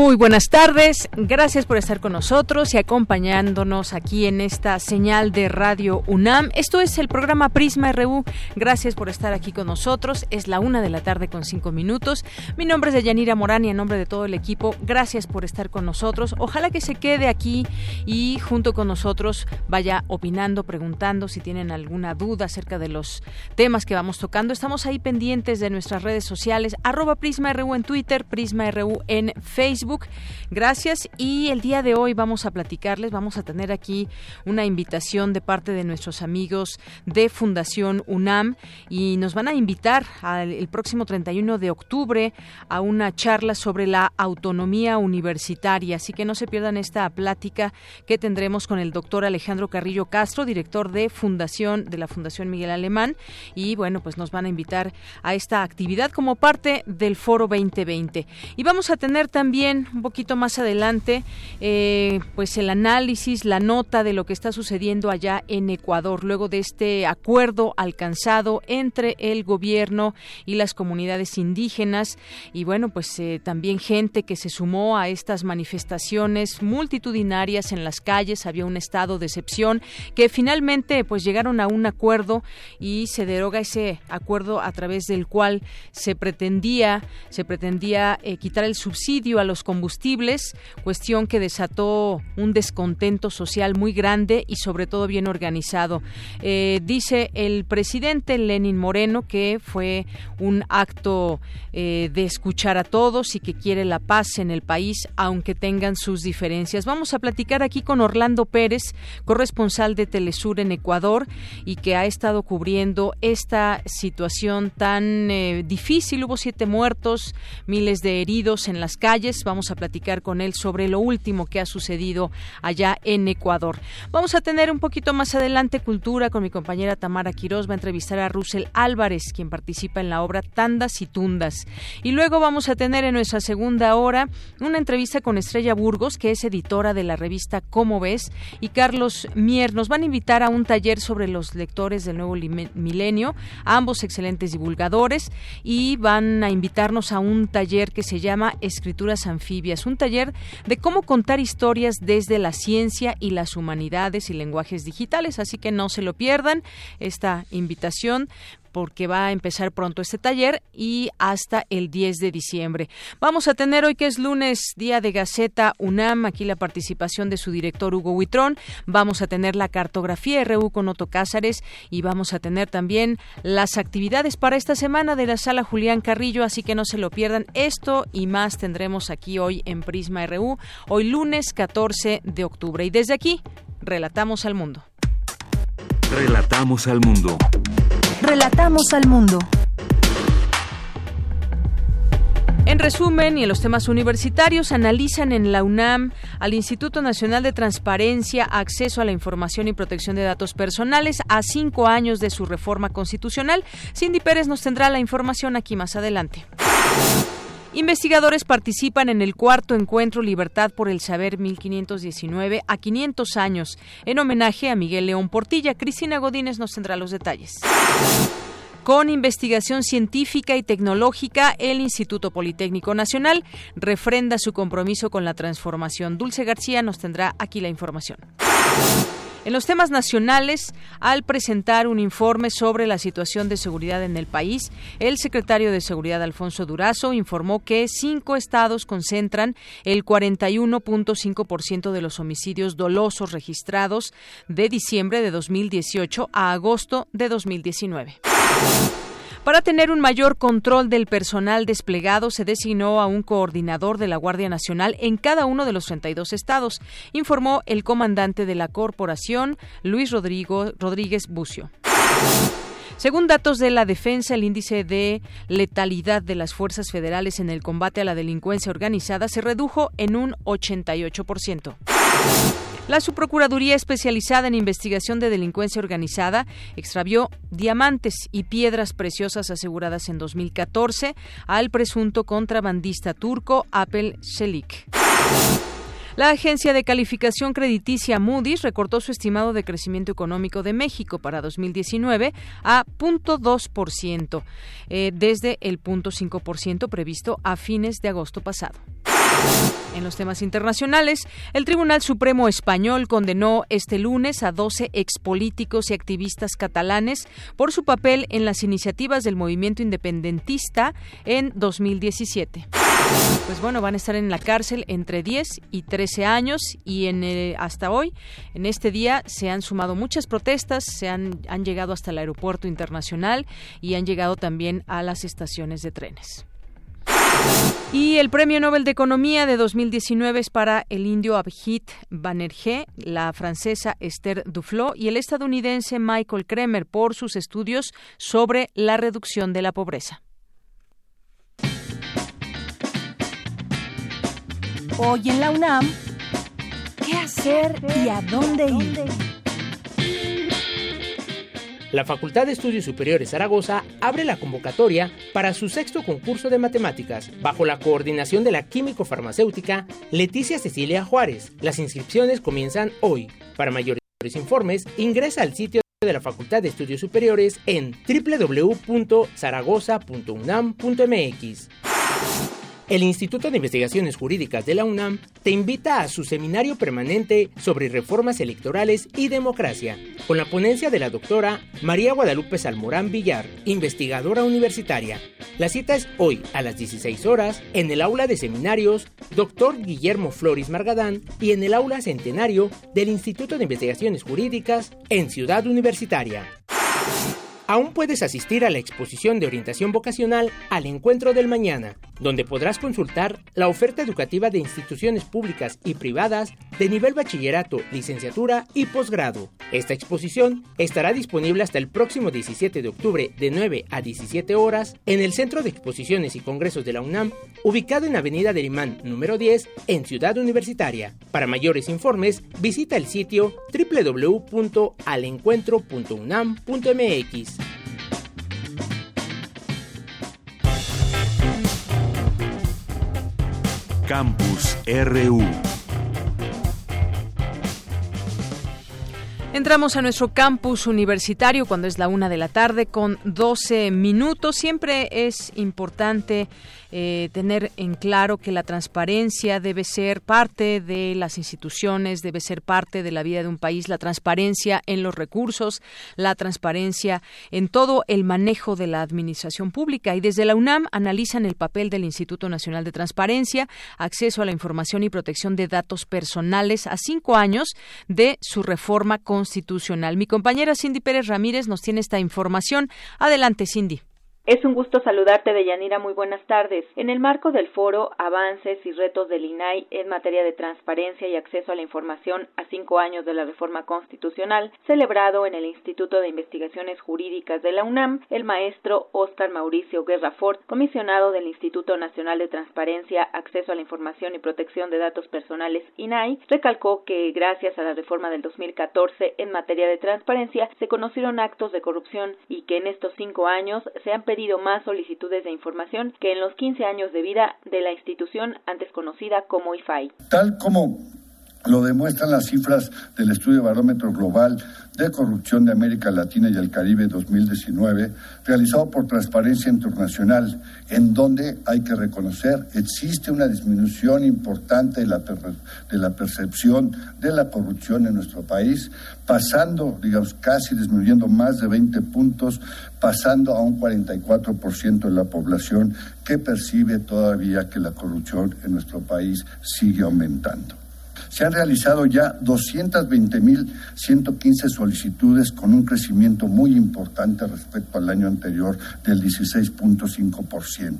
Muy buenas tardes, gracias por estar con nosotros y acompañándonos aquí en esta señal de Radio UNAM. Esto es el programa Prisma RU, gracias por estar aquí con nosotros. Es la una de la tarde con cinco minutos. Mi nombre es Deyanira Morán y en nombre de todo el equipo, gracias por estar con nosotros. Ojalá que se quede aquí y junto con nosotros vaya opinando, preguntando si tienen alguna duda acerca de los temas que vamos tocando. Estamos ahí pendientes de nuestras redes sociales, arroba Prisma RU en Twitter, Prisma RU en Facebook Gracias y el día de hoy vamos a platicarles, vamos a tener aquí una invitación de parte de nuestros amigos de Fundación UNAM y nos van a invitar el próximo 31 de octubre a una charla sobre la autonomía universitaria. Así que no se pierdan esta plática que tendremos con el doctor Alejandro Carrillo Castro, director de Fundación de la Fundación Miguel Alemán y bueno, pues nos van a invitar a esta actividad como parte del Foro 2020. Y vamos a tener también un poquito más adelante eh, pues el análisis, la nota de lo que está sucediendo allá en Ecuador luego de este acuerdo alcanzado entre el gobierno y las comunidades indígenas. Y bueno pues eh, también gente que se sumó a estas manifestaciones multitudinarias en las calles. Había un estado de excepción que finalmente pues llegaron a un acuerdo y se deroga ese acuerdo a través del cual se pretendía se pretendía eh, quitar el subsidio a los combustibles, cuestión que desató un descontento social muy grande y sobre todo bien organizado. Eh, dice el presidente Lenin Moreno que fue un acto eh, de escuchar a todos y que quiere la paz en el país, aunque tengan sus diferencias. Vamos a platicar aquí con Orlando Pérez, corresponsal de Telesur en Ecuador y que ha estado cubriendo esta situación tan eh, difícil. Hubo siete muertos, miles de heridos en las calles Vamos a platicar con él sobre lo último que ha sucedido allá en Ecuador. Vamos a tener un poquito más adelante cultura con mi compañera Tamara Quiroz. Va a entrevistar a Russell Álvarez, quien participa en la obra Tandas y Tundas. Y luego vamos a tener en nuestra segunda hora una entrevista con Estrella Burgos, que es editora de la revista Cómo ves, y Carlos Mier. Nos van a invitar a un taller sobre los lectores del nuevo milenio, ambos excelentes divulgadores, y van a invitarnos a un taller que se llama Escrituras anfibias, un taller de cómo contar historias desde la ciencia y las humanidades y lenguajes digitales, así que no se lo pierdan esta invitación porque va a empezar pronto este taller y hasta el 10 de diciembre. Vamos a tener hoy que es lunes, día de Gaceta UNAM, aquí la participación de su director Hugo Huitrón. Vamos a tener la cartografía RU con Otto Cázares y vamos a tener también las actividades para esta semana de la sala Julián Carrillo, así que no se lo pierdan. Esto y más tendremos aquí hoy en Prisma RU, hoy lunes 14 de octubre. Y desde aquí, relatamos al mundo. Relatamos al mundo. Relatamos al mundo. En resumen, y en los temas universitarios, analizan en la UNAM al Instituto Nacional de Transparencia, Acceso a la Información y Protección de Datos Personales a cinco años de su reforma constitucional. Cindy Pérez nos tendrá la información aquí más adelante. Investigadores participan en el cuarto encuentro Libertad por el Saber 1519 a 500 años, en homenaje a Miguel León Portilla. Cristina Godínez nos tendrá los detalles. Con investigación científica y tecnológica, el Instituto Politécnico Nacional refrenda su compromiso con la transformación. Dulce García nos tendrá aquí la información. En los temas nacionales, al presentar un informe sobre la situación de seguridad en el país, el secretario de Seguridad Alfonso Durazo informó que cinco estados concentran el 41.5% de los homicidios dolosos registrados de diciembre de 2018 a agosto de 2019. Para tener un mayor control del personal desplegado, se designó a un coordinador de la Guardia Nacional en cada uno de los 32 estados, informó el comandante de la corporación, Luis Rodrigo, Rodríguez Bucio. Según datos de la defensa, el índice de letalidad de las fuerzas federales en el combate a la delincuencia organizada se redujo en un 88%. La Subprocuraduría especializada en investigación de delincuencia organizada extravió diamantes y piedras preciosas aseguradas en 2014 al presunto contrabandista turco Apel Shelik. La agencia de calificación crediticia Moody's recortó su estimado de crecimiento económico de México para 2019 a 0.2%, eh, desde el 0.5% previsto a fines de agosto pasado. En los temas internacionales, el Tribunal Supremo Español condenó este lunes a 12 expolíticos y activistas catalanes por su papel en las iniciativas del movimiento independentista en 2017. Pues bueno, van a estar en la cárcel entre 10 y 13 años y en eh, hasta hoy, en este día, se han sumado muchas protestas, se han, han llegado hasta el aeropuerto internacional y han llegado también a las estaciones de trenes. Y el Premio Nobel de Economía de 2019 es para el indio Abhijit Banerjee, la francesa Esther Duflo y el estadounidense Michael Kremer por sus estudios sobre la reducción de la pobreza. Hoy en la UNAM, ¿qué hacer y a dónde ir? La Facultad de Estudios Superiores Zaragoza abre la convocatoria para su sexto concurso de matemáticas, bajo la coordinación de la químico farmacéutica Leticia Cecilia Juárez. Las inscripciones comienzan hoy. Para mayores informes, ingresa al sitio de la Facultad de Estudios Superiores en www.zaragoza.unam.mx. El Instituto de Investigaciones Jurídicas de la UNAM te invita a su seminario permanente sobre reformas electorales y democracia, con la ponencia de la doctora María Guadalupe Salmorán Villar, investigadora universitaria. La cita es hoy a las 16 horas en el aula de seminarios Dr. Guillermo Flores Margadán y en el aula centenario del Instituto de Investigaciones Jurídicas en Ciudad Universitaria. Aún puedes asistir a la exposición de orientación vocacional al encuentro del mañana, donde podrás consultar la oferta educativa de instituciones públicas y privadas de nivel bachillerato, licenciatura y posgrado. Esta exposición estará disponible hasta el próximo 17 de octubre de 9 a 17 horas en el Centro de Exposiciones y Congresos de la UNAM, ubicado en Avenida del Imán número 10 en Ciudad Universitaria. Para mayores informes, visita el sitio www.alencuentro.unam.mx. Campus RU. Entramos a nuestro campus universitario cuando es la una de la tarde con 12 minutos. Siempre es importante eh, tener en claro que la transparencia debe ser parte de las instituciones, debe ser parte de la vida de un país, la transparencia en los recursos, la transparencia en todo el manejo de la administración pública. Y desde la UNAM analizan el papel del Instituto Nacional de Transparencia, acceso a la información y protección de datos personales a cinco años de su reforma constitucional. Mi compañera Cindy Pérez Ramírez nos tiene esta información. Adelante, Cindy. Es un gusto saludarte, Deyanira. Muy buenas tardes. En el marco del foro Avances y retos del INAI en materia de transparencia y acceso a la información a cinco años de la reforma constitucional, celebrado en el Instituto de Investigaciones Jurídicas de la UNAM, el maestro Oscar Mauricio Guerra Ford, comisionado del Instituto Nacional de Transparencia, Acceso a la Información y Protección de Datos Personales INAI, recalcó que gracias a la reforma del 2014 en materia de transparencia se conocieron actos de corrupción y que en estos cinco años se han más solicitudes de información que en los 15 años de vida de la institución antes conocida como IFAI. Tal como lo demuestran las cifras del estudio Barómetro Global de Corrupción de América Latina y el Caribe 2019, realizado por Transparencia Internacional, en donde hay que reconocer existe una disminución importante de la, de la percepción de la corrupción en nuestro país, pasando, digamos, casi disminuyendo más de 20 puntos, pasando a un 44% de la población que percibe todavía que la corrupción en nuestro país sigue aumentando. Se han realizado ya 220.115 solicitudes con un crecimiento muy importante respecto al año anterior del 16.5%.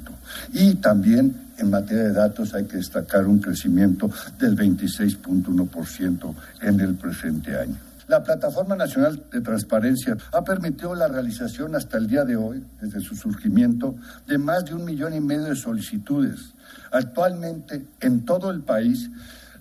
Y también en materia de datos hay que destacar un crecimiento del 26.1% en el presente año. La Plataforma Nacional de Transparencia ha permitido la realización hasta el día de hoy, desde su surgimiento, de más de un millón y medio de solicitudes. Actualmente, en todo el país,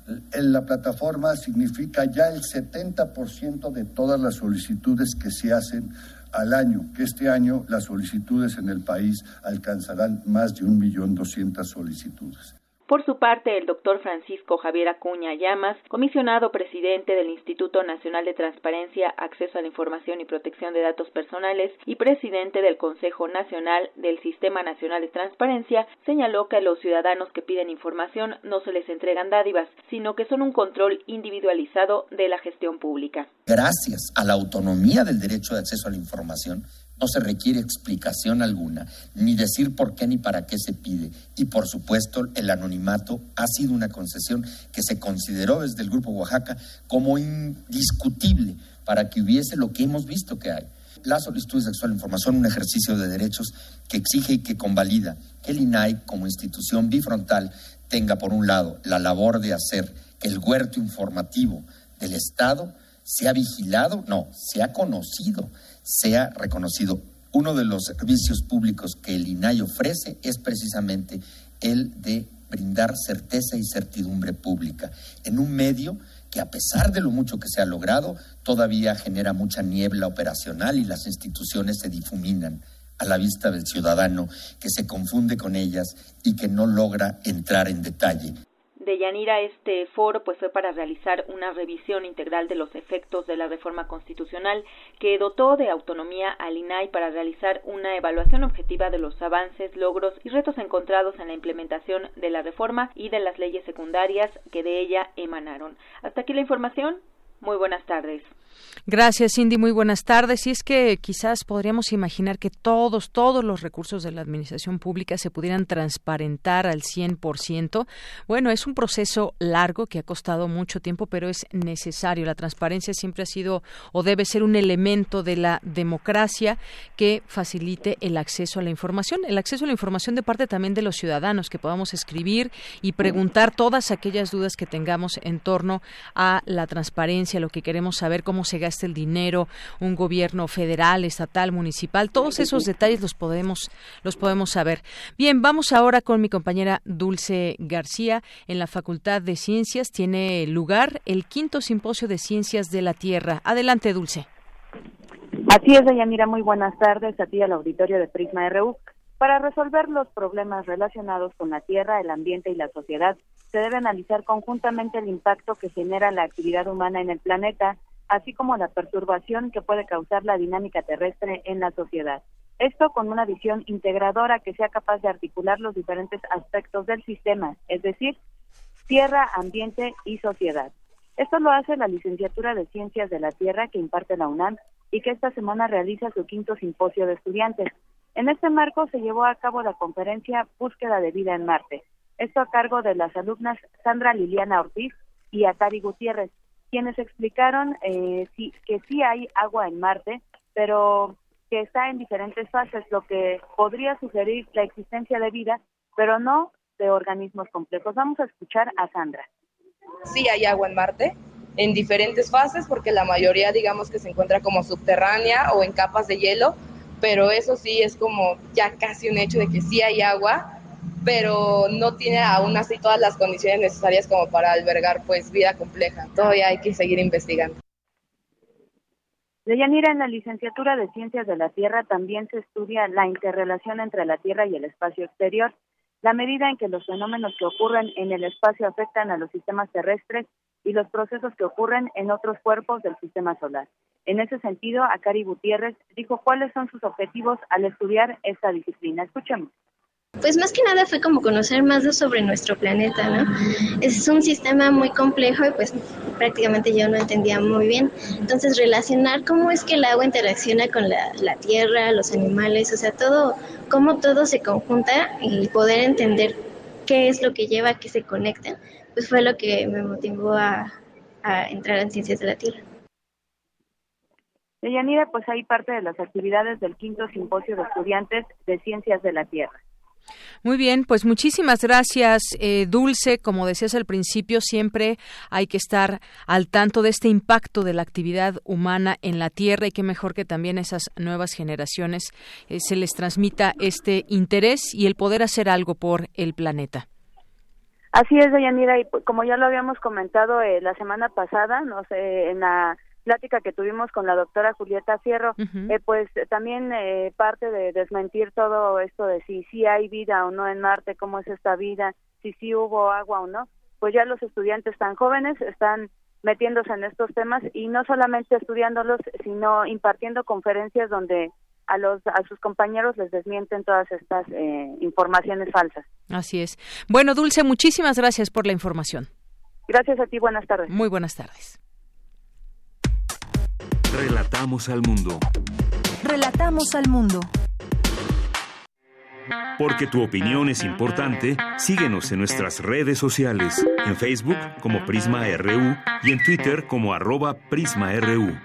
en la plataforma significa ya el 70% de todas las solicitudes que se hacen al año, que este año las solicitudes en el país alcanzarán más de un millón doscientas solicitudes. Por su parte, el doctor Francisco Javier Acuña Llamas, comisionado presidente del Instituto Nacional de Transparencia, Acceso a la Información y Protección de Datos Personales y presidente del Consejo Nacional del Sistema Nacional de Transparencia, señaló que a los ciudadanos que piden información no se les entregan dádivas, sino que son un control individualizado de la gestión pública. Gracias a la autonomía del derecho de acceso a la información, no se requiere explicación alguna, ni decir por qué ni para qué se pide. Y por supuesto, el anonimato ha sido una concesión que se consideró desde el Grupo Oaxaca como indiscutible para que hubiese lo que hemos visto que hay. La solicitud de sexual información, un ejercicio de derechos que exige y que convalida que el INAI como institución bifrontal tenga por un lado la labor de hacer que el huerto informativo del Estado sea vigilado, no, sea conocido, sea reconocido. Uno de los servicios públicos que el INAI ofrece es precisamente el de brindar certeza y certidumbre pública en un medio que a pesar de lo mucho que se ha logrado, todavía genera mucha niebla operacional y las instituciones se difuminan a la vista del ciudadano que se confunde con ellas y que no logra entrar en detalle de Yanira este foro pues fue para realizar una revisión integral de los efectos de la reforma constitucional que dotó de autonomía al INAI para realizar una evaluación objetiva de los avances, logros y retos encontrados en la implementación de la reforma y de las leyes secundarias que de ella emanaron. Hasta aquí la información. Muy buenas tardes. Gracias, Cindy. Muy buenas tardes. Y es que quizás podríamos imaginar que todos, todos los recursos de la administración pública se pudieran transparentar al 100%. Bueno, es un proceso largo que ha costado mucho tiempo, pero es necesario. La transparencia siempre ha sido o debe ser un elemento de la democracia que facilite el acceso a la información. El acceso a la información de parte también de los ciudadanos, que podamos escribir y preguntar todas aquellas dudas que tengamos en torno a la transparencia, lo que queremos saber, cómo se gasta el dinero, un gobierno federal, estatal, municipal, todos esos detalles los podemos los podemos saber. Bien, vamos ahora con mi compañera Dulce García en la Facultad de Ciencias tiene lugar el quinto simposio de Ciencias de la Tierra. Adelante, Dulce. Así es, Mira, muy buenas tardes a ti al auditorio de Prisma RU. Para resolver los problemas relacionados con la tierra, el ambiente y la sociedad, se debe analizar conjuntamente el impacto que genera la actividad humana en el planeta, así como la perturbación que puede causar la dinámica terrestre en la sociedad. Esto con una visión integradora que sea capaz de articular los diferentes aspectos del sistema, es decir, tierra, ambiente y sociedad. Esto lo hace la licenciatura de Ciencias de la Tierra que imparte la UNAM y que esta semana realiza su quinto simposio de estudiantes. En este marco se llevó a cabo la conferencia Búsqueda de Vida en Marte. Esto a cargo de las alumnas Sandra Liliana Ortiz y Atari Gutiérrez, quienes explicaron eh, que sí hay agua en Marte, pero que está en diferentes fases, lo que podría sugerir la existencia de vida, pero no de organismos complejos. Vamos a escuchar a Sandra. Sí hay agua en Marte, en diferentes fases, porque la mayoría digamos que se encuentra como subterránea o en capas de hielo, pero eso sí es como ya casi un hecho de que sí hay agua pero no tiene aún así todas las condiciones necesarias como para albergar pues vida compleja. Todavía hay que seguir investigando. Deyanira, en la licenciatura de Ciencias de la Tierra también se estudia la interrelación entre la Tierra y el espacio exterior, la medida en que los fenómenos que ocurren en el espacio afectan a los sistemas terrestres y los procesos que ocurren en otros cuerpos del sistema solar. En ese sentido, Akari Gutiérrez dijo cuáles son sus objetivos al estudiar esta disciplina. Escuchemos. Pues más que nada fue como conocer más sobre nuestro planeta, ¿no? Es un sistema muy complejo y pues prácticamente yo no entendía muy bien. Entonces relacionar cómo es que el agua interacciona con la, la tierra, los animales, o sea, todo, cómo todo se conjunta y poder entender qué es lo que lleva a que se conecten, pues fue lo que me motivó a, a entrar en Ciencias de la Tierra. Deyanira, pues hay parte de las actividades del quinto simposio de estudiantes de Ciencias de la Tierra. Muy bien, pues muchísimas gracias, eh, Dulce. Como decías al principio, siempre hay que estar al tanto de este impacto de la actividad humana en la Tierra y qué mejor que también a esas nuevas generaciones eh, se les transmita este interés y el poder hacer algo por el planeta. Así es, Deyanira, y como ya lo habíamos comentado eh, la semana pasada, no sé, en la plática que tuvimos con la doctora Julieta Fierro, eh, pues también eh, parte de desmentir todo esto de si sí hay vida o no en Marte, cómo es esta vida, si sí hubo agua o no, pues ya los estudiantes tan jóvenes están metiéndose en estos temas y no solamente estudiándolos, sino impartiendo conferencias donde a los a sus compañeros les desmienten todas estas eh, informaciones falsas. Así es. Bueno, Dulce, muchísimas gracias por la información. Gracias a ti, buenas tardes. Muy buenas tardes. Relatamos al mundo. Relatamos al mundo. Porque tu opinión es importante, síguenos en nuestras redes sociales, en Facebook como Prisma RU y en Twitter como arroba PrismaRU.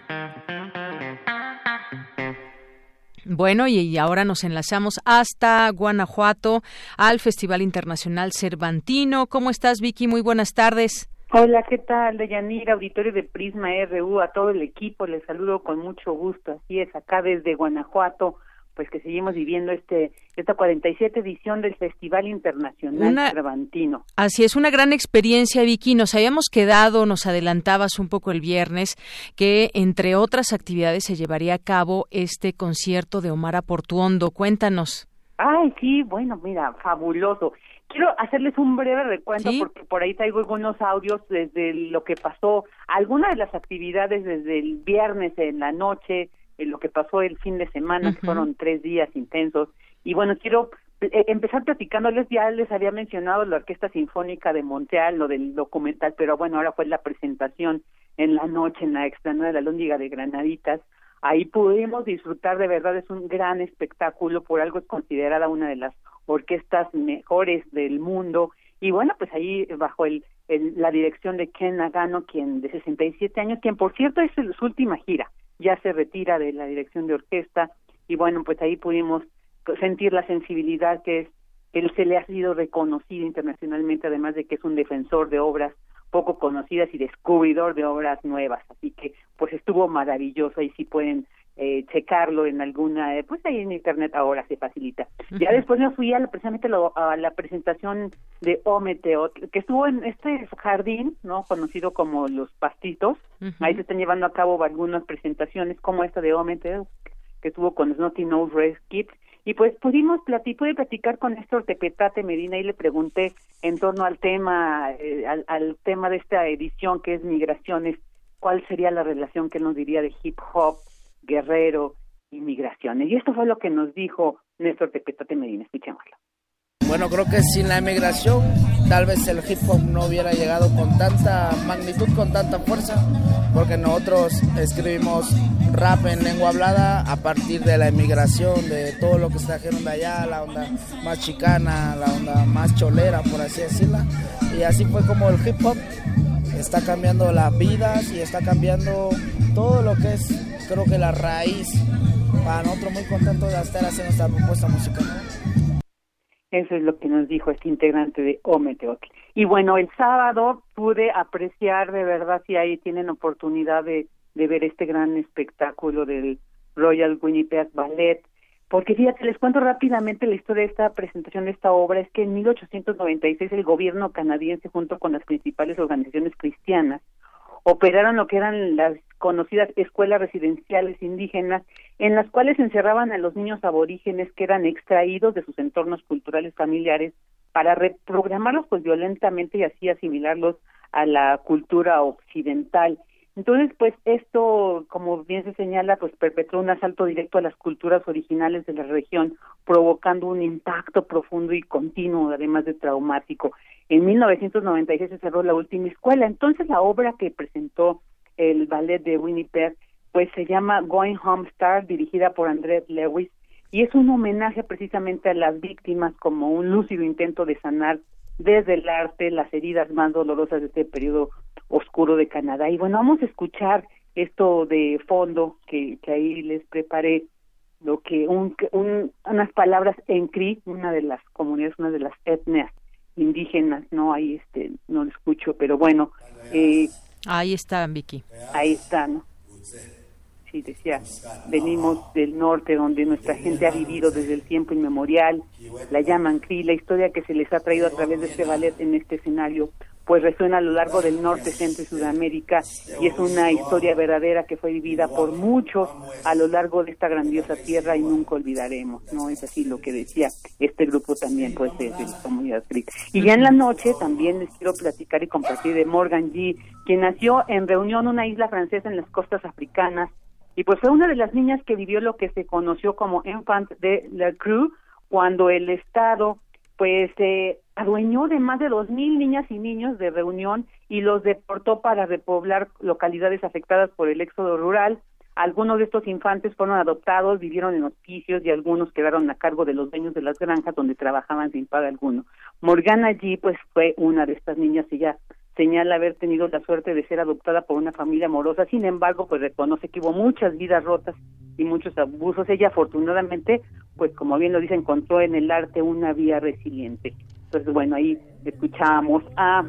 Bueno, y ahora nos enlazamos hasta Guanajuato al Festival Internacional Cervantino. ¿Cómo estás, Vicky? Muy buenas tardes. Hola, ¿qué tal? Deyanira, auditorio de Prisma RU, a todo el equipo, les saludo con mucho gusto. Así es, acá desde Guanajuato, pues que seguimos viviendo este esta 47 edición del Festival Internacional Cervantino. Así es, una gran experiencia, Vicky. Nos habíamos quedado, nos adelantabas un poco el viernes, que entre otras actividades se llevaría a cabo este concierto de Omar Aportuondo. Cuéntanos. Ay, sí, bueno, mira, fabuloso quiero hacerles un breve recuento porque por ahí traigo algunos audios desde lo que pasó, algunas de las actividades desde el viernes en la noche, en lo que pasó el fin de semana, que fueron tres días intensos. Y bueno, quiero eh, empezar platicándoles, ya les había mencionado la Orquesta Sinfónica de Montreal, lo del documental, pero bueno, ahora fue la presentación en la noche en la explanada de la Lóndiga de Granaditas. Ahí pudimos disfrutar, de verdad es un gran espectáculo, por algo es considerada una de las orquestas mejores del mundo. Y bueno, pues ahí bajo el, la dirección de Ken Nagano, quien de 67 años, quien por cierto es su última gira, ya se retira de la dirección de orquesta. Y bueno, pues ahí pudimos sentir la sensibilidad que es él se le ha sido reconocido internacionalmente, además de que es un defensor de obras poco conocidas y descubridor de obras nuevas. Así que, pues estuvo maravilloso. Ahí sí pueden eh, checarlo en alguna, eh, pues ahí en internet ahora se facilita. Ya después me fui a la, precisamente a la presentación de Ometeot, que estuvo en este jardín, ¿no? Conocido como Los Pastitos. Ahí se están llevando a cabo algunas presentaciones como esta de Ometeot, que estuvo con Snotty Nose Red Y pues pudimos platicar, pude platicar con Néstor Tepetate Medina y le pregunté en torno al tema, eh, al, al tema de esta edición que es migraciones, cuál sería la relación que nos diría de hip hop Guerrero, inmigraciones. Y esto fue lo que nos dijo Néstor Tepetate Medina. Escuchémoslo. Bueno, creo que sin la emigración tal vez el hip hop no hubiera llegado con tanta magnitud, con tanta fuerza, porque nosotros escribimos rap en lengua hablada a partir de la emigración, de todo lo que está trajeron allá, la onda más chicana, la onda más cholera, por así decirla. Y así fue como el hip hop está cambiando las vidas y está cambiando todo lo que es creo que la raíz. Para nosotros muy contentos de estar haciendo esta propuesta musical. Eso es lo que nos dijo este integrante de Ometeotl. Y bueno, el sábado pude apreciar de verdad si ahí tienen oportunidad de, de ver este gran espectáculo del Royal Winnipeg Ballet. Porque fíjate, les cuento rápidamente la historia de esta presentación de esta obra. Es que en 1896 el gobierno canadiense junto con las principales organizaciones cristianas operaron lo que eran las conocidas escuelas residenciales indígenas, en las cuales encerraban a los niños aborígenes que eran extraídos de sus entornos culturales familiares para reprogramarlos pues violentamente y así asimilarlos a la cultura occidental. Entonces, pues esto, como bien se señala, pues perpetró un asalto directo a las culturas originales de la región, provocando un impacto profundo y continuo, además de traumático. En 1996 se cerró la última escuela. Entonces, la obra que presentó el ballet de Winnipeg, pues se llama Going Home Star, dirigida por André Lewis, y es un homenaje precisamente a las víctimas como un lúcido intento de sanar desde el arte, las heridas más dolorosas de este periodo oscuro de Canadá. Y bueno, vamos a escuchar esto de fondo que, que ahí les preparé, lo que un, unas palabras en Cree, una de las comunidades, una de las etnias indígenas, no ahí este no lo escucho, pero bueno, eh, ahí está Vicky. Ahí está, ¿no? Sí, decía, venimos del norte donde nuestra gente ha vivido desde el tiempo inmemorial, la llaman Cree, la historia que se les ha traído a través de este ballet en este escenario pues resuena a lo largo del norte, centro y Sudamérica y es una historia verdadera que fue vivida por muchos a lo largo de esta grandiosa tierra y nunca olvidaremos, ¿no? Es así lo que decía este grupo también, pues, de, de la comunidad Y ya en la noche también les quiero platicar y compartir de Morgan G., quien nació en Reunión, una isla francesa en las costas africanas, y pues fue una de las niñas que vivió lo que se conoció como Enfant de la Cruz, cuando el Estado pues se adueñó de más de dos mil niñas y niños de reunión y los deportó para repoblar localidades afectadas por el éxodo rural. Algunos de estos infantes fueron adoptados, vivieron en hospicios y algunos quedaron a cargo de los dueños de las granjas donde trabajaban sin paga alguno. Morgana allí pues fue una de estas niñas y ya señala haber tenido la suerte de ser adoptada por una familia amorosa, sin embargo, pues reconoce que hubo muchas vidas rotas y muchos abusos. Ella afortunadamente, pues como bien lo dice, encontró en el arte una vía resiliente. Entonces, bueno, ahí escuchamos a,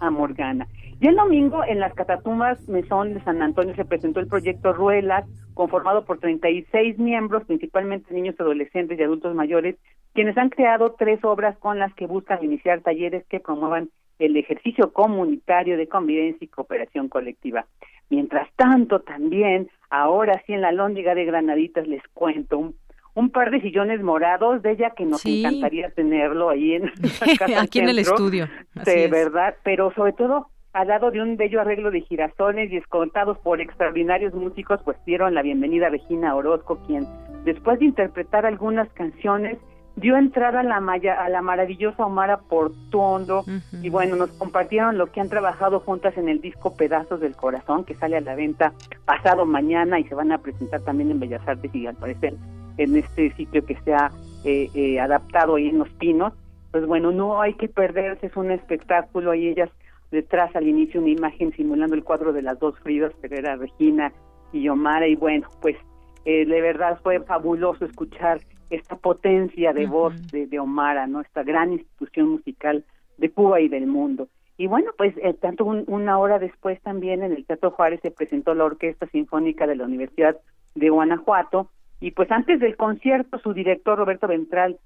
a Morgana. Y el domingo en las Catatumbas Mesón de San Antonio se presentó el proyecto Ruelas, conformado por 36 miembros, principalmente niños, adolescentes y adultos mayores, quienes han creado tres obras con las que buscan iniciar talleres que promuevan el ejercicio comunitario de convivencia y cooperación colectiva. Mientras tanto, también, ahora sí en la Lóndiga de Granaditas les cuento un, par de sillones morados de ella que nos encantaría tenerlo ahí en casa aquí en el estudio. de verdad, pero sobre todo al lado de un bello arreglo de girasoles y escoltados por extraordinarios músicos, pues dieron la bienvenida a Regina Orozco, quien después de interpretar algunas canciones dio entrada a la, a la maravillosa Omara Portuondo y bueno, nos compartieron lo que han trabajado juntas en el disco Pedazos del Corazón que sale a la venta pasado mañana y se van a presentar también en Bellas Artes y al parecer en este sitio que se ha eh, eh, adaptado ahí en Los Pinos. Pues bueno, no hay que perderse, es un espectáculo y ellas detrás al inicio una imagen simulando el cuadro de las dos Fridas, pero era Regina y Omara y bueno, pues eh, de verdad fue fabuloso escuchar esta potencia de voz de, de, Omara, ¿no? Esta gran institución musical de Cuba y del mundo. Y bueno, pues eh, tanto una hora después también en el Teatro Juárez se presentó la Orquesta Sinfónica de la Universidad de Guanajuato y pues antes del concierto su director Roberto Ventral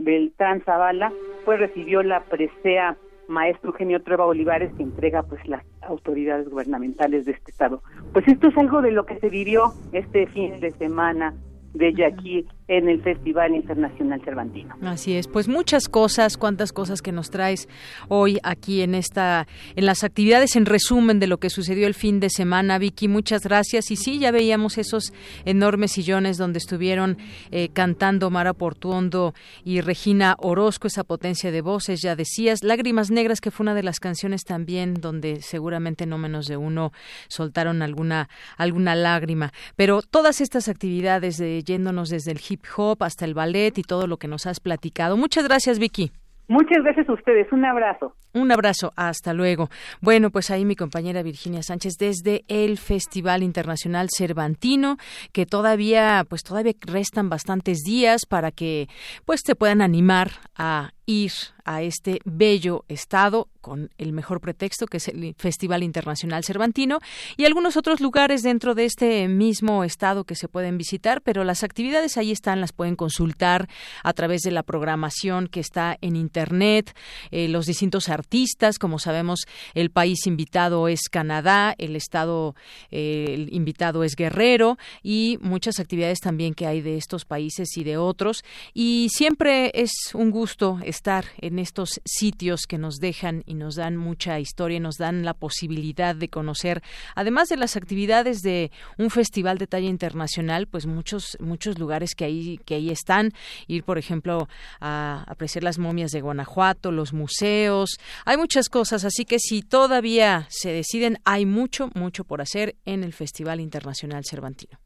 Beltrán Zavala pues recibió la presea maestro Eugenio Trueba Olivares que entrega pues las autoridades gubernamentales de este estado. Pues esto es algo de lo que se vivió este fin de semana de aquí en el Festival Internacional Cervantino. Así es, pues muchas cosas, cuántas cosas que nos traes hoy aquí en esta en las actividades en resumen de lo que sucedió el fin de semana, Vicky, muchas gracias. Y sí, ya veíamos esos enormes sillones donde estuvieron eh, cantando Mara Portuondo y Regina Orozco, esa potencia de voces, ya decías, Lágrimas Negras, que fue una de las canciones también donde seguramente no menos de uno soltaron alguna alguna lágrima, pero todas estas actividades de yéndonos desde el hip hop hasta el ballet y todo lo que nos has platicado. Muchas gracias, Vicky. Muchas gracias a ustedes. Un abrazo. Un abrazo. Hasta luego. Bueno, pues ahí mi compañera Virginia Sánchez desde el Festival Internacional Cervantino, que todavía, pues todavía restan bastantes días para que, pues, te puedan animar a ir a este bello estado con el mejor pretexto que es el Festival Internacional Cervantino y algunos otros lugares dentro de este mismo estado que se pueden visitar, pero las actividades ahí están, las pueden consultar a través de la programación que está en internet, eh, los distintos artistas, como sabemos, el país invitado es Canadá, el estado eh, invitado es Guerrero y muchas actividades también que hay de estos países y de otros y siempre es un gusto estar en estos sitios que nos dejan y nos dan mucha historia nos dan la posibilidad de conocer, además de las actividades de un festival de talla internacional, pues muchos muchos lugares que ahí que ahí están, ir por ejemplo a apreciar las momias de Guanajuato, los museos, hay muchas cosas, así que si todavía se deciden, hay mucho mucho por hacer en el Festival Internacional Cervantino.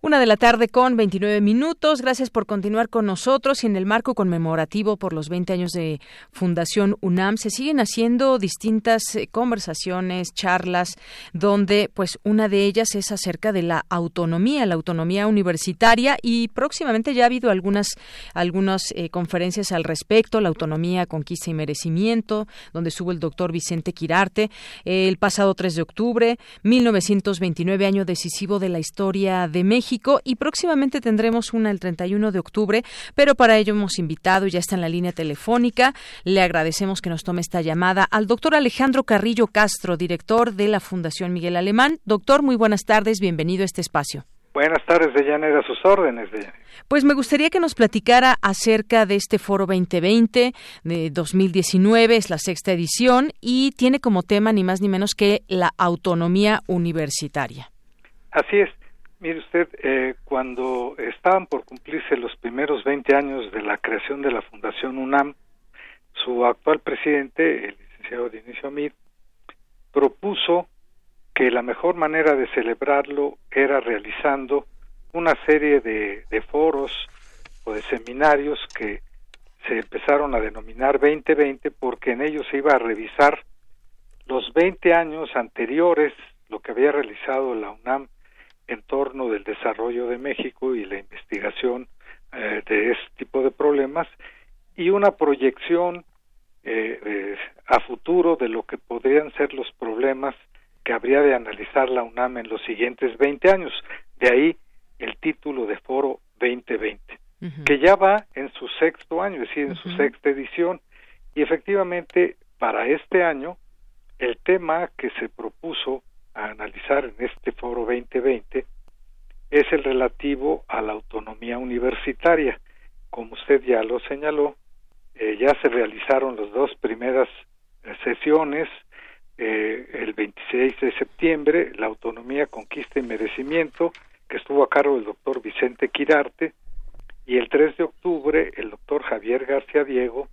Una de la tarde con 29 minutos. Gracias por continuar con nosotros y en el marco conmemorativo por los 20 años de Fundación UNAM se siguen haciendo distintas eh, conversaciones, charlas, donde pues una de ellas es acerca de la autonomía, la autonomía universitaria y próximamente ya ha habido algunas, algunas eh, conferencias al respecto, la autonomía, conquista y merecimiento, donde estuvo el doctor Vicente Quirarte el pasado 3 de octubre, 1929, año decisivo de la historia de México y próximamente tendremos una el 31 de octubre, pero para ello hemos invitado, ya está en la línea telefónica, le agradecemos que nos tome esta llamada al doctor Alejandro Carrillo Castro, director de la Fundación Miguel Alemán. Doctor, muy buenas tardes, bienvenido a este espacio. Buenas tardes, Deyanira, a sus órdenes. Pues me gustaría que nos platicara acerca de este Foro 2020 de 2019, es la sexta edición y tiene como tema ni más ni menos que la autonomía universitaria. Así es. Mire usted, eh, cuando estaban por cumplirse los primeros 20 años de la creación de la Fundación UNAM, su actual presidente, el licenciado Dionisio Amid, propuso que la mejor manera de celebrarlo era realizando una serie de, de foros o de seminarios que se empezaron a denominar 2020 porque en ellos se iba a revisar los 20 años anteriores, lo que había realizado la UNAM en torno del desarrollo de México y la investigación eh, de este tipo de problemas y una proyección eh, a futuro de lo que podrían ser los problemas que habría de analizar la UNAM en los siguientes 20 años. De ahí el título de Foro 2020, que ya va en su sexto año, es decir, en su sexta edición. Y efectivamente, para este año, el tema que se propuso a analizar en este foro 2020 es el relativo a la autonomía universitaria. Como usted ya lo señaló, eh, ya se realizaron las dos primeras eh, sesiones, eh, el 26 de septiembre, la autonomía, conquista y merecimiento, que estuvo a cargo del doctor Vicente Quirarte, y el 3 de octubre, el doctor Javier García Diego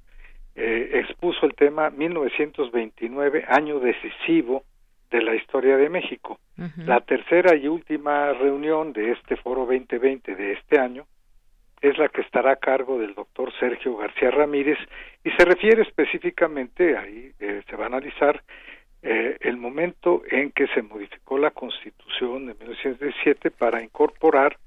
expuso el tema 1929, año decisivo de la historia de México. La tercera y última reunión de este foro 2020 de este año es la que estará a cargo del doctor Sergio García Ramírez y se refiere específicamente, ahí eh, se va a analizar eh, el momento en que se modificó la Constitución de 1917 para incorporar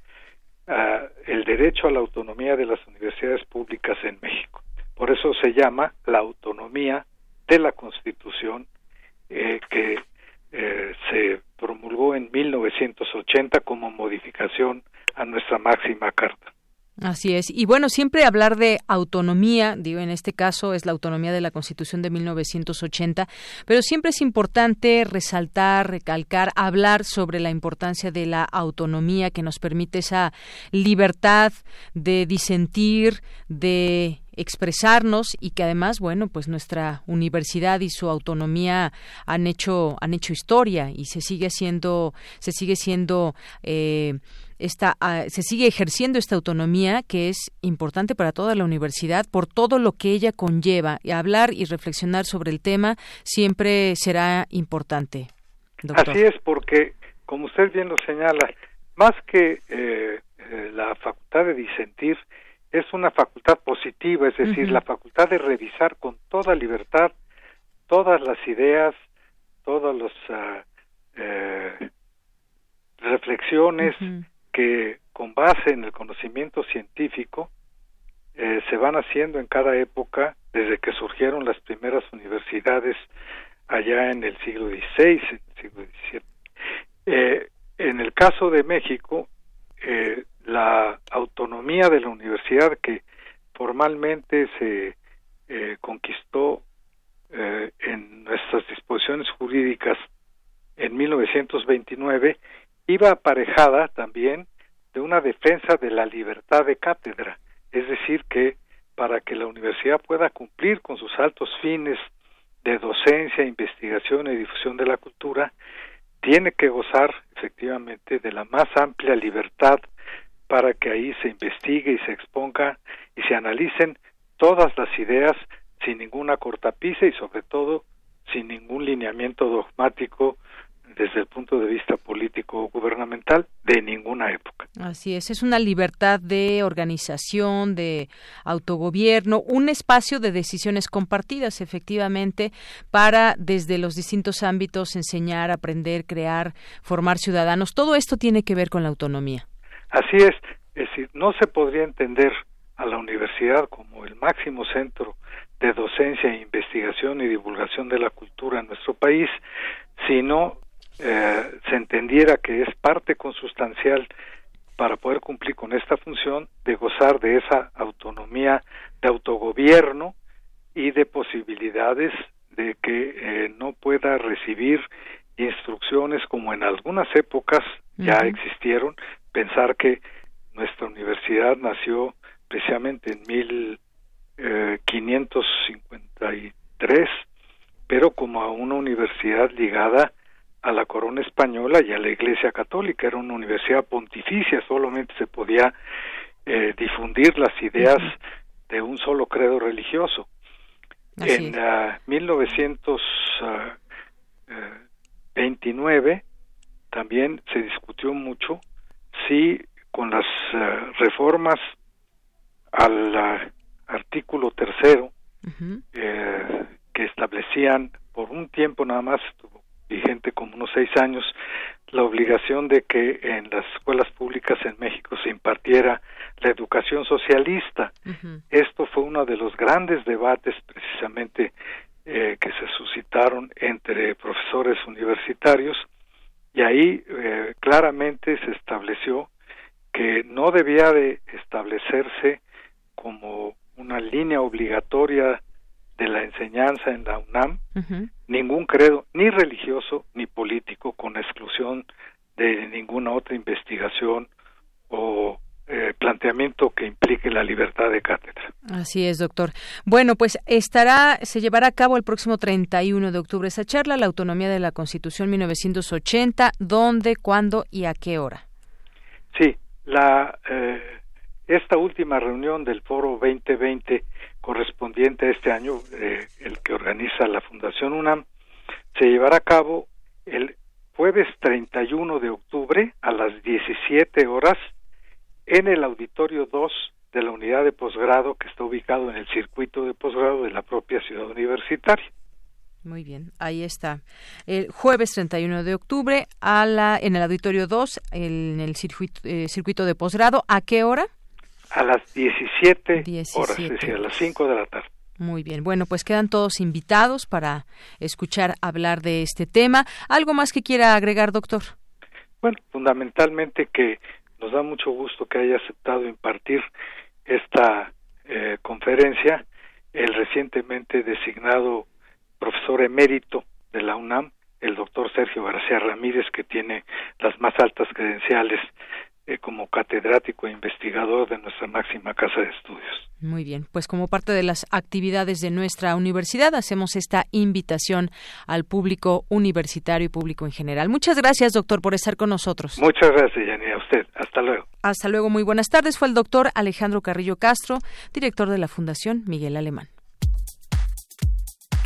ah, el derecho a la autonomía de las universidades públicas en México. Por eso se llama la autonomía de la Constitución eh, que eh, se promulgó en 1980 como modificación a nuestra máxima carta. Así es. Y bueno, siempre hablar de autonomía, digo, en este caso es la autonomía de la Constitución de 1980, pero siempre es importante resaltar, recalcar, hablar sobre la importancia de la autonomía que nos permite esa libertad de disentir, de expresarnos y que además, bueno, pues nuestra universidad y su autonomía han hecho han hecho historia y se sigue siendo se sigue siendo eh, esta, ah, se sigue ejerciendo esta autonomía que es importante para toda la universidad por todo lo que ella conlleva. Y hablar y reflexionar sobre el tema siempre será importante. Así es, porque, como usted bien lo señala, más que eh, eh, la facultad de disentir, es una facultad positiva, es decir, la facultad de revisar con toda libertad todas las ideas, todas las ah, eh, reflexiones que con base en el conocimiento científico eh, se van haciendo en cada época desde que surgieron las primeras universidades allá en el siglo XVI, en el siglo XVII. Eh, en el caso de México, eh, la autonomía de la universidad que formalmente se eh, conquistó eh, en nuestras disposiciones jurídicas en 1929 iba aparejada también de una defensa de la libertad de cátedra, es decir, que para que la universidad pueda cumplir con sus altos fines de docencia, investigación y difusión de la cultura tiene que gozar efectivamente de la más amplia libertad para que ahí se investigue y se exponga y se analicen todas las ideas sin ninguna cortapisa y sobre todo sin ningún lineamiento dogmático desde el punto de vista político gubernamental de ninguna época. Así es, es una libertad de organización, de autogobierno, un espacio de decisiones compartidas, efectivamente, para desde los distintos ámbitos enseñar, aprender, crear, formar ciudadanos. Todo esto tiene que ver con la autonomía. Así es, es decir, no se podría entender a la universidad como el máximo centro de docencia, investigación y divulgación de la cultura en nuestro país si no eh, se entendiera que es parte consustancial para poder cumplir con esta función de gozar de esa autonomía de autogobierno y de posibilidades de que eh, no pueda recibir instrucciones como en algunas épocas ya existieron, pensar que nuestra universidad nació precisamente en 1553, eh, pero como a una universidad ligada a la corona española y a la Iglesia Católica. Era una universidad pontificia, solamente se podía eh, difundir las ideas de un solo credo religioso. en 1929 ah, eh, también se discutió mucho si con las ah, reformas al ah, artículo tercero eh, que establecían por un tiempo nada más vigente como unos seis años la obligación de que en las escuelas públicas en México se impartiera la educación socialista. Esto fue uno de los grandes debates precisamente eh, que se suscitaron entre profesores universitarios y ahí eh, claramente se estableció que no debía de establecerse como una línea obligatoria de la enseñanza en la UNAM, ningún credo, ni religioso ni político, con exclusión de ninguna otra investigación o eh, planteamiento que implique la libertad de cátedra. Así es, doctor. Bueno, pues estará, se llevará a cabo el próximo 31 de octubre esa charla, la autonomía de la Constitución 1980, ¿dónde, cuándo y a qué hora? Sí, la eh, esta última reunión del Foro 2020 correspondiente a este año, eh, el que organiza la Fundación UNAM, se llevará a cabo el jueves 31 de octubre a las 17 horas en el Auditorio 2 de la unidad de posgrado que está ubicado en el circuito de posgrado de la propia ciudad universitaria. Muy bien, ahí está. El jueves 31 de octubre a la, en el Auditorio 2, en el circuito, eh, circuito de posgrado. ¿A qué hora? a las 17, horas, es decir, a las 5 de la tarde. Muy bien, bueno, pues quedan todos invitados para escuchar hablar de este tema. ¿Algo más que quiera agregar, doctor? Bueno, fundamentalmente que nos da mucho gusto que haya aceptado impartir esta eh, conferencia el recientemente designado profesor emérito de la UNAM, el doctor Sergio García Ramírez, que tiene las más altas credenciales eh, como catedrático e investigador de nuestra máxima casa de estudios. Muy bien, pues como parte de las actividades de nuestra universidad hacemos esta invitación al público universitario y público en general. Muchas gracias, doctor, por estar con nosotros. Muchas gracias, Yanni, a usted. Hasta luego. Hasta luego, muy buenas tardes. Fue el doctor Alejandro Carrillo Castro, director de la Fundación Miguel Alemán.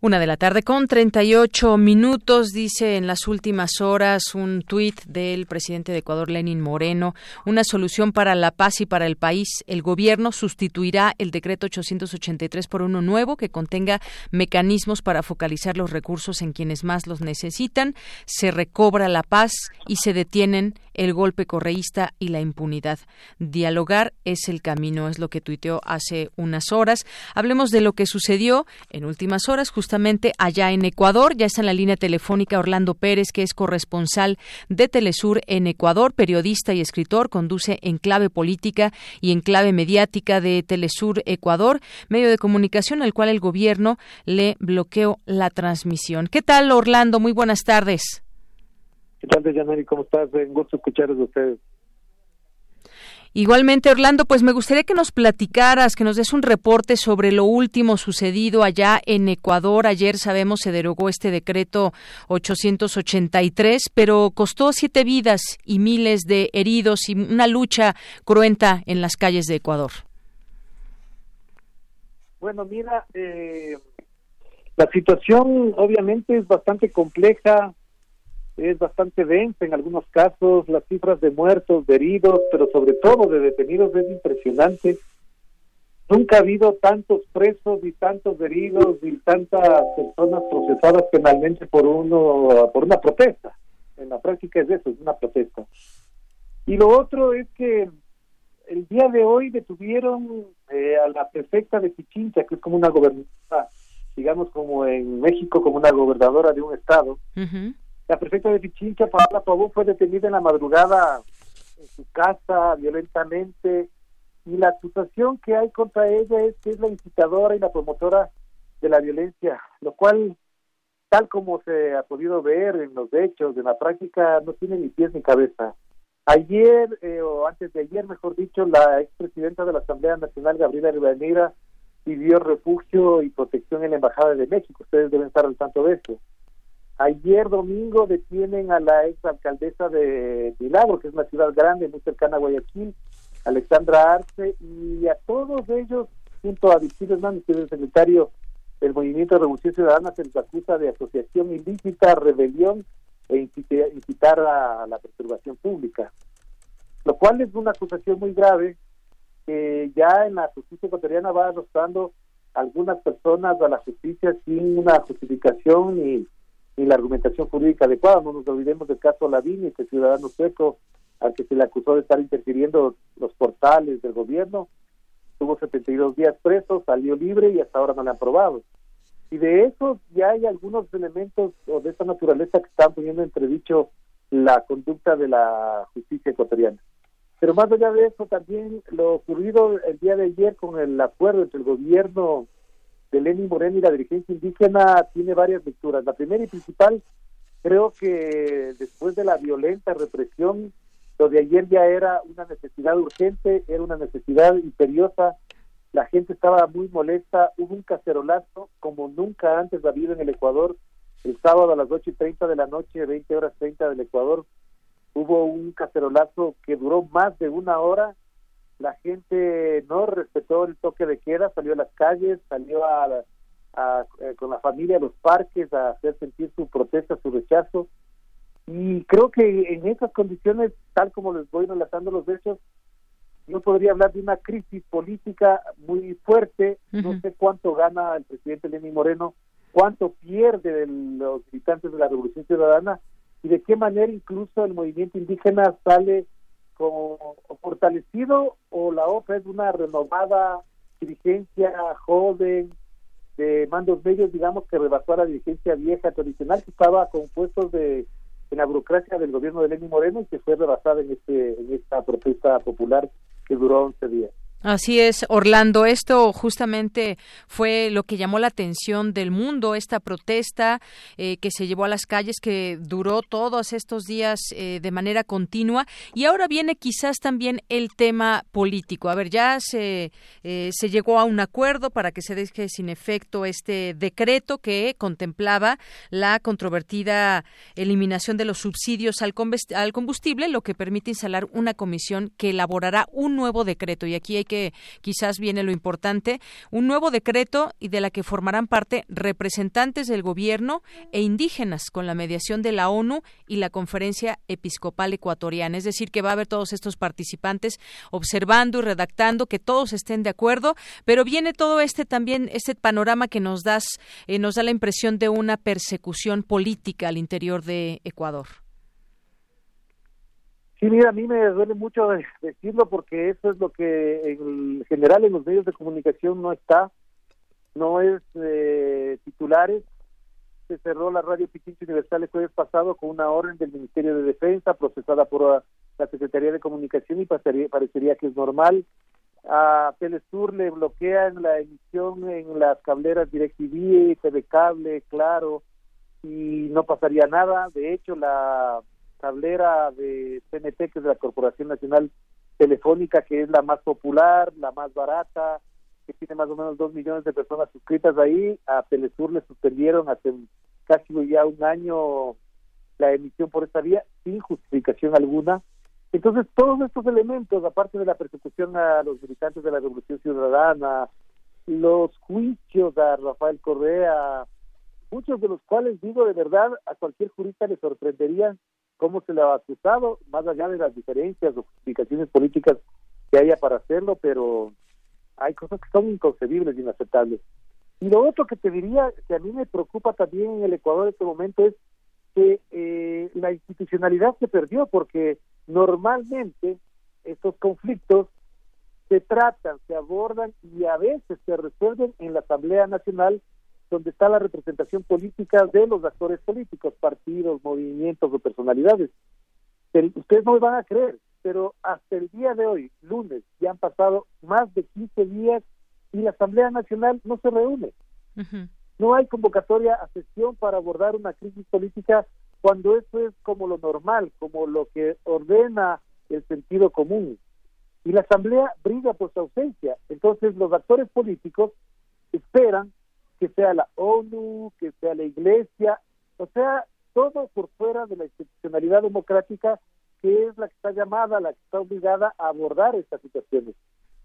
Una de la tarde con 38 minutos, dice en las últimas horas un tuit del presidente de Ecuador, Lenin Moreno, una solución para la paz y para el país. El gobierno sustituirá el decreto 883 por uno nuevo que contenga mecanismos para focalizar los recursos en quienes más los necesitan. Se recobra la paz y se detienen el golpe correísta y la impunidad. Dialogar es el camino, es lo que tuiteó hace unas horas. Hablemos de lo que sucedió en últimas horas, justamente allá en Ecuador. Ya está en la línea telefónica Orlando Pérez, que es corresponsal de Telesur en Ecuador, periodista y escritor, conduce en clave política y en clave mediática de Telesur Ecuador, medio de comunicación al cual el gobierno le bloqueó la transmisión. ¿Qué tal, Orlando? Muy buenas tardes. ¿Qué tal, Deyanari? ¿Cómo estás? Un gusto escucharles de ustedes. Igualmente, Orlando, pues me gustaría que nos platicaras, que nos des un reporte sobre lo último sucedido allá en Ecuador. Ayer sabemos se derogó este decreto 883, pero costó siete vidas y miles de heridos y una lucha cruenta en las calles de Ecuador. Bueno, mira, eh, la situación obviamente es bastante compleja es bastante densa en algunos casos, las cifras de muertos, de heridos, pero sobre todo de detenidos es impresionante. Nunca ha habido tantos presos y tantos heridos y tantas personas procesadas penalmente por uno por una protesta. En la práctica es eso, es una protesta. Y lo otro es que el día de hoy detuvieron eh, a la prefecta de Pichincha, que es como una gobernadora, digamos como en México, como una gobernadora de un estado. La prefecta de Pichincha, Paola Pabú, fue detenida en la madrugada en su casa violentamente y la acusación que hay contra ella es que es la incitadora y la promotora de la violencia, lo cual, tal como se ha podido ver en los hechos, en la práctica, no tiene ni pies ni cabeza. Ayer, eh, o antes de ayer, mejor dicho, la expresidenta de la Asamblea Nacional, Gabriela Rivadeneira, pidió refugio y protección en la Embajada de México. Ustedes deben estar al tanto de eso. Ayer domingo detienen a la ex alcaldesa de Milagro, que es una ciudad grande, muy cercana a Guayaquil, Alexandra Arce, y a todos ellos, junto a Vicente Hernández, que es el secretario del Movimiento de Revolución Ciudadana, se les acusa de asociación ilícita, rebelión e incitar a la perturbación pública. Lo cual es una acusación muy grave que ya en la justicia ecuatoriana va arrastrando algunas personas a la justicia sin una justificación y ni la argumentación jurídica adecuada. No nos olvidemos del caso Lavini, este ciudadano sueco al que se le acusó de estar interfiriendo los portales del gobierno. Tuvo 72 días preso, salió libre y hasta ahora no le han probado. Y de eso ya hay algunos elementos o de esa naturaleza que están poniendo entredicho la conducta de la justicia ecuatoriana. Pero más allá de eso, también lo ocurrido el día de ayer con el acuerdo entre el gobierno de Lenin Moreno y la dirigencia indígena tiene varias lecturas. La primera y principal, creo que después de la violenta represión, lo de ayer ya era una necesidad urgente, era una necesidad imperiosa, la gente estaba muy molesta, hubo un cacerolazo como nunca antes ha habido en el Ecuador, el sábado a las ocho y treinta de la noche, 20 horas 30 del Ecuador, hubo un cacerolazo que duró más de una hora, la gente no respetó el toque de queda, salió a las calles, salió a, eh, con la familia a los parques a hacer sentir su protesta, su rechazo. Y creo que en esas condiciones, tal como les voy relatando los hechos, yo podría hablar de una crisis política muy fuerte. No sé cuánto gana el presidente Lenín Moreno, cuánto pierde los militantes de la Revolución Ciudadana y de qué manera incluso el movimiento indígena sale como fortalecido o la otra es una renovada dirigencia joven de mandos medios, digamos, que rebasó a la dirigencia vieja tradicional que estaba con puestos de en la burocracia del gobierno de Lenín Moreno y que fue rebasada en este en esta protesta popular que duró 11 días. Así es, Orlando. Esto justamente fue lo que llamó la atención del mundo, esta protesta eh, que se llevó a las calles, que duró todos estos días eh, de manera continua. Y ahora viene quizás también el tema político. A ver, ya se, eh, se llegó a un acuerdo para que se deje sin efecto este decreto que contemplaba la controvertida eliminación de los subsidios al combustible, lo que permite instalar una comisión que elaborará un nuevo decreto. Y aquí hay que quizás viene lo importante, un nuevo decreto y de la que formarán parte representantes del gobierno e indígenas con la mediación de la ONU y la Conferencia Episcopal Ecuatoriana. Es decir, que va a haber todos estos participantes observando y redactando, que todos estén de acuerdo, pero viene todo este también, este panorama que nos das, eh, nos da la impresión de una persecución política al interior de Ecuador. Sí, mira, a mí me duele mucho decirlo porque eso es lo que en general en los medios de comunicación no está, no es eh, titulares. Se cerró la radio Pichincho Universal el jueves pasado con una orden del Ministerio de Defensa procesada por la Secretaría de Comunicación y parecería que es normal. A Telesur le bloquean la emisión en las cableras DirecTV, TV Cable, Claro, y no pasaría nada. De hecho, la tablera de CNT, que es la Corporación Nacional Telefónica, que es la más popular, la más barata, que tiene más o menos dos millones de personas suscritas ahí. A Telesur le suspendieron hace casi ya un año la emisión por esta vía sin justificación alguna. Entonces, todos estos elementos, aparte de la persecución a los militantes de la Revolución Ciudadana, los juicios a Rafael Correa, muchos de los cuales digo de verdad a cualquier jurista le sorprendería cómo se le ha acusado, más allá de las diferencias o justificaciones políticas que haya para hacerlo, pero hay cosas que son inconcebibles inaceptables. Y lo otro que te diría, que a mí me preocupa también en el Ecuador en este momento, es que eh, la institucionalidad se perdió, porque normalmente estos conflictos se tratan, se abordan y a veces se resuelven en la Asamblea Nacional donde está la representación política de los actores políticos, partidos, movimientos o personalidades. Pero ustedes no me van a creer, pero hasta el día de hoy, lunes, ya han pasado más de 15 días y la Asamblea Nacional no se reúne. No hay convocatoria a sesión para abordar una crisis política cuando eso es como lo normal, como lo que ordena el sentido común. Y la Asamblea brilla por su ausencia. Entonces los actores políticos esperan que sea la ONU, que sea la Iglesia, o sea, todo por fuera de la institucionalidad democrática que es la que está llamada, la que está obligada a abordar estas situaciones.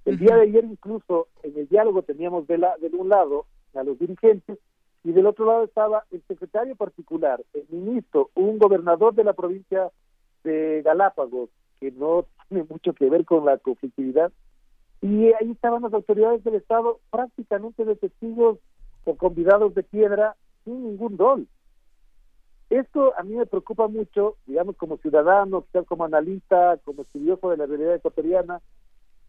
El día de ayer incluso en el diálogo teníamos de, la, de un lado a los dirigentes y del otro lado estaba el secretario particular, el ministro, un gobernador de la provincia de Galápagos, que no tiene mucho que ver con la conflictividad, y ahí estaban las autoridades del Estado prácticamente de testigos o convidados de piedra sin ningún rol. Esto a mí me preocupa mucho, digamos, como ciudadano, quizás como analista, como estudioso de la realidad ecuatoriana,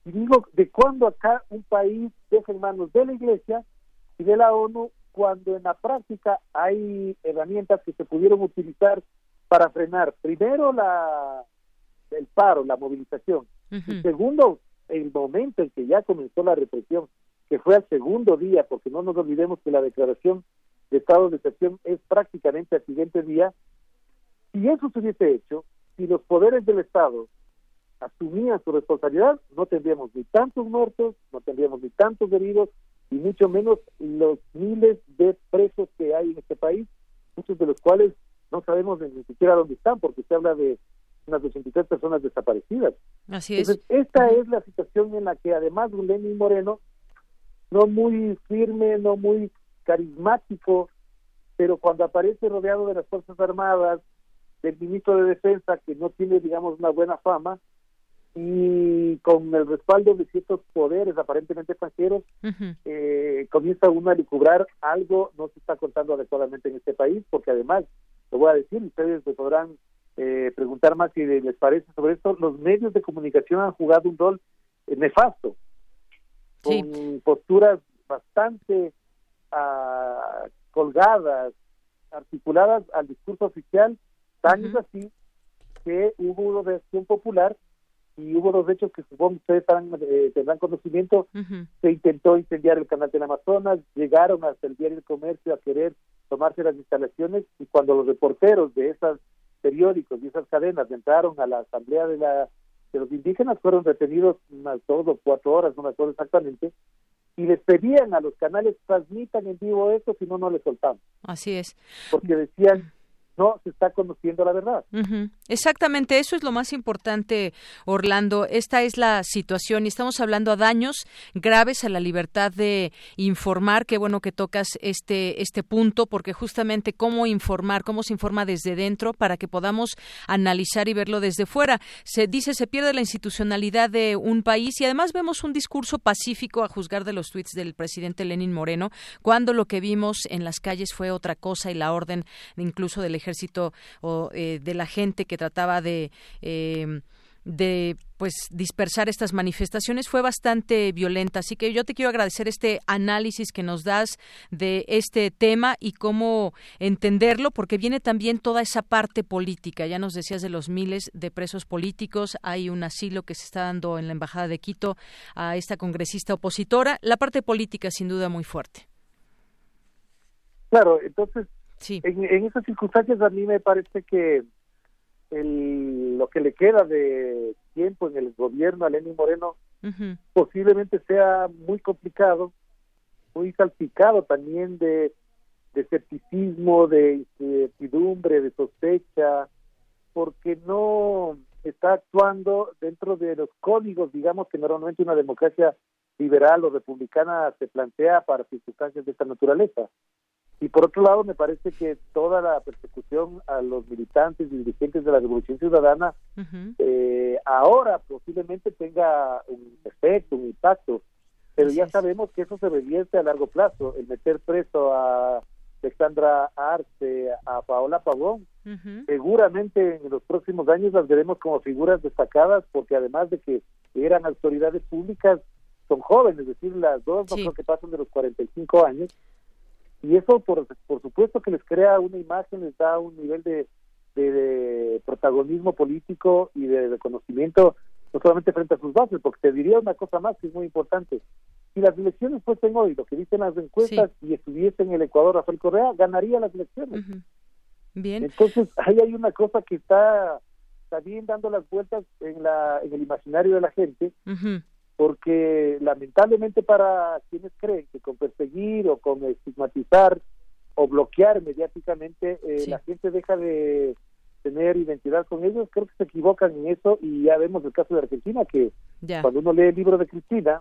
y digo, ¿de cuándo acá un país deja en manos de la Iglesia y de la ONU cuando en la práctica hay herramientas que se pudieron utilizar para frenar primero la el paro, la movilización, y segundo, el momento en que ya comenzó la represión que fue al segundo día, porque no nos olvidemos que la declaración de estado de excepción es prácticamente al siguiente día, si eso se hubiese hecho, si los poderes del Estado asumían su responsabilidad, no tendríamos ni tantos muertos, no tendríamos ni tantos heridos, y mucho menos los miles de presos que hay en este país, muchos de los cuales no sabemos ni siquiera dónde están, porque se habla de unas 83 personas desaparecidas. Así es. Entonces, esta es la situación en la que además Lenín Moreno no muy firme, no muy carismático, pero cuando aparece rodeado de las Fuerzas Armadas, del ministro de Defensa, que no tiene, digamos, una buena fama, y con el respaldo de ciertos poderes aparentemente extranjeros, eh, comienza uno a lucubrar algo no se está contando adecuadamente en este país, porque además, lo voy a decir, ustedes me podrán eh, preguntar más si les parece sobre esto, los medios de comunicación han jugado un rol nefasto con posturas bastante ah, colgadas, articuladas al discurso oficial, tan es así que hubo una reacción popular y hubo dos hechos que supongo ustedes eh, tendrán conocimiento. Se intentó incendiar el canal del Amazonas, llegaron hasta el diario El Comercio a querer tomarse las instalaciones y cuando los reporteros de esos periódicos y esas cadenas entraron a la asamblea de la los indígenas fueron retenidos unas dos o cuatro horas, no me acuerdo exactamente, y les pedían a los canales transmitan en vivo eso, si no, no les soltamos. Así es. Porque decían, no se está conociendo la verdad. Exactamente, eso es lo más importante, Orlando. Esta es la situación y estamos hablando a daños graves a la libertad de informar. Qué bueno que tocas este este punto porque justamente cómo informar, cómo se informa desde dentro para que podamos analizar y verlo desde fuera. Se dice se pierde la institucionalidad de un país y además vemos un discurso pacífico a juzgar de los tweets del presidente Lenin Moreno cuando lo que vimos en las calles fue otra cosa y la orden incluso del ejército o de la gente que trataba de de pues dispersar estas manifestaciones fue bastante violenta. Así que yo te quiero agradecer este análisis que nos das de este tema y cómo entenderlo, porque viene también toda esa parte política. Ya nos decías de los miles de presos políticos, hay un asilo que se está dando en la Embajada de Quito a esta congresista opositora. La parte política sin duda muy fuerte. Claro, entonces, en, en esas circunstancias a mí me parece que el, lo que le queda de tiempo en el gobierno a Lenín Moreno posiblemente sea muy complicado, muy salpicado también de, de escepticismo, de incertidumbre, de sospecha, porque no está actuando dentro de los códigos, digamos, que normalmente una democracia liberal o republicana se plantea para circunstancias de esta naturaleza. Y por otro lado, me parece que toda la persecución a los militantes y dirigentes de la Revolución Ciudadana eh, ahora posiblemente tenga un efecto, un impacto, pero ya sabemos que eso se revierte a largo plazo. El meter preso a Alexandra Arce, a Paola Pavón, seguramente en los próximos años las veremos como figuras destacadas, porque además de que eran autoridades públicas, son jóvenes, es decir, las dos no creo que pasan de los 45 años y eso por, por supuesto que les crea una imagen, les da un nivel de, de, protagonismo político y de reconocimiento no solamente frente a sus bases, porque te diría una cosa más que es muy importante. Si las elecciones fuesen hoy, lo que dicen las encuestas, y estuviese en el Ecuador Rafael Correa, ganaría las elecciones. Bien. Entonces, ahí hay una cosa que está, también dando las vueltas en, la, en el imaginario de la gente, porque lamentablemente para quienes creen que con perseguir o con estigmatizar o bloquear mediáticamente eh, la gente deja de tener identidad con ellos, creo que se equivocan en eso y ya vemos el caso de Argentina que cuando uno lee el libro de Cristina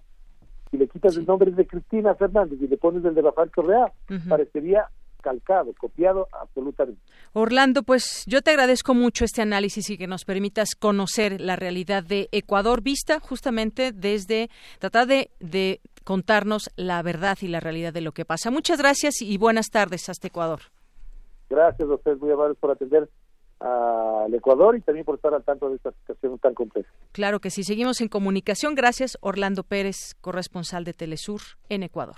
y le quitas el nombre de Cristina Fernández y le pones el de Rafael Correa, parecería calcado, copiado absolutamente. Orlando, pues yo te agradezco mucho este análisis y que nos permitas conocer la realidad de Ecuador vista justamente desde tratar de, de contarnos la verdad y la realidad de lo que pasa. Muchas gracias y buenas tardes hasta Ecuador. Gracias a ustedes muy amables por atender al Ecuador y también por estar al tanto de esta situación tan compleja. Claro que sí, seguimos en comunicación. Gracias, Orlando Pérez, corresponsal de Telesur en Ecuador.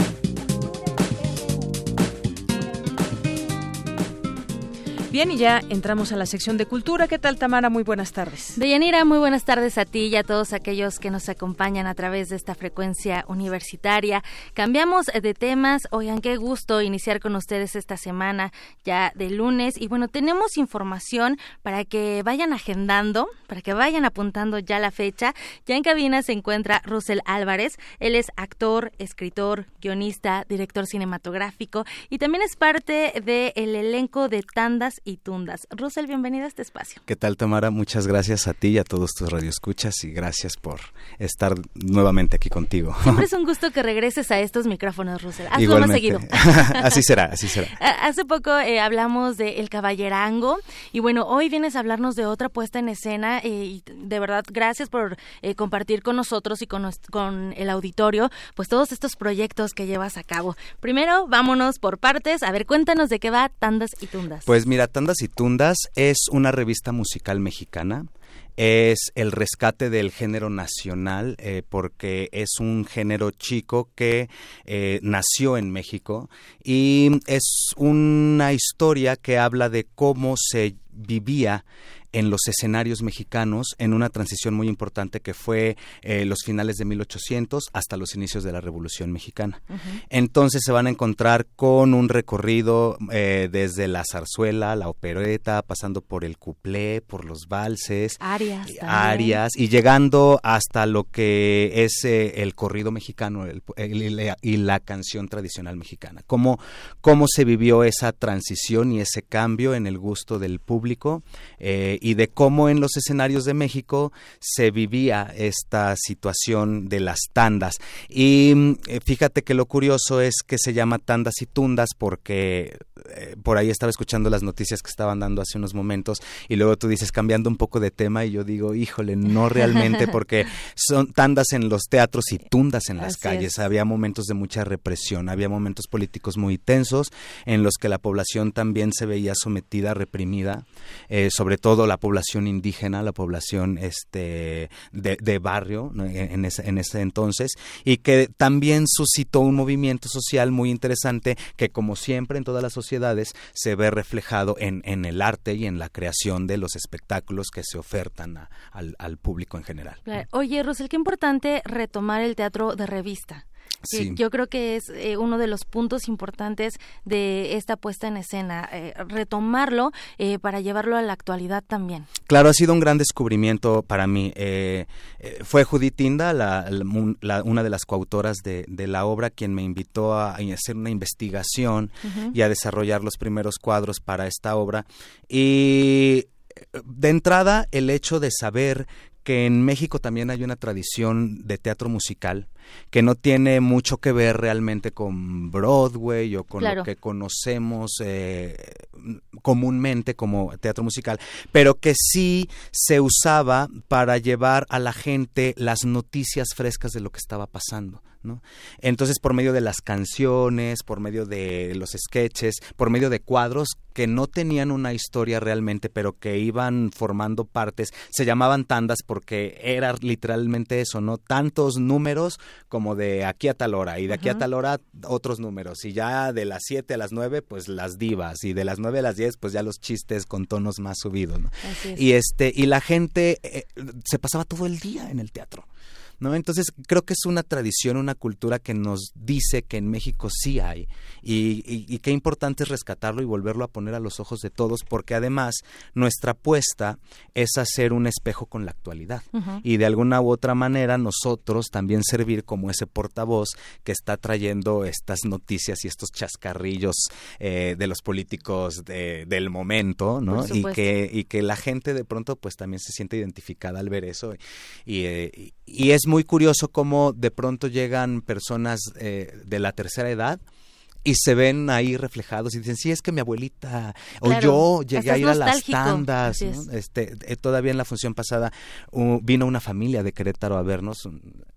Bien, y ya entramos a la sección de cultura. ¿Qué tal, Tamara? Muy buenas tardes. Deyanira, muy buenas tardes a ti y a todos aquellos que nos acompañan a través de esta frecuencia universitaria. Cambiamos de temas. Oigan, qué gusto iniciar con ustedes esta semana ya de lunes. Y bueno, tenemos información para que vayan agendando, para que vayan apuntando ya la fecha. Ya en cabina se encuentra Russell Álvarez. Él es actor, escritor, guionista, director cinematográfico y también es parte del elenco de Tandas y Tundas. Russell, bienvenida a este espacio. ¿Qué tal, Tamara? Muchas gracias a ti y a todos tus radioescuchas y gracias por estar nuevamente aquí contigo. Siempre es un gusto que regreses a estos micrófonos, Russell. Hazlo más seguido. así será, así será. Hace poco eh, hablamos de El Caballerango y bueno, hoy vienes a hablarnos de otra puesta en escena eh, y de verdad gracias por eh, compartir con nosotros y con, con el auditorio pues todos estos proyectos que llevas a cabo. Primero, vámonos por partes. A ver, cuéntanos de qué va Tandas y Tundas. Pues mira, Tandas y Tundas es una revista musical mexicana. Es el rescate del género nacional, eh, porque es un género chico que eh, nació en México y es una historia que habla de cómo se vivía en los escenarios mexicanos en una transición muy importante que fue eh, los finales de 1800 hasta los inicios de la Revolución Mexicana. Entonces se van a encontrar con un recorrido eh, desde la zarzuela, la opereta, pasando por el cuplé, por los valses, arias, y, arias y llegando hasta lo que es eh, el corrido mexicano y la canción tradicional mexicana. Cómo, cómo se vivió esa transición y ese cambio en el gusto del público y de cómo en los escenarios de México se vivía esta situación de las tandas. Y mm, fíjate que lo curioso es que se llama tandas y tundas porque por ahí estaba escuchando las noticias que estaban dando hace unos momentos y luego tú dices cambiando un poco de tema y yo digo, híjole, no realmente porque son tandas en los teatros y tundas en las calles. Había momentos de mucha represión, había momentos políticos muy tensos en los que la población también se veía sometida, reprimida, eh, sobre todo la población indígena, la población este de, barrio en, ese, en ese entonces y que también suscitó un movimiento social muy interesante que como siempre en todas las sociedades se ve reflejado en, en el arte y en la creación de los espectáculos que se ofertan al, al, público en general. Oye, Rosel, qué importante retomar el teatro de revista. Yo creo que es eh, uno de los puntos importantes de esta puesta en escena, eh, retomarlo eh, para llevarlo a la actualidad también. Claro, ha sido un gran descubrimiento para mí. fue Judith Tinda, la, una de las coautoras de, la obra, quien me invitó a, hacer una investigación y a desarrollar los primeros cuadros para esta obra. Y de entrada, el hecho de saber que en México también hay una tradición de teatro musical que no tiene mucho que ver realmente con Broadway o con lo que conocemos eh, comúnmente como teatro musical, pero que sí se usaba para llevar a la gente las noticias frescas de lo que estaba pasando. Entonces, por medio de las canciones, por medio de los sketches, por medio de cuadros que no tenían una historia realmente, pero que iban formando partes, se llamaban tandas porque era literalmente eso, ¿no? Tantos números como de aquí a tal hora, y de aquí a tal hora otros números, y ya de las 7 a las 9, pues las divas, y de las 9 a las 10, pues ya los chistes con tonos más subidos, Y este, y la gente eh, se pasaba todo el día en el teatro. ¿No? Entonces creo que es una tradición, una cultura que nos dice que en México sí hay y, y, qué importante es rescatarlo y volverlo a poner a los ojos de todos porque además nuestra apuesta es hacer un espejo con la actualidad y de alguna u otra manera nosotros también servir como ese portavoz que está trayendo estas noticias y estos chascarrillos eh, de los políticos del momento, ¿no? Y que, y que la gente de pronto pues también se siente identificada al ver eso y, eh, y es muy curioso cómo de pronto llegan personas eh, de la tercera edad y se ven ahí reflejados y dicen, sí, es que mi abuelita o yo llegué a ir a las tandas. este, eh, todavía en la función pasada vino una familia de Querétaro a vernos,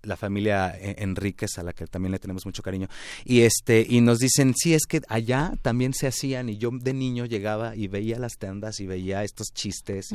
la familia eh, Enríquez, a la que también le tenemos mucho cariño, y, este, y nos dicen, sí, es que allá también se hacían y yo de niño llegaba y veía las tandas y veía estos chistes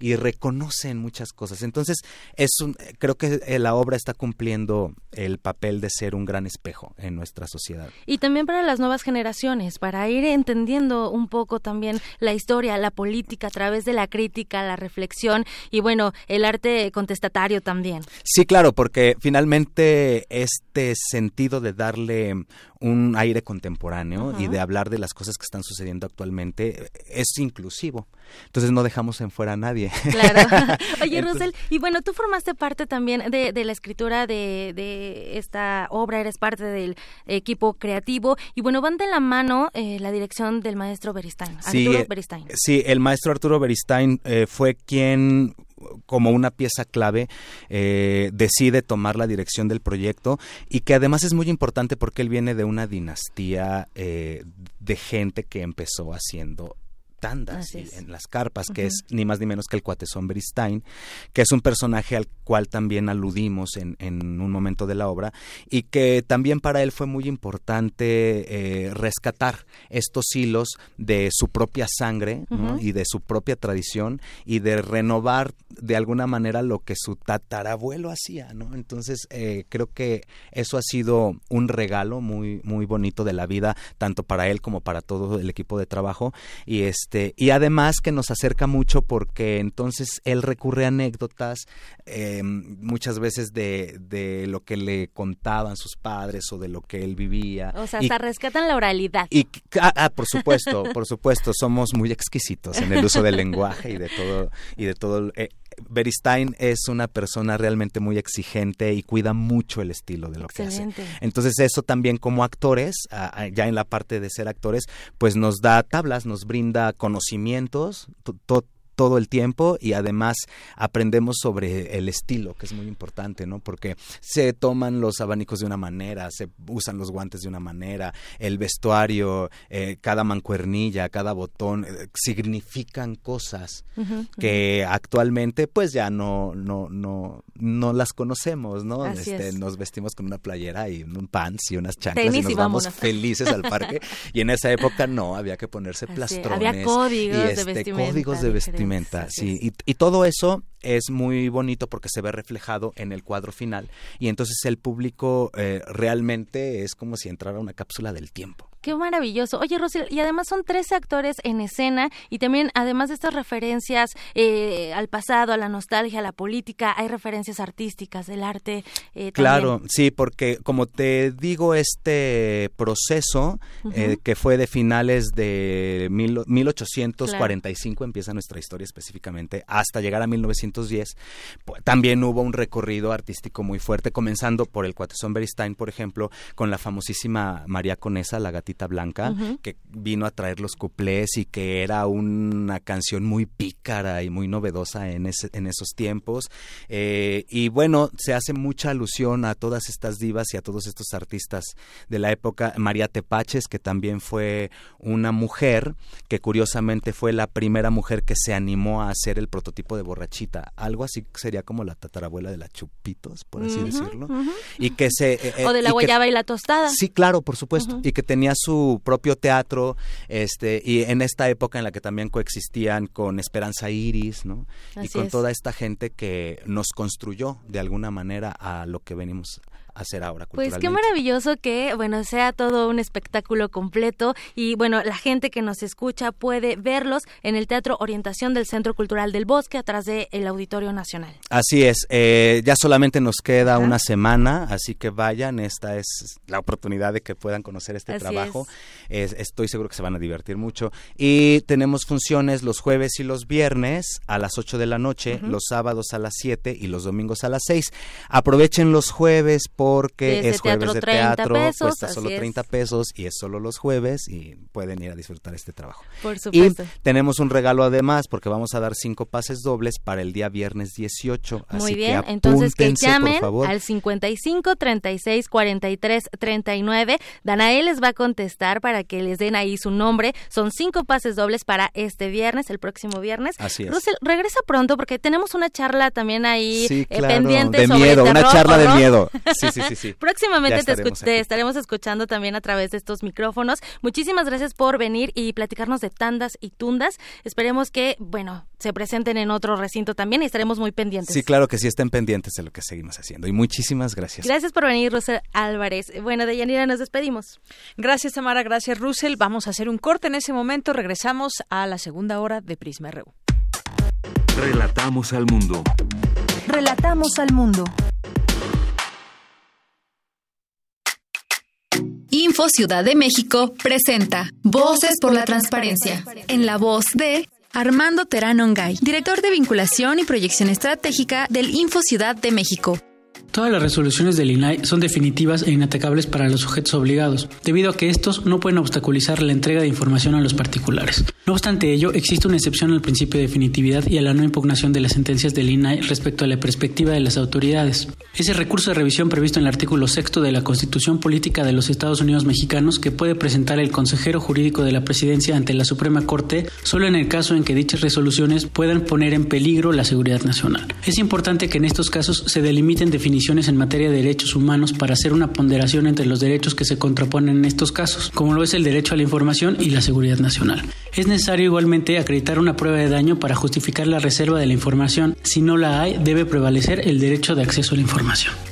y, reconocen muchas cosas. Entonces, es un, creo que eh, la obra está cumpliendo el papel de ser un gran espejo en nuestra sociedad. Y también para las nuevas generaciones, para ir entendiendo un poco también la historia, la política a través de la crítica, la reflexión y bueno, el arte contestatario también. Sí, claro, porque finalmente este sentido de darle un aire contemporáneo y de hablar de las cosas que están sucediendo actualmente es inclusivo. Entonces no dejamos en fuera a nadie. Claro. Oye, Rosel, y bueno, tú formaste parte también de, la escritura de, de, esta obra, eres parte del equipo creativo y bueno, van de la mano eh, la dirección del maestro Beristain, Arturo eh, Beristain. Sí, el maestro Arturo Beristain eh, fue quien como una pieza clave, eh, decide tomar la dirección del proyecto y que además es muy importante porque él viene de una dinastía eh, de gente que empezó haciendo tandas en las carpas, que es ni más ni menos que el cuatezón Beristain, que es un personaje al cual también aludimos en, en, un momento de la obra y que también para él fue muy importante eh, rescatar estos hilos de su propia sangre y de su propia tradición y de renovar de alguna manera lo que su tatarabuelo hacía, ¿no? Entonces eh, creo que eso ha sido un regalo muy muy bonito de la vida tanto para él como para todo el equipo de trabajo y este este, y además que nos acerca mucho porque entonces él recurre a anécdotas em, muchas veces de, de, lo que le contaban sus padres o de lo que él vivía. O sea, hasta rescatan la oralidad. Y, ah, ah, por supuesto, por supuesto, somos muy exquisitos en el uso del lenguaje y de todo, y de todo eh, Beristain es una persona realmente muy exigente y cuida mucho el estilo de lo que hace. Entonces eso también como actores, ya en la parte de ser actores, pues nos da tablas, nos brinda conocimientos, todo el tiempo y además aprendemos sobre el estilo, que es muy importante, ¿no? Porque se toman los abanicos de una manera, se usan los guantes de una manera, el vestuario, eh, cada mancuernilla, cada botón, eh, significan cosas que actualmente pues ya no, no, no, no las conocemos, ¿no? Este, nos vestimos con una playera y un pants y unas chanclas y nos vamos felices al parque. y en esa época no, había que ponerse plastrones. Había códigos y de este, vestimenta. Códigos de vestimenta, sí. Y, y todo eso es muy bonito porque se ve reflejado en el cuadro final y entonces el público eh, realmente es como si entrara una cápsula del tiempo. Qué maravilloso. Oye, Rosy, y además son 13 actores en escena y también, además de estas referencias eh, al pasado, a la nostalgia, a la política, hay referencias artísticas del arte. Eh, claro, también. sí, porque como te digo, este proceso eh, que fue de finales de mil, 1845, claro. empieza nuestra historia específicamente, hasta llegar a 1910, pues, también hubo un recorrido artístico muy fuerte, comenzando por el Cuatezón Beristain, por ejemplo, con la famosísima María Conesa, la gatita Blanca, uh -huh. que vino a traer los cuplés y que era una canción muy pícara y muy novedosa en, ese, en esos tiempos. Eh, y bueno, se hace mucha alusión a todas estas divas y a todos estos artistas de la época. María Tepaches, que también fue una mujer, que curiosamente fue la primera mujer que se animó a hacer el prototipo de borrachita. Algo así sería como la tatarabuela de la Chupitos, por así uh -huh, decirlo. Uh -huh. Y que se... Eh, o de la guayaba que, y la tostada. Sí, claro, por supuesto. Y que tenía su propio teatro, este, y en esta época en la que también coexistían con Esperanza Iris, ¿no? Así y con es. toda esta gente que nos construyó de alguna manera a lo que venimos hacer ahora Pues qué maravilloso que, bueno, sea todo un espectáculo completo y, bueno, la gente que nos escucha puede verlos en el Teatro Orientación del Centro Cultural del Bosque, atrás del el Auditorio Nacional. Así es, eh, ya solamente nos queda Ajá. una semana, así que vayan, esta es la oportunidad de que puedan conocer este así trabajo, es. Es, estoy seguro que se van a divertir mucho. Y tenemos funciones los jueves y los viernes a las 8 de la noche, los sábados a las 7 y los domingos a las 6. Aprovechen los jueves porque es jueves de teatro, pesos, cuesta solo 30 es. pesos y es solo los jueves y pueden ir a disfrutar este trabajo. Por supuesto. Y tenemos un regalo además porque vamos a dar cinco pases dobles para el día viernes 18. Muy así bien, que entonces que llamen por favor. al 55 36 43 39. Danael les va a contestar para que les den ahí su nombre. Son cinco pases dobles para este viernes, el próximo viernes. Así es. Russell, regresa pronto porque tenemos una charla también ahí sí, eh, claro, pendiente de sobre miedo, terror, una charla de miedo. Sí, sí, sí, sí. Próximamente te, escu te, estaremos escuchando también a través de estos micrófonos. Muchísimas gracias por venir y platicarnos de tandas y tundas. Esperemos que, bueno, se presenten en otro recinto también y estaremos muy pendientes. Sí, claro que sí, estén pendientes de lo que seguimos haciendo. Y muchísimas gracias. Gracias por venir, Russell Álvarez. Bueno, de Yanira nos despedimos. Gracias, Tamara. Gracias, Russell. Vamos a hacer un corte en ese momento. Regresamos a la segunda hora de Prisma RU. Relatamos al mundo. Relatamos al mundo. Info Ciudad de México presenta Voces por la Transparencia, en la voz de Armando Terán Ongay, director de vinculación y proyección estratégica del Info Ciudad de México. Todas las resoluciones del INAI son definitivas e inatacables para los sujetos obligados, debido a que estos no pueden obstaculizar la entrega de información a los particulares. No obstante ello, existe una excepción al principio de definitividad y a la no impugnación de las sentencias del INAI respecto a la perspectiva de las autoridades. Ese recurso de revisión previsto en el artículo sexto de la Constitución Política de los Estados Unidos Mexicanos que puede presentar el consejero jurídico de la presidencia ante la Suprema Corte solo en el caso en que dichas resoluciones puedan poner en peligro la seguridad nacional. Es importante que en estos casos se delimiten definiciones en materia de derechos humanos para hacer una ponderación entre los derechos que se contraponen en estos casos, como lo es el derecho a la información y la seguridad nacional. Es necesario igualmente acreditar una prueba de daño para justificar la reserva de la información. Si no la hay, debe prevalecer el derecho de acceso a la información.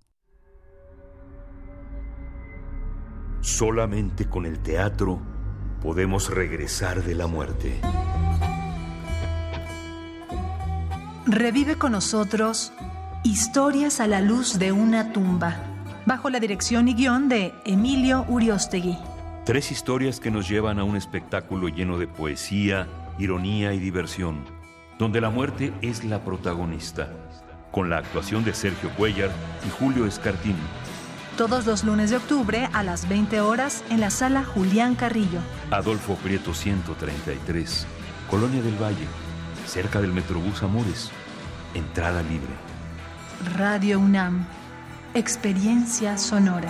Solamente con el teatro podemos regresar de la muerte. Revive con nosotros Historias a la luz de una tumba, bajo la dirección y guion de Emilio Uriostegui. Tres historias que nos llevan a un espectáculo lleno de poesía, ironía y diversión, donde la muerte es la protagonista, con la actuación de Sergio Cuellar y Julio Escartini. Todos los lunes de octubre a las 20 horas en la sala Julián Carrillo. Adolfo Prieto 133, Colonia del Valle, cerca del Metrobús Amores. Entrada libre. Radio UNAM. Experiencia sonora.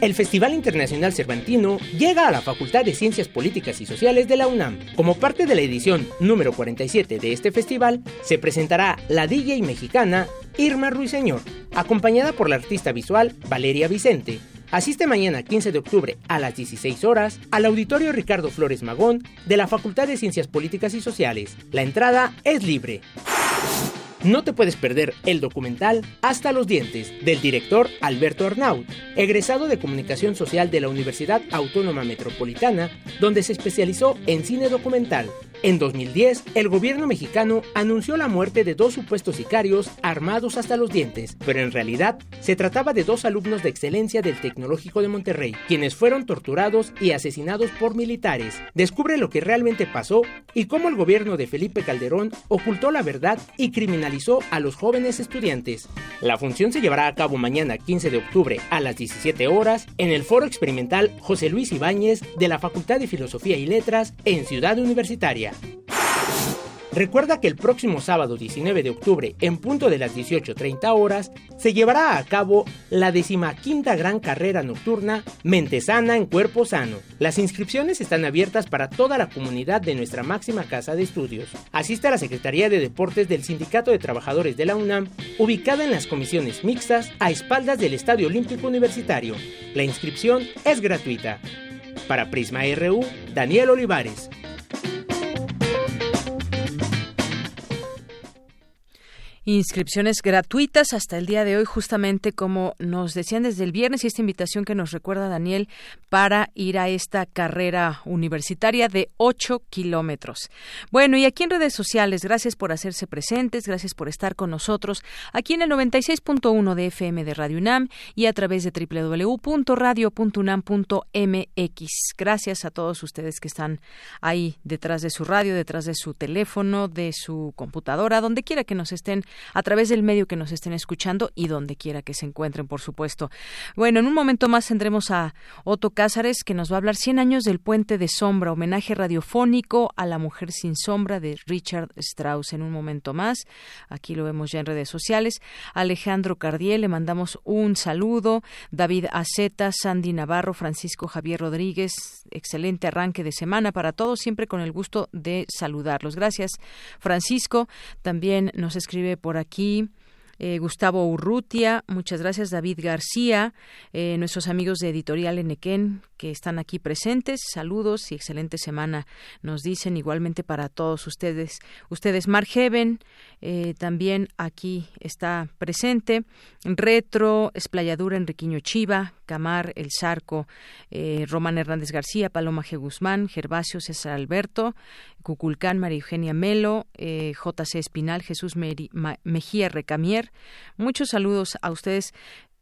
El Festival Internacional Cervantino llega a la Facultad de Ciencias Políticas y Sociales de la UNAM. Como parte de la edición número 47 de este festival, se presentará la DJ mexicana Irma Ruiseñor, acompañada por la artista visual Valeria Vicente. Asiste mañana 15 de octubre a las 16 horas al Auditorio Ricardo Flores Magón de la Facultad de Ciencias Políticas y Sociales. La entrada es libre. No te puedes perder el documental Hasta los dientes del director Alberto Arnaut, egresado de Comunicación Social de la Universidad Autónoma Metropolitana, donde se especializó en cine documental. En 2010, el gobierno mexicano anunció la muerte de dos supuestos sicarios armados hasta los dientes, pero en realidad se trataba de dos alumnos de excelencia del Tecnológico de Monterrey, quienes fueron torturados y asesinados por militares. Descubre lo que realmente pasó y cómo el gobierno de Felipe Calderón ocultó la verdad y criminalizó a los jóvenes estudiantes. La función se llevará a cabo mañana 15 de octubre a las 17 horas en el Foro Experimental José Luis Ibáñez de la Facultad de Filosofía y Letras en Ciudad Universitaria. Recuerda que el próximo sábado 19 de octubre, en punto de las 18.30 horas, se llevará a cabo la decimaquinta gran carrera nocturna Mente Sana en Cuerpo Sano. Las inscripciones están abiertas para toda la comunidad de nuestra máxima casa de estudios. Asiste a la Secretaría de Deportes del Sindicato de Trabajadores de la UNAM, ubicada en las comisiones mixtas a espaldas del Estadio Olímpico Universitario. La inscripción es gratuita. Para Prisma RU, Daniel Olivares. Inscripciones gratuitas hasta el día de hoy, justamente como nos decían desde el viernes y esta invitación que nos recuerda Daniel para ir a esta carrera universitaria de 8 kilómetros. Bueno, y aquí en redes sociales, gracias por hacerse presentes, gracias por estar con nosotros aquí en el 96.1 de FM de Radio UNAM y a través de www.radio.unam.mx. Gracias a todos ustedes que están ahí detrás de su radio, detrás de su teléfono, de su computadora, donde quiera que nos estén a través del medio que nos estén escuchando y donde quiera que se encuentren, por supuesto. Bueno, en un momento más tendremos a Otto Cázares que nos va a hablar 100 años del Puente de Sombra, homenaje radiofónico a la mujer sin sombra de Richard Strauss. En un momento más, aquí lo vemos ya en redes sociales. Alejandro Cardiel, le mandamos un saludo. David Aceta, Sandy Navarro, Francisco Javier Rodríguez, excelente arranque de semana para todos, siempre con el gusto de saludarlos. Gracias, Francisco. También nos escribe por aquí. Eh, Gustavo Urrutia, muchas gracias David García, eh, nuestros amigos de Editorial Enequén que están aquí presentes, saludos y excelente semana nos dicen igualmente para todos ustedes. Ustedes, Margeven, eh, también aquí está presente, Retro, Esplayadura, Enriquiño Chiva, Camar, El Zarco, eh, Román Hernández García, Paloma G. Guzmán, Gervasio César Alberto, Cuculcán, María Eugenia Melo, eh, JC Espinal, Jesús Mejía Recamier. Muchos saludos a ustedes.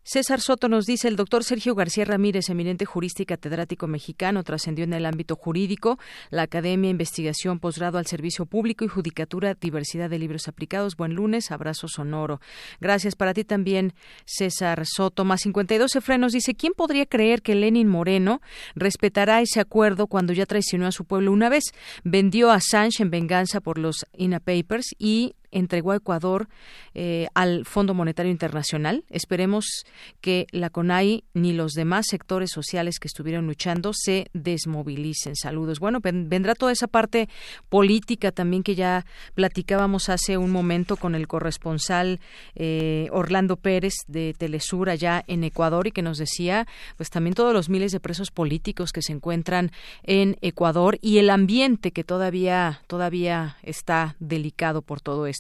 César Soto nos dice, el doctor Sergio García Ramírez, eminente jurista y catedrático mexicano, trascendió en el ámbito jurídico, la Academia, Investigación, posgrado al Servicio Público y Judicatura, Diversidad de Libros Aplicados. Buen lunes, abrazo sonoro. Gracias para ti también, César Soto. Más 52 Efren nos dice, ¿quién podría creer que Lenin Moreno respetará ese acuerdo cuando ya traicionó a su pueblo una vez? Vendió a Sánchez en venganza por los INA Papers y entregó a Ecuador eh, al Fondo Monetario Internacional. Esperemos que la CONAI ni los demás sectores sociales que estuvieron luchando se desmovilicen. Saludos. Bueno, vendrá toda esa parte política también que ya platicábamos hace un momento con el corresponsal eh, Orlando Pérez de Telesur allá en Ecuador y que nos decía pues también todos los miles de presos políticos que se encuentran en Ecuador y el ambiente que todavía todavía está delicado por todo esto.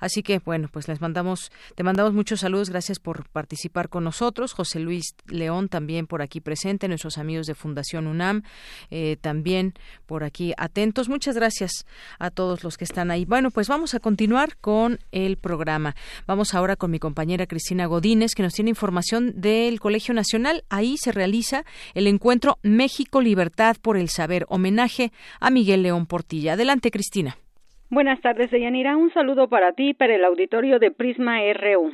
Así que, bueno, pues les mandamos, te mandamos muchos saludos, gracias por participar con nosotros. José Luis León también por aquí presente, nuestros amigos de Fundación UNAM eh, también por aquí atentos. Muchas gracias a todos los que están ahí. Bueno, pues vamos a continuar con el programa. Vamos ahora con mi compañera Cristina Godínez, que nos tiene información del Colegio Nacional. Ahí se realiza el encuentro México Libertad por el Saber, homenaje a Miguel León Portilla. Adelante, Cristina. Buenas tardes, Deyanira. Un saludo para ti y para el auditorio de Prisma RU.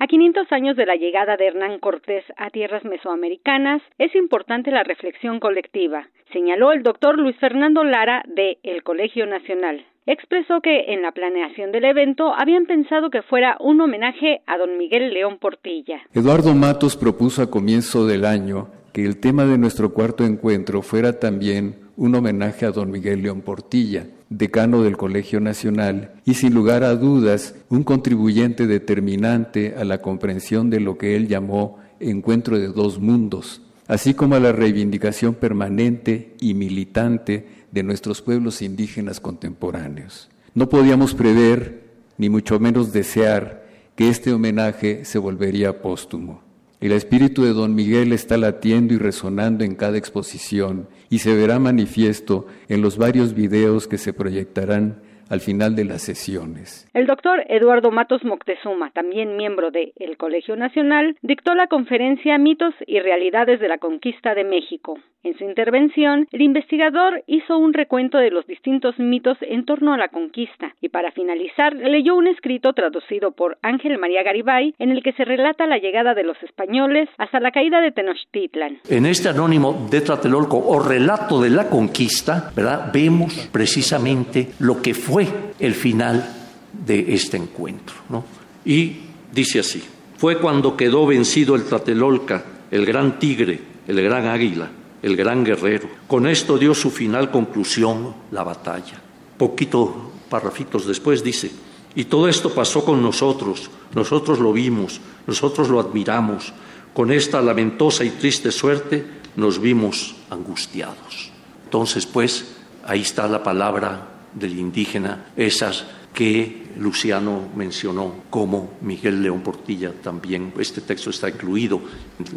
A 500 años de la llegada de Hernán Cortés a tierras mesoamericanas, es importante la reflexión colectiva, señaló el doctor Luis Fernando Lara de El Colegio Nacional. Expresó que en la planeación del evento habían pensado que fuera un homenaje a don Miguel León Portilla. Eduardo Matos propuso a comienzo del año que el tema de nuestro cuarto encuentro fuera también un homenaje a don Miguel León Portilla, decano del Colegio Nacional y sin lugar a dudas un contribuyente determinante a la comprensión de lo que él llamó encuentro de dos mundos, así como a la reivindicación permanente y militante de nuestros pueblos indígenas contemporáneos. No podíamos prever, ni mucho menos desear, que este homenaje se volvería póstumo. El espíritu de don Miguel está latiendo y resonando en cada exposición y se verá manifiesto en los varios videos que se proyectarán al final de las sesiones. El doctor Eduardo Matos Moctezuma, también miembro de El Colegio Nacional, dictó la conferencia Mitos y Realidades de la Conquista de México. En su intervención, el investigador hizo un recuento de los distintos mitos en torno a la conquista y para finalizar leyó un escrito traducido por Ángel María Garibay en el que se relata la llegada de los españoles hasta la caída de Tenochtitlan. En este anónimo de Tlatelolco o relato de la conquista, ¿verdad? Vemos precisamente lo que fue el final de este encuentro. ¿no? Y dice así, fue cuando quedó vencido el Tlatelolca, el gran tigre, el gran águila, el gran guerrero. Con esto dio su final conclusión la batalla. Poquito parrafitos después dice, y todo esto pasó con nosotros, nosotros lo vimos, nosotros lo admiramos. Con esta lamentosa y triste suerte nos vimos angustiados. Entonces, pues, ahí está la palabra del indígena, esas que Luciano mencionó como Miguel León Portilla también. Este texto está incluido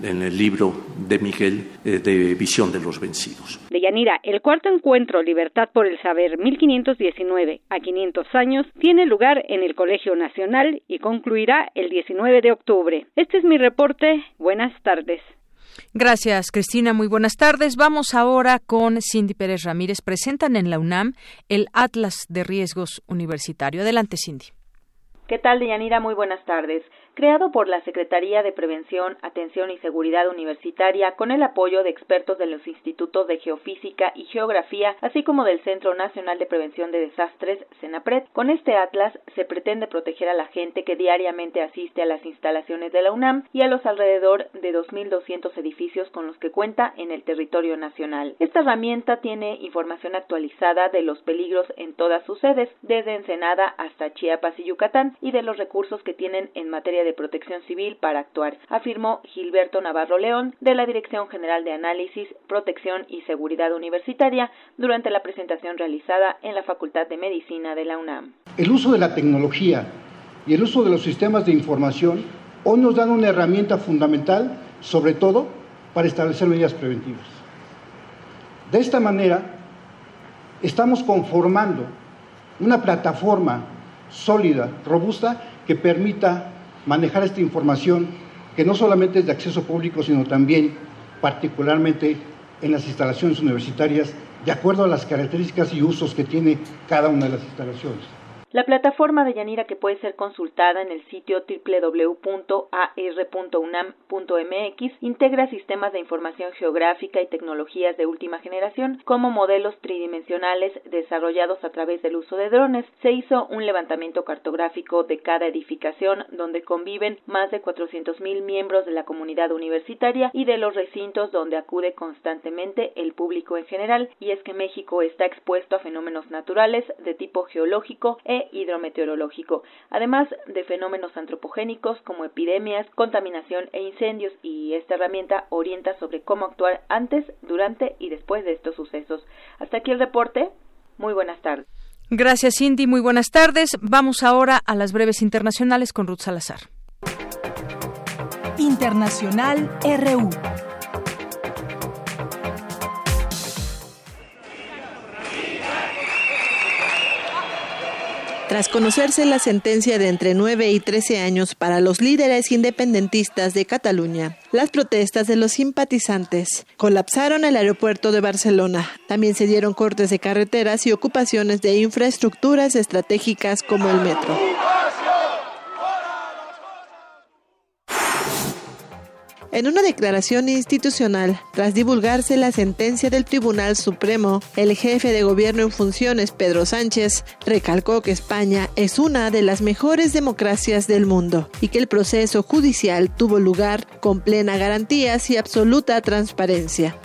en el libro de Miguel eh, de Visión de los Vencidos. De Yanira, el cuarto encuentro Libertad por el Saber 1519 a 500 años tiene lugar en el Colegio Nacional y concluirá el 19 de octubre. Este es mi reporte. Buenas tardes. Gracias, Cristina. Muy buenas tardes. Vamos ahora con Cindy Pérez Ramírez. Presentan en la UNAM el Atlas de Riesgos Universitario. Adelante, Cindy. ¿Qué tal, Deyanira? Muy buenas tardes creado por la Secretaría de Prevención, Atención y Seguridad Universitaria con el apoyo de expertos de los Institutos de Geofísica y Geografía, así como del Centro Nacional de Prevención de Desastres, CENAPRED. Con este atlas se pretende proteger a la gente que diariamente asiste a las instalaciones de la UNAM y a los alrededor de 2.200 edificios con los que cuenta en el territorio nacional. Esta herramienta tiene información actualizada de los peligros en todas sus sedes, desde Ensenada hasta Chiapas y Yucatán, y de los recursos que tienen en materia de Protección Civil para actuar, afirmó Gilberto Navarro León de la Dirección General de Análisis, Protección y Seguridad Universitaria durante la presentación realizada en la Facultad de Medicina de la UNAM. El uso de la tecnología y el uso de los sistemas de información hoy nos dan una herramienta fundamental, sobre todo para establecer medidas preventivas. De esta manera, estamos conformando una plataforma sólida, robusta, que permita manejar esta información que no solamente es de acceso público, sino también particularmente en las instalaciones universitarias, de acuerdo a las características y usos que tiene cada una de las instalaciones. La plataforma de Yanira que puede ser consultada en el sitio www.ar.unam.mx integra sistemas de información geográfica y tecnologías de última generación como modelos tridimensionales desarrollados a través del uso de drones. Se hizo un levantamiento cartográfico de cada edificación donde conviven más de 400.000 miembros de la comunidad universitaria y de los recintos donde acude constantemente el público en general y es que México está expuesto a fenómenos naturales de tipo geológico e hidrometeorológico, además de fenómenos antropogénicos como epidemias, contaminación e incendios, y esta herramienta orienta sobre cómo actuar antes, durante y después de estos sucesos. Hasta aquí el reporte. Muy buenas tardes. Gracias, Cindy. Muy buenas tardes. Vamos ahora a las breves internacionales con Ruth Salazar. Internacional RU. Tras conocerse la sentencia de entre 9 y 13 años para los líderes independentistas de Cataluña, las protestas de los simpatizantes colapsaron el aeropuerto de Barcelona. También se dieron cortes de carreteras y ocupaciones de infraestructuras estratégicas como el metro. En una declaración institucional, tras divulgarse la sentencia del Tribunal Supremo, el jefe de gobierno en funciones, Pedro Sánchez, recalcó que España es una de las mejores democracias del mundo y que el proceso judicial tuvo lugar con plena garantías y absoluta transparencia.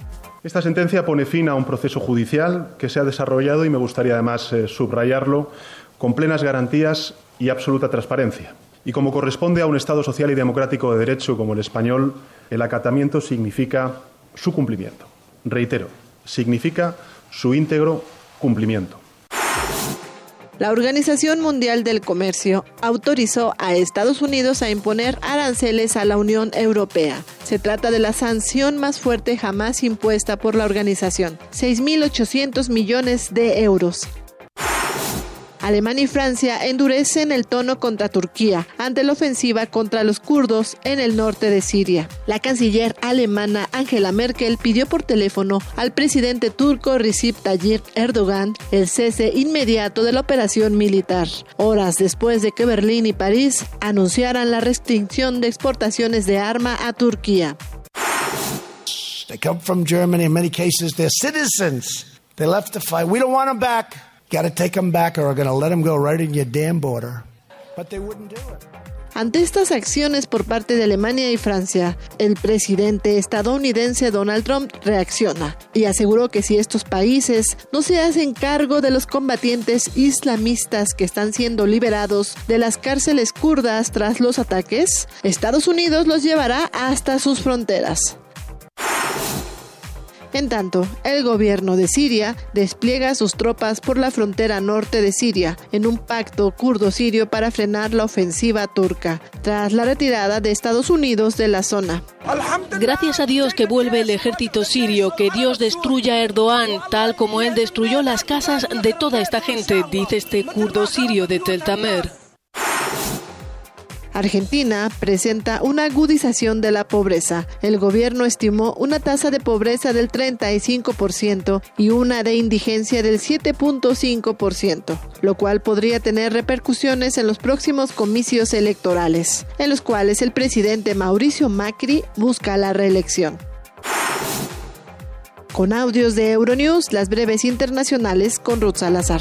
Esta sentencia pone fin a un proceso judicial que se ha desarrollado, y me gustaría además eh, subrayarlo, con plenas garantías y absoluta transparencia. Y como corresponde a un Estado social y democrático de derecho como el español, el acatamiento significa su cumplimiento. Reitero, significa su íntegro cumplimiento. La Organización Mundial del Comercio autorizó a Estados Unidos a imponer aranceles a la Unión Europea. Se trata de la sanción más fuerte jamás impuesta por la organización, 6.800 millones de euros. Alemania y Francia endurecen el tono contra Turquía ante la ofensiva contra los kurdos en el norte de Siria. La canciller alemana Angela Merkel pidió por teléfono al presidente turco Recep Tayyip Erdogan el cese inmediato de la operación militar, horas después de que Berlín y París anunciaran la restricción de exportaciones de arma a Turquía. They come from Germany. In many cases, they're citizens. They left to fight. We don't want them back. Ante estas acciones por parte de Alemania y Francia, el presidente estadounidense Donald Trump reacciona y aseguró que si estos países no se hacen cargo de los combatientes islamistas que están siendo liberados de las cárceles kurdas tras los ataques, Estados Unidos los llevará hasta sus fronteras. En tanto, el gobierno de Siria despliega sus tropas por la frontera norte de Siria en un pacto kurdo-sirio para frenar la ofensiva turca, tras la retirada de Estados Unidos de la zona. Gracias a Dios que vuelve el ejército sirio, que Dios destruya a Erdogan, tal como él destruyó las casas de toda esta gente, dice este kurdo sirio de Tel Tamer. Argentina presenta una agudización de la pobreza. El gobierno estimó una tasa de pobreza del 35% y una de indigencia del 7.5%, lo cual podría tener repercusiones en los próximos comicios electorales, en los cuales el presidente Mauricio Macri busca la reelección. Con audios de Euronews, las breves internacionales con Ruth Salazar.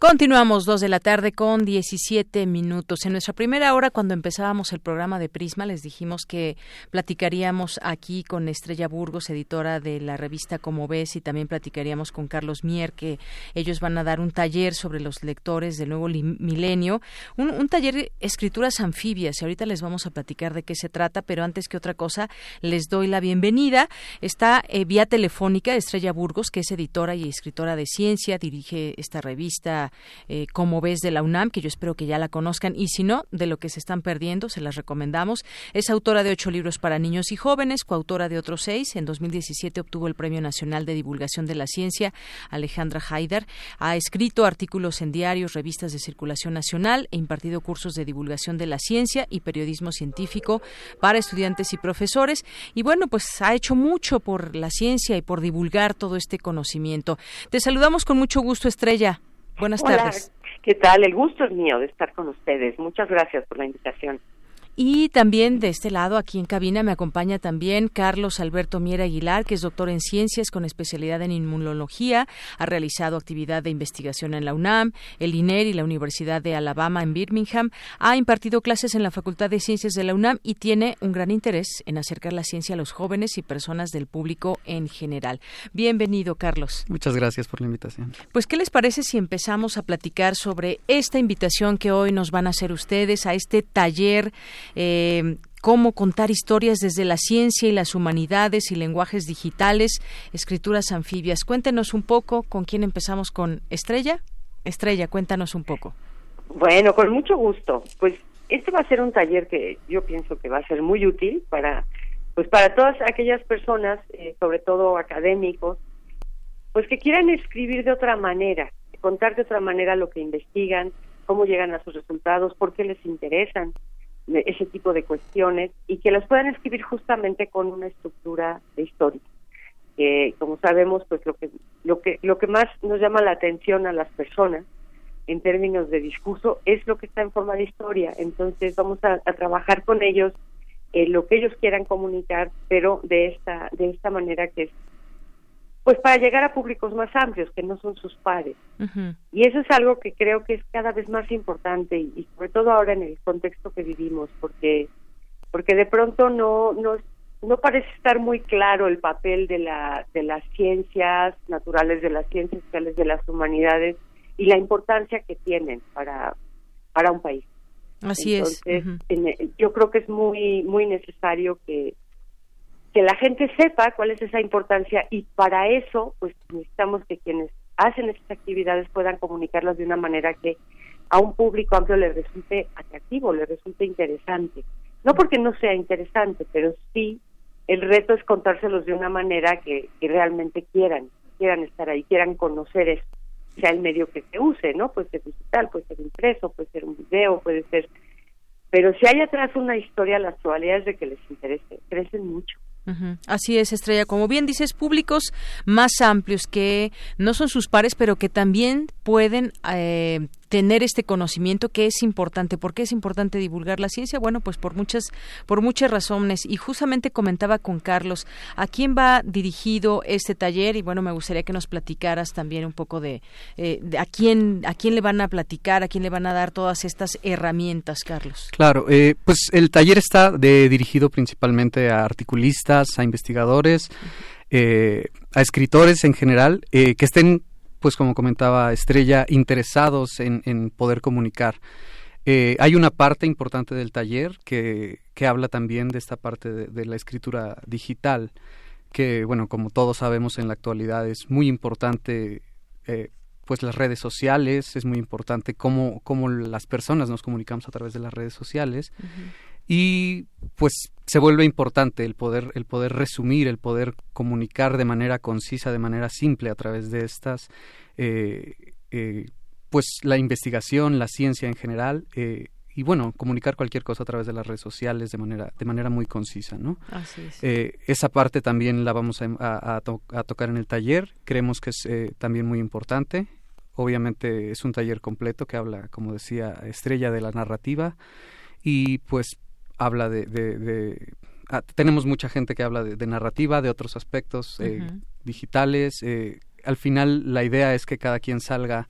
Continuamos dos de la tarde con 17 minutos. En nuestra primera hora, cuando empezábamos el programa de Prisma, les dijimos que platicaríamos aquí con Estrella Burgos, editora de la revista Como Ves, y también platicaríamos con Carlos Mier, que ellos van a dar un taller sobre los lectores del nuevo milenio, un, taller de escrituras anfibias. Y ahorita les vamos a platicar de qué se trata, pero antes que otra cosa, les doy la bienvenida. Está eh, vía telefónica Estrella Burgos, que es editora y escritora de ciencia, dirige esta revista eh, como ves de la UNAM, que yo espero que ya la conozcan, y si no, de lo que se están perdiendo, se las recomendamos. Es autora de ocho libros para niños y jóvenes, coautora de otros seis. En 2017 obtuvo el Premio Nacional de Divulgación de la Ciencia, Alejandra Haider. Ha escrito artículos en diarios, revistas de circulación nacional e impartido cursos de divulgación de la ciencia y periodismo científico para estudiantes y profesores. Y bueno, pues ha hecho mucho por la ciencia y por divulgar todo este conocimiento. Te saludamos con mucho gusto, Estrella. Buenas tardes. ¿Qué tal? El gusto es mío de estar con ustedes. Muchas gracias por la invitación. Y también de este lado, aquí en cabina, me acompaña también Carlos Alberto Miera Aguilar, que es doctor en ciencias con especialidad en inmunología. Ha realizado actividad de investigación en la UNAM, el INER y la Universidad de Alabama en Birmingham. Ha impartido clases en la Facultad de Ciencias de la UNAM y tiene un gran interés en acercar la ciencia a los jóvenes y personas del público en general. Bienvenido, Carlos. Muchas gracias por la invitación. Pues, ¿qué les parece si empezamos a platicar sobre esta invitación que hoy nos van a hacer ustedes a este taller? Eh, cómo contar historias desde la ciencia y las humanidades y lenguajes digitales, escrituras anfibias. Cuéntenos un poco con quién empezamos con Estrella. Estrella, cuéntanos un poco. Bueno, con mucho gusto. Pues este va a ser un taller que yo pienso que va a ser muy útil para pues para todas aquellas personas, eh, sobre todo académicos, pues que quieran escribir de otra manera, contar de otra manera lo que investigan, cómo llegan a sus resultados, por qué les interesan ese tipo de cuestiones y que las puedan escribir justamente con una estructura de historia. que como sabemos, pues lo que lo que lo que más nos llama la atención a las personas en términos de discurso es lo que está en forma de historia. Entonces vamos a, trabajar con ellos eh, lo que ellos quieran comunicar, pero de esta de esta manera que es pues para llegar a públicos más amplios que no son sus pares. Y eso es algo que creo que es cada vez más importante y, sobre todo ahora en el contexto que vivimos, porque porque de pronto no no no parece estar muy claro el papel de la de las ciencias naturales, de las ciencias sociales, de las humanidades y la importancia que tienen para para un país. Así es. yo creo que es muy muy necesario que que la gente sepa cuál es esa importancia y para eso pues necesitamos que quienes hacen estas actividades puedan comunicarlas de una manera que a un público amplio le resulte atractivo, le resulte interesante. No porque no sea interesante, pero sí el reto es contárselos de una manera que, realmente quieran, quieran estar ahí, quieran conocer eso, sea el medio que se use, ¿no? Puede ser digital, puede ser impreso, puede ser un video, puede ser... Pero si hay atrás una historia, las probabilidades de que les interese crecen mucho. Así es, Estrella. Como bien dices, públicos más amplios que no son sus pares, pero que también pueden eh, tener este conocimiento que es importante. ¿Por qué es importante divulgar la ciencia? Bueno, pues por muchas, por muchas razones. Y justamente comentaba con Carlos a quién va dirigido este taller y bueno, me gustaría que nos platicaras también un poco de, eh, a quién, a quién le van a platicar, a quién le van a dar todas estas herramientas, Carlos. Claro, eh, pues el taller está de, dirigido principalmente a articulistas, a investigadores, eh, a escritores en general que estén pues como comentaba Estrella, interesados en, poder comunicar. Eh, hay una parte importante del taller que, que habla también de esta parte de, la escritura digital, que, bueno, como todos sabemos en la actualidad es muy importante, eh, pues las redes sociales, es muy importante cómo, cómo las personas nos comunicamos a través de las redes sociales. Y pues se vuelve importante el poder, el poder resumir, el poder comunicar de manera concisa, de manera simple a través de estas, eh, eh, pues la investigación, la ciencia en general, eh, y bueno, comunicar cualquier cosa a través de las redes sociales de manera, de manera muy concisa, ¿no? Así es. esa parte también la vamos a, tocar en el taller, creemos que es también muy importante. Obviamente es un taller completo que habla, como decía Estrella, de la narrativa y pues habla de... de, ah, tenemos mucha gente que habla de, narrativa, de otros aspectos eh, digitales. Eh, al final la idea es que cada quien salga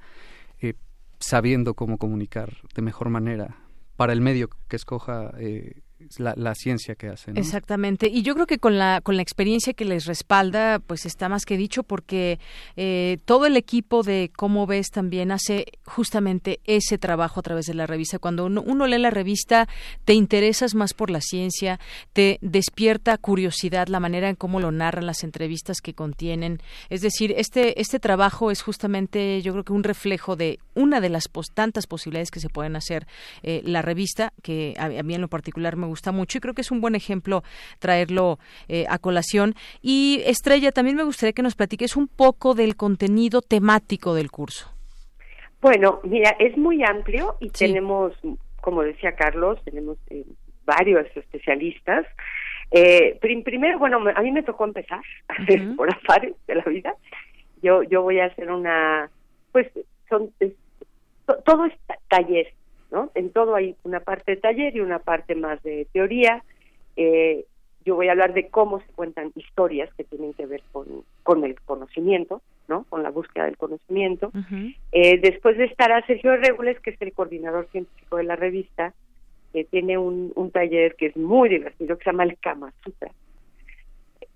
eh, sabiendo cómo comunicar de mejor manera para el medio que escoja eh, la, ciencia que hacen. Exactamente. Y yo creo que con la, con la experiencia que les respalda, pues está más que dicho, porque eh, todo el equipo de Cómo ves también hace justamente ese trabajo a través de la revista. Cuando uno, lee la revista, te interesas más por la ciencia, te despierta curiosidad la manera en cómo lo narran las entrevistas que contienen. Es decir, este, este trabajo es justamente, yo creo que un reflejo de una de las tantas posibilidades que se pueden hacer eh, la revista, que a, a mí en lo particular me gusta mucho y creo que es un buen ejemplo traerlo eh, a colación. Y Estrella, también me gustaría que nos platiques un poco del contenido temático del curso. Bueno, mira, es muy amplio y tenemos, como decía Carlos, tenemos eh, varios especialistas. Eh, primero, bueno, a mí me tocó empezar por afares de la vida. Yo, yo voy a hacer una, pues, son, todo es taller, en todo hay una parte de taller y una parte más de teoría. Eh, yo voy a hablar de cómo se cuentan historias que tienen que ver con, con el conocimiento, ¿no? Con la búsqueda del conocimiento. eh, después estará Sergio Regules, que es el coordinador científico de la revista, que tiene un, un taller que es muy divertido, que se llama el Kama Sutra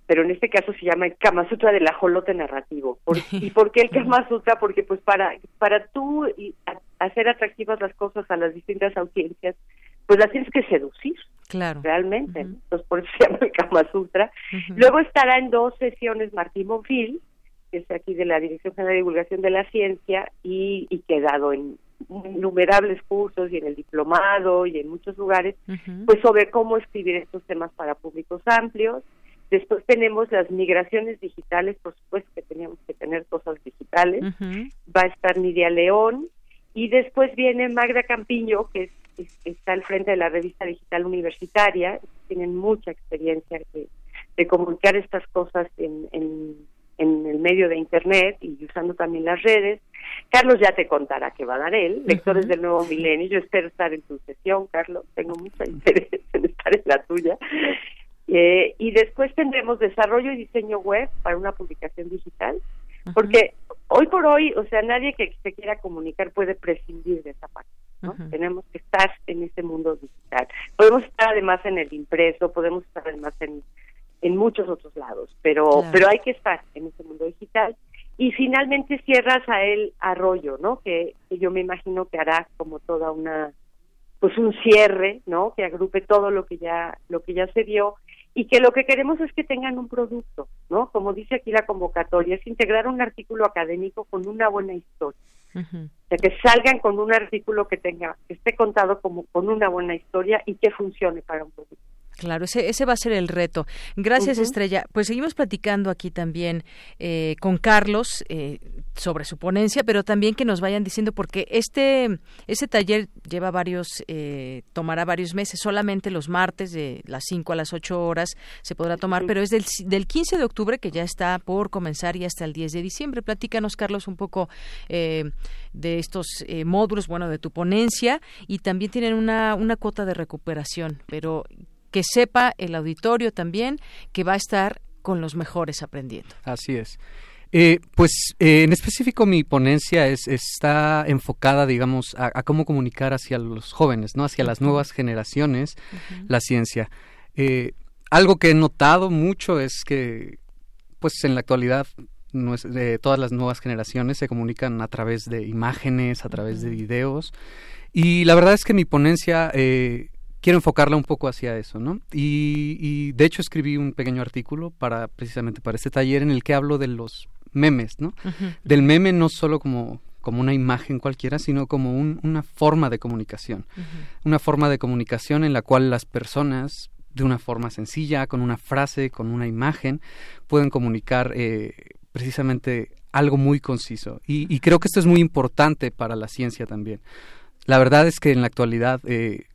pero en este caso se llama el Kama Sutra del ajolote narrativo. ¿Y por qué el Kama Sutra? Porque pues para, para tú hacer atractivas las cosas a las distintas audiencias, pues las tienes que seducir. Claro. Realmente. Entonces por eso se llama el Kama Sutra. Luego estará en dos sesiones Martín Monfil, que es aquí de la Dirección General de Divulgación de la Ciencia y, y que dado en innumerables cursos y en el diplomado y en muchos lugares, pues sobre cómo escribir estos temas para públicos amplios Después tenemos las migraciones digitales, por supuesto que teníamos que tener cosas digitales. Va a estar Nidia León y después viene Magda Campiño, que está al frente de la revista digital universitaria. Tienen mucha experiencia de, comunicar estas cosas en, en, el medio de Internet y usando también las redes. Carlos ya te contará que va a dar él, lectores del nuevo milenio. Yo espero estar en tu sesión, Carlos. Tengo mucho interés en estar en la tuya. Eh, y después tendremos desarrollo y diseño web para una publicación digital, porque hoy por hoy, o sea, nadie que se quiera comunicar puede prescindir de esa parte. ¿no? Tenemos que estar en ese mundo digital. Podemos estar además en el impreso, podemos estar además en, en muchos otros lados, pero, pero hay que estar en ese mundo digital. Y finalmente cierras a él Arroyo, ¿no? Que, que yo me imagino que hará como toda una pues un cierre, ¿no? Que agrupe todo lo que ya lo que ya se dio y que lo que queremos es que tengan un producto, ¿no? Como dice aquí la convocatoria, es integrar un artículo académico con una buena historia. O sea, que salgan con un artículo que tenga, que esté contado como con una buena historia y que funcione para un producto. Claro, ese, ese va a ser el reto. Gracias, Estrella. Pues seguimos platicando aquí también eh, con Carlos eh, sobre su ponencia, pero también que nos vayan diciendo, porque este, este taller lleva varios, eh, tomará varios meses, solamente los martes de las 5 a las 8 horas se podrá tomar, pero es del, del 15 de octubre que ya está por comenzar y hasta el 10 de diciembre. Platícanos, Carlos, un poco de estos módulos, bueno, de tu ponencia y también tienen una, una cuota de recuperación, pero que sepa el auditorio también que va a estar con los mejores aprendiendo. Así es. Eh, pues eh, en específico mi ponencia es, está enfocada, digamos, a, cómo comunicar hacia los jóvenes, no, hacia las nuevas generaciones la ciencia. Eh, algo que he notado mucho es que, pues en la actualidad, de todas las nuevas generaciones se comunican a través de imágenes, a través de videos. Y la verdad es que mi ponencia quiero enfocarla un poco hacia eso, ¿no? Y, de hecho escribí un pequeño artículo para precisamente para este taller en el que hablo de los memes, ¿no? Del meme no solo como como una imagen cualquiera, sino como una forma de comunicación. Una forma de comunicación en la cual las personas, de una forma sencilla, con una frase, con una imagen, pueden comunicar eh, precisamente algo muy conciso. Y, y, creo que esto es muy importante para la ciencia también. La verdad es que en la actualidad eh,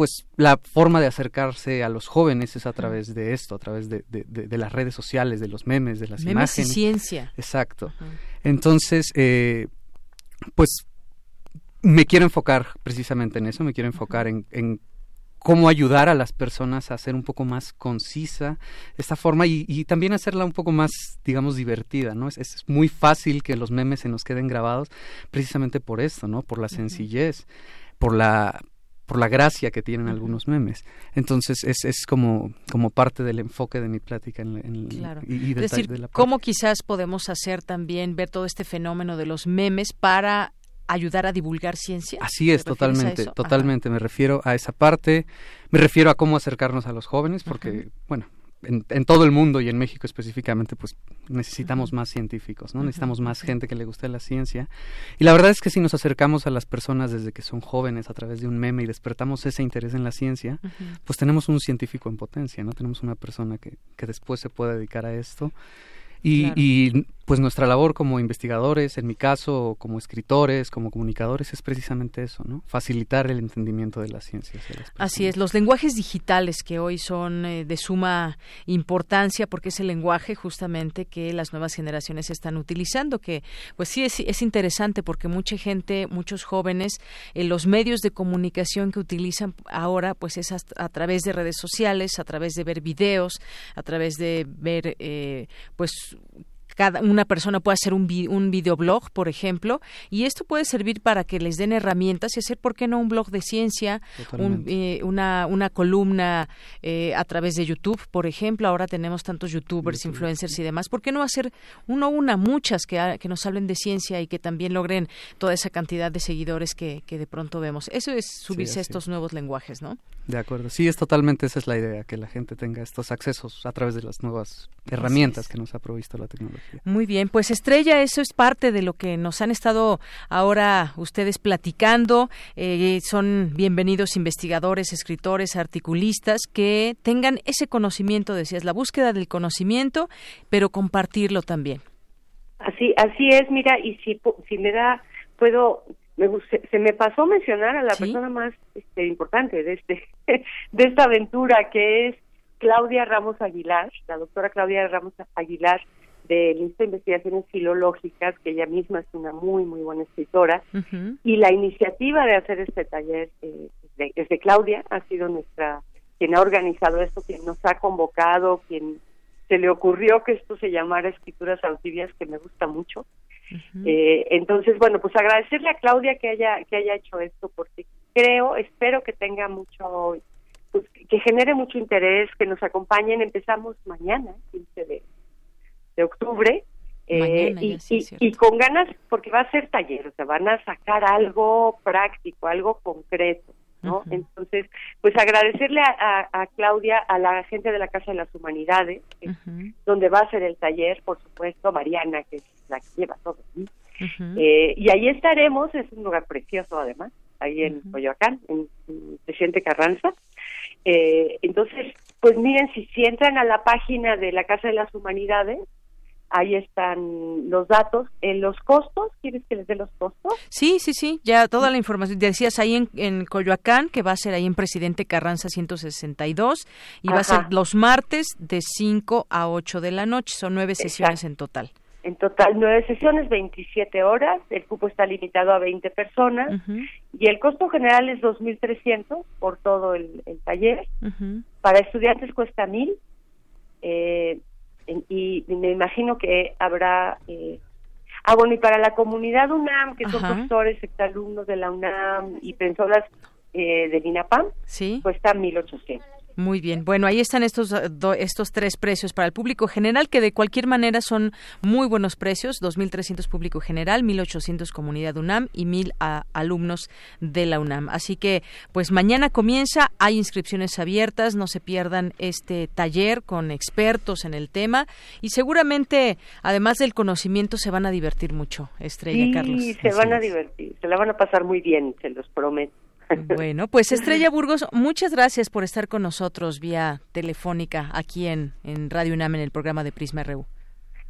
pues la forma de acercarse a los jóvenes es a través de esto, a través de, las redes sociales, de los memes, de las memes imágenes. Y ciencia. Exacto. Entonces, eh, pues me quiero enfocar precisamente en eso, me quiero enfocar en, cómo ayudar a las personas a hacer un poco más concisa esta forma y, también hacerla un poco más, digamos, divertida, ¿no? Es, es, muy fácil que los memes se nos queden grabados precisamente por esto, ¿no? Por la sencillez, por la por la gracia que tienen algunos memes. Entonces es, es como, como parte del enfoque de mi plática en, en claro. y, es decir, cómo quizás podemos hacer también ver todo este fenómeno de los memes para ayudar a divulgar ciencia. Así es, totalmente, totalmente. Me refiero a esa parte, me refiero a cómo acercarnos a los jóvenes, porque, bueno, en, todo el mundo y en México específicamente, pues necesitamos más científicos, ¿no? Necesitamos más gente que le guste la ciencia. Y la verdad es que si nos acercamos a las personas desde que son jóvenes a través de un meme y despertamos ese interés en la ciencia, pues tenemos un científico en potencia, ¿no? Tenemos una persona que, que después se puede dedicar a esto y, pues nuestra labor como investigadores, en mi caso, como escritores, como comunicadores, es precisamente eso, ¿no? Facilitar el entendimiento de las ciencias. Así es, los lenguajes digitales que hoy son eh, de suma importancia porque es el lenguaje justamente que las nuevas generaciones están utilizando, que pues sí es, es interesante porque mucha gente, muchos jóvenes, en los medios de comunicación que utilizan ahora, pues es a, través de redes sociales, a través de ver videos, a través de ver, eh, pues cada una persona puede hacer un, un videoblog, por ejemplo, y esto puede servir para que les den herramientas y hacer, ¿por qué no un blog de ciencia, eh, una, una columna eh, a través de YouTube, por ejemplo? Ahora tenemos tantos youtubers, influencers y demás. ¿Por qué no hacer uno, una, muchas que, que nos hablen de ciencia y que también logren toda esa cantidad de seguidores que, que de pronto vemos? Eso es subirse a estos nuevos lenguajes, ¿no? De acuerdo. Sí, es totalmente esa es la idea, que la gente tenga estos accesos a través de las nuevas herramientas que nos ha provisto la tecnología. Muy bien, pues Estrella, eso es parte de lo que nos han estado ahora ustedes platicando. Eh, son bienvenidos investigadores, escritores, articulistas que tengan ese conocimiento, decías, la búsqueda del conocimiento, pero compartirlo también. Así, así es, mira, y si, si me da, puedo me, se me pasó mencionar a la persona más este, importante de este de esta aventura que es Claudia Ramos Aguilar, la doctora Claudia Ramos Aguilar del Instituto de Investigaciones Filológicas, que ella misma es una muy, muy buena escritora, y la iniciativa de hacer este taller eh, es de Claudia, ha sido nuestra, quien ha organizado esto, quien nos ha convocado, quien se le ocurrió que esto se llamara Escrituras Anfibias, que me gusta mucho. eh, entonces, bueno, pues agradecerle a Claudia que haya, que haya hecho esto, porque creo, espero que tenga mucho que genere mucho interés, que nos acompañen. Empezamos mañana, 15 de, de octubre. Eh, y, y, con ganas, porque va a ser taller, o sea, van a sacar algo práctico, algo concreto, ¿no? Entonces, pues agradecerle a, a, Claudia, a la gente de la Casa de las Humanidades, donde va a ser el taller, por supuesto, Mariana, que es la que lleva todo. eh, y ahí estaremos, es un lugar precioso además, ahí en Coyoacán, en, en Presidente Carranza. Eh, entonces, pues miren, si, si entran a la página de la Casa de las Humanidades, ahí están los datos. En los costos, ¿quieres que les dé los costos? Sí, sí, sí, ya toda la información. Decías ahí en, en Coyoacán, que va a ser ahí en Presidente Carranza 162, y va a ser los martes de 5 a 8 de la noche. Son nueve sesiones en total. En total, nueve sesiones, 27 horas. El cupo está limitado a 20 personas. Y el costo general es 2.300 por todo el, taller. Para estudiantes cuesta 1.000. Eh, y, me imagino que habrá... Eh, ah, bueno, y para la comunidad UNAM, que son profesores, exalumnos de la UNAM y personas eh, del INAPAM, ¿Sí? cuesta 1.800. Muy bien. Bueno, ahí están estos, eh, estos tres precios para el público general, que de cualquier manera son muy buenos precios. 2.300 público general, 1.800 comunidad UNAM y 1.000 a, alumnos de la UNAM. Así que, pues mañana comienza, hay inscripciones abiertas, no se pierdan este taller con expertos en el tema y seguramente, además del conocimiento, se van a divertir mucho, Estrella sí, Carlos. Sí, se van a divertir, se la van a pasar muy bien, se los prometo. Bueno, pues Estrella Burgos, muchas gracias por estar con nosotros vía telefónica aquí en, en Radio UNAM en el programa de Prisma RU.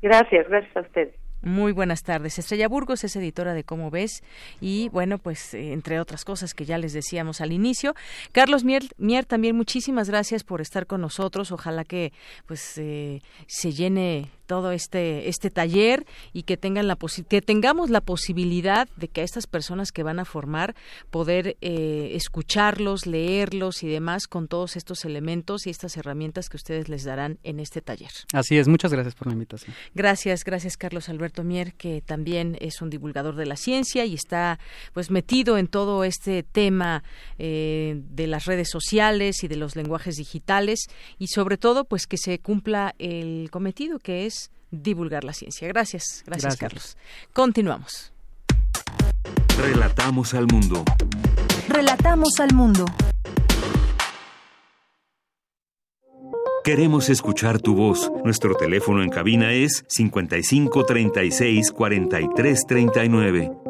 Gracias, gracias a ustedes. Muy buenas tardes. Estrella Burgos es editora de Cómo ves y bueno, pues eh, entre otras cosas que ya les decíamos al inicio. Carlos Mier, Mier también muchísimas gracias por estar con nosotros. Ojalá que pues eh, se llene todo este este taller y que tengan la que tengamos la posibilidad de que a estas personas que van a formar poder eh, escucharlos, leerlos y demás con todos estos elementos y estas herramientas que ustedes les darán en este taller. Así es, muchas gracias por la invitación. Gracias, gracias Carlos Alberto Mier, que también es un divulgador de la ciencia y está pues metido en todo este tema eh, de las redes sociales y de los lenguajes digitales y sobre todo pues que se cumpla el cometido que es divulgar la ciencia. Gracias, gracias, Carlos. Continuamos. Relatamos al mundo. Relatamos al mundo. Queremos escuchar tu voz. Nuestro teléfono en cabina es 55 36 43 39.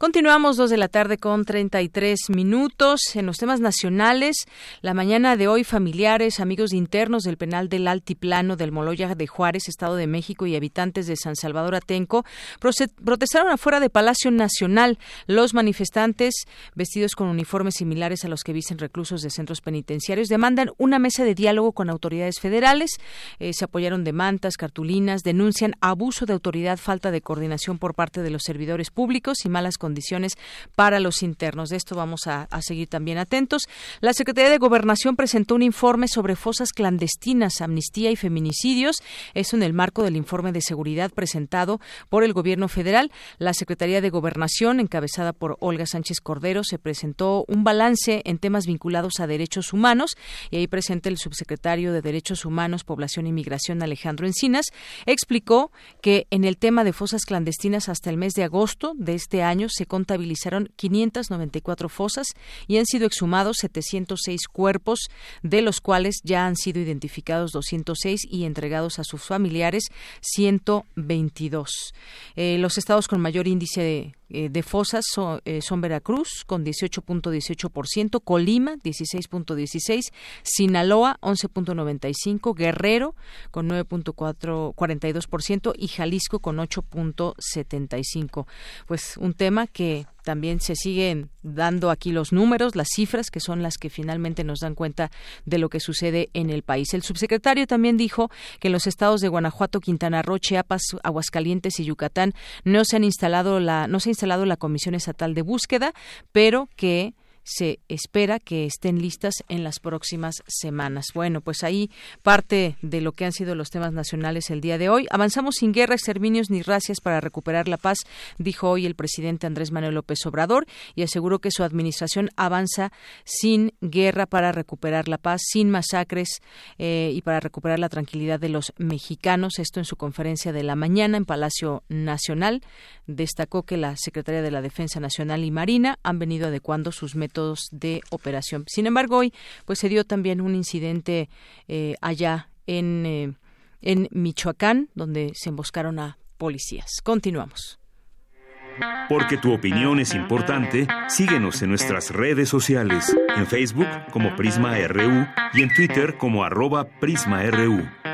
Continuamos dos de la tarde con 33 minutos en los temas nacionales. La mañana de hoy, familiares, amigos internos del penal del Altiplano del Moloya de Juárez, Estado de México y habitantes de San Salvador Atenco protestaron afuera de Palacio Nacional. Los manifestantes, vestidos con uniformes similares a los que visten reclusos de centros penitenciarios, demandan una mesa de diálogo con autoridades federales. Eh, se apoyaron de mantas, cartulinas, denuncian abuso de autoridad, falta de coordinación por parte de los servidores públicos y malas condiciones condiciones para los internos. De esto vamos a, seguir también atentos. La Secretaría de Gobernación presentó un informe sobre fosas clandestinas, amnistía y feminicidios. Eso en el marco del informe de seguridad presentado por el Gobierno federal. La Secretaría de Gobernación, encabezada por Olga Sánchez Cordero, se presentó un balance en temas vinculados a derechos humanos y ahí presente el subsecretario de Derechos Humanos, Población y Migración, Alejandro Encinas, explicó que en el tema de fosas clandestinas hasta el mes de agosto de este año se contabilizaron 594 fosas y han sido exhumados 706 cuerpos, de los cuales ya han sido identificados 206 y entregados a sus familiares 122. Eh, los estados con mayor índice de eh, fosas eh, son, Veracruz con 18.18%, Colima 16.16%, Sinaloa 11.95%, Guerrero con 9.42% y Jalisco con 8.75%. Pues un tema que también se siguen dando aquí los números, las cifras, que son las que finalmente nos dan cuenta de lo que sucede en el país. El subsecretario también dijo que en los estados de Guanajuato, Quintana Roo, Chiapas, Aguascalientes y Yucatán no se han instalado la, no se ha instalado la Comisión Estatal de Búsqueda, pero que se espera que estén listas en las próximas semanas. Bueno, pues ahí parte de lo que han sido los temas nacionales el día de hoy. Avanzamos sin guerra, exterminios ni racias para recuperar la paz, dijo hoy el presidente Andrés Manuel López Obrador y aseguró que su administración avanza sin guerra para recuperar la paz, sin masacres eh, y para recuperar la tranquilidad de los mexicanos. Esto en su conferencia de la mañana en Palacio Nacional. Destacó que la Secretaría de la Defensa Nacional y Marina han venido adecuando sus métodos de operación. Sin embargo, hoy pues se dio también un incidente eh, allá en, eh, en Michoacán, donde se emboscaron a policías. Continuamos. Porque tu opinión es importante, síguenos en nuestras redes sociales, en Facebook como Prisma RU y en Twitter como arroba PrismaRU.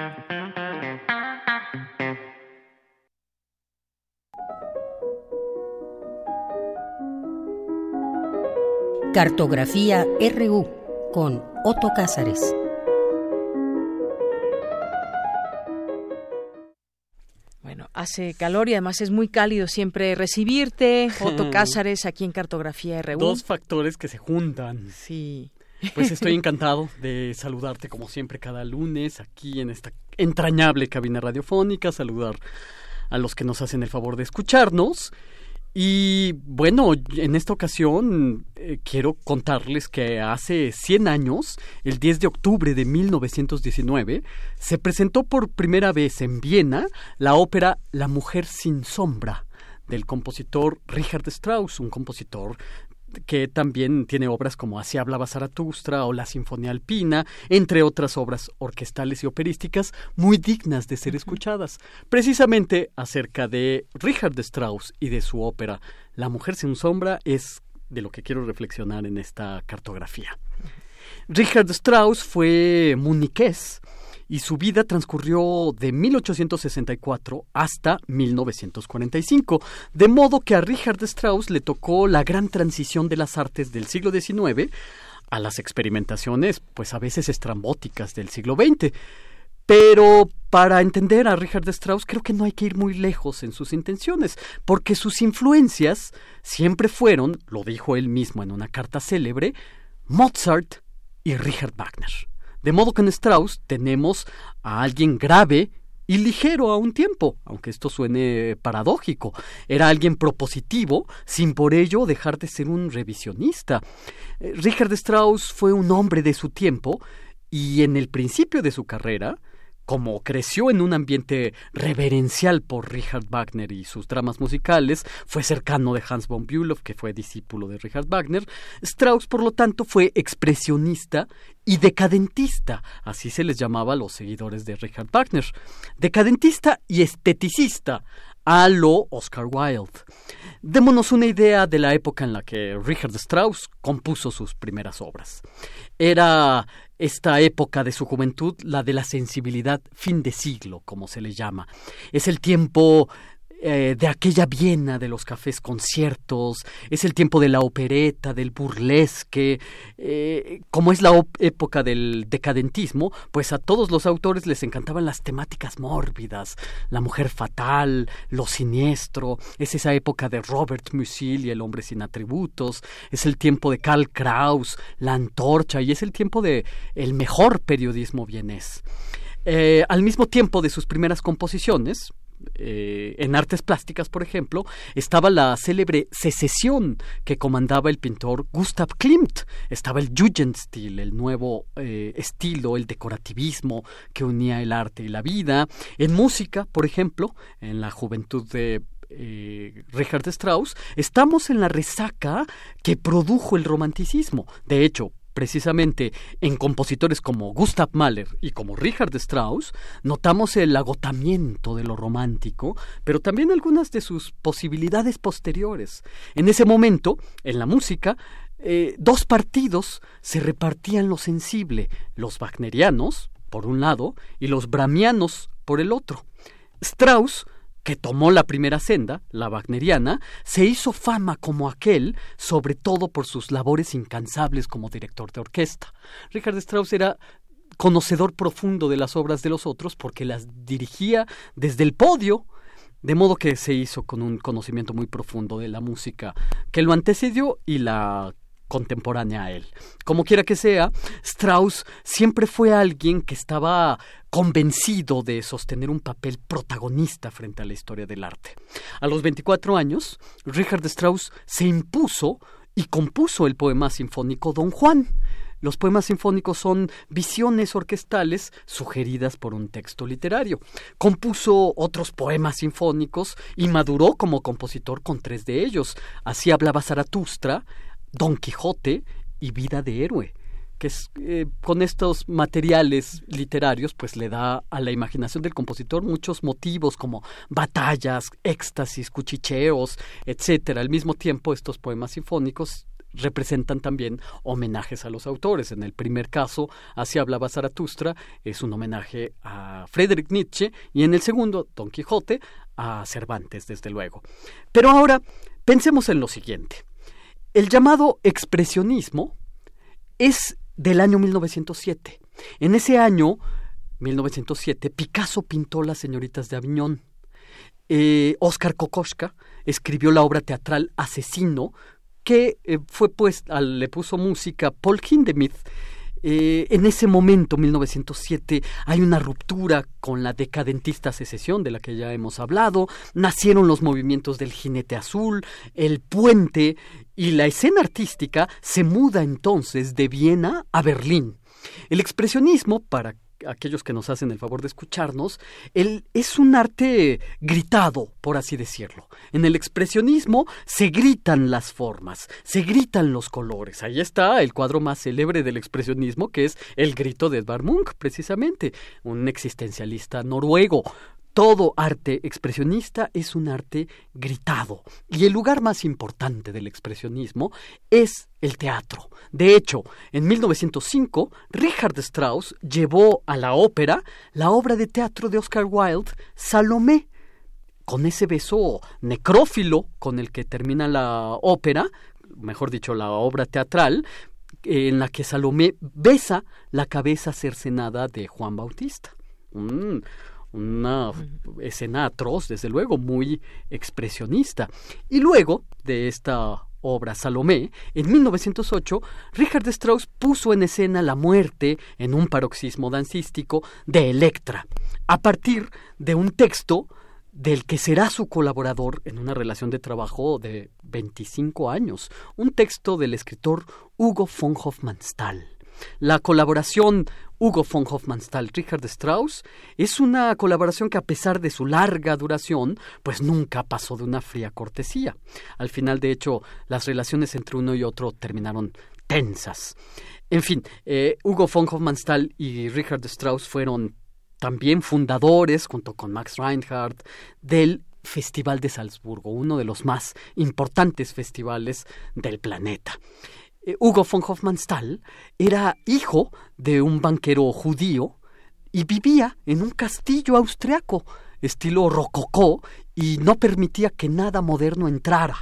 Cartografía RU con Otto Cázares. Bueno, hace calor y además es muy cálido siempre recibirte, Otto Cázares, aquí en Cartografía RU. Dos factores que se juntan. Sí. Pues estoy encantado de saludarte como siempre cada lunes aquí en esta entrañable cabina radiofónica, saludar a los que nos hacen el favor de escucharnos y bueno, en esta ocasión eh, quiero contarles que hace 100 años, el 10 de octubre de 1919, se presentó por primera vez en Viena la ópera La mujer sin sombra del compositor Richard Strauss, un compositor que también tiene obras como Así hablaba Zaratustra o La Sinfonía Alpina, entre otras obras orquestales y operísticas muy dignas de ser escuchadas. Precisamente acerca de Richard Strauss y de su ópera La Mujer sin sombra es de lo que quiero reflexionar en esta cartografía. Richard Strauss fue muniqués y su vida transcurrió de 1864 hasta 1945, de modo que a Richard Strauss le tocó la gran transición de las artes del siglo XIX a las experimentaciones, pues a veces estrambóticas del siglo XX. Pero para entender a Richard Strauss creo que no hay que ir muy lejos en sus intenciones, porque sus influencias siempre fueron, lo dijo él mismo en una carta célebre, Mozart y Richard Wagner. De modo que en Strauss tenemos a alguien grave y ligero a un tiempo, aunque esto suene paradójico. Era alguien propositivo, sin por ello dejar de ser un revisionista. Eh, Richard Strauss fue un hombre de su tiempo y en el principio de su carrera como creció en un ambiente reverencial por Richard Wagner y sus dramas musicales, fue cercano de Hans von Bülow, que fue discípulo de Richard Wagner, Strauss, por lo tanto, fue expresionista y decadentista, así se les llamaba a los seguidores de Richard Wagner, decadentista y esteticista, a lo Oscar Wilde. Démonos una idea de la época en la que Richard Strauss compuso sus primeras obras. Era esta época de su juventud, la de la sensibilidad fin de siglo, como se le llama. Es el tiempo eh, de aquella Viena de los cafés conciertos, es el tiempo de la opereta, del burlesque, eh, como es la época del decadentismo, pues a todos los autores les encantaban las temáticas mórbidas, la mujer fatal, lo siniestro, es esa época de Robert Musil y el hombre sin atributos, es el tiempo de Karl Kraus, la antorcha y es el tiempo de el mejor periodismo vienés. Eh, al mismo tiempo de sus primeras composiciones, eh, en artes plásticas, por ejemplo, estaba la célebre secesión que comandaba el pintor Gustav Klimt. Estaba el Jugendstil, el nuevo eh, estilo, el decorativismo que unía el arte y la vida. En música, por ejemplo, en la juventud de eh, Richard Strauss, estamos en la resaca que produjo el romanticismo. De hecho, precisamente en compositores como Gustav Mahler y como Richard Strauss, notamos el agotamiento de lo romántico, pero también algunas de sus posibilidades posteriores. En ese momento, en la música, eh, dos partidos se repartían lo sensible, los wagnerianos, por un lado, y los brahmianos, por el otro. Strauss que tomó la primera senda, la wagneriana, se hizo fama como aquel, sobre todo por sus labores incansables como director de orquesta. Richard Strauss era conocedor profundo de las obras de los otros porque las dirigía desde el podio, de modo que se hizo con un conocimiento muy profundo de la música que lo antecedió y la contemporánea a él. Como quiera que sea, Strauss siempre fue alguien que estaba convencido de sostener un papel protagonista frente a la historia del arte. A los 24 años, Richard Strauss se impuso y compuso el poema sinfónico Don Juan. Los poemas sinfónicos son visiones orquestales sugeridas por un texto literario. Compuso otros poemas sinfónicos y maduró como compositor con tres de ellos. Así hablaba Zaratustra, Don Quijote y Vida de Héroe que es, eh, con estos materiales literarios pues le da a la imaginación del compositor muchos motivos como batallas, éxtasis, cuchicheos, etcétera. Al mismo tiempo estos poemas sinfónicos representan también homenajes a los autores. En el primer caso, Así hablaba Zaratustra, es un homenaje a Friedrich Nietzsche y en el segundo, Don Quijote, a Cervantes, desde luego. Pero ahora pensemos en lo siguiente. El llamado expresionismo es del año 1907. En ese año, 1907, Picasso pintó Las señoritas de Aviñón. Eh, Oscar Kokoschka escribió la obra teatral Asesino, que eh, fue pues, le puso música Paul Hindemith eh, en ese momento, 1907, hay una ruptura con la decadentista secesión de la que ya hemos hablado, nacieron los movimientos del jinete azul, el puente y la escena artística se muda entonces de Viena a Berlín. El expresionismo, para aquellos que nos hacen el favor de escucharnos, el, es un arte gritado, por así decirlo. En el expresionismo se gritan las formas, se gritan los colores. Ahí está el cuadro más célebre del expresionismo, que es El grito de Edvard Munch, precisamente, un existencialista noruego todo arte expresionista es un arte gritado. Y el lugar más importante del expresionismo es el teatro. De hecho, en 1905, Richard Strauss llevó a la ópera la obra de teatro de Oscar Wilde, Salomé, con ese beso necrófilo con el que termina la ópera, mejor dicho, la obra teatral, en la que Salomé besa la cabeza cercenada de Juan Bautista una escena atroz, desde luego, muy expresionista. Y luego de esta obra Salomé, en 1908, Richard Strauss puso en escena la muerte en un paroxismo dancístico de Electra, a partir de un texto del que será su colaborador en una relación de trabajo de 25 años, un texto del escritor Hugo von Hofmannsthal. La colaboración Hugo von Hofmannsthal-Richard Strauss es una colaboración que a pesar de su larga duración, pues nunca pasó de una fría cortesía. Al final, de hecho, las relaciones entre uno y otro terminaron tensas. En fin, eh, Hugo von Hofmannsthal y Richard Strauss fueron también fundadores, junto con Max Reinhardt, del Festival de Salzburgo, uno de los más importantes festivales del planeta. Hugo von Hofmannsthal era hijo de un banquero judío y vivía en un castillo austriaco, estilo rococó, y no permitía que nada moderno entrara.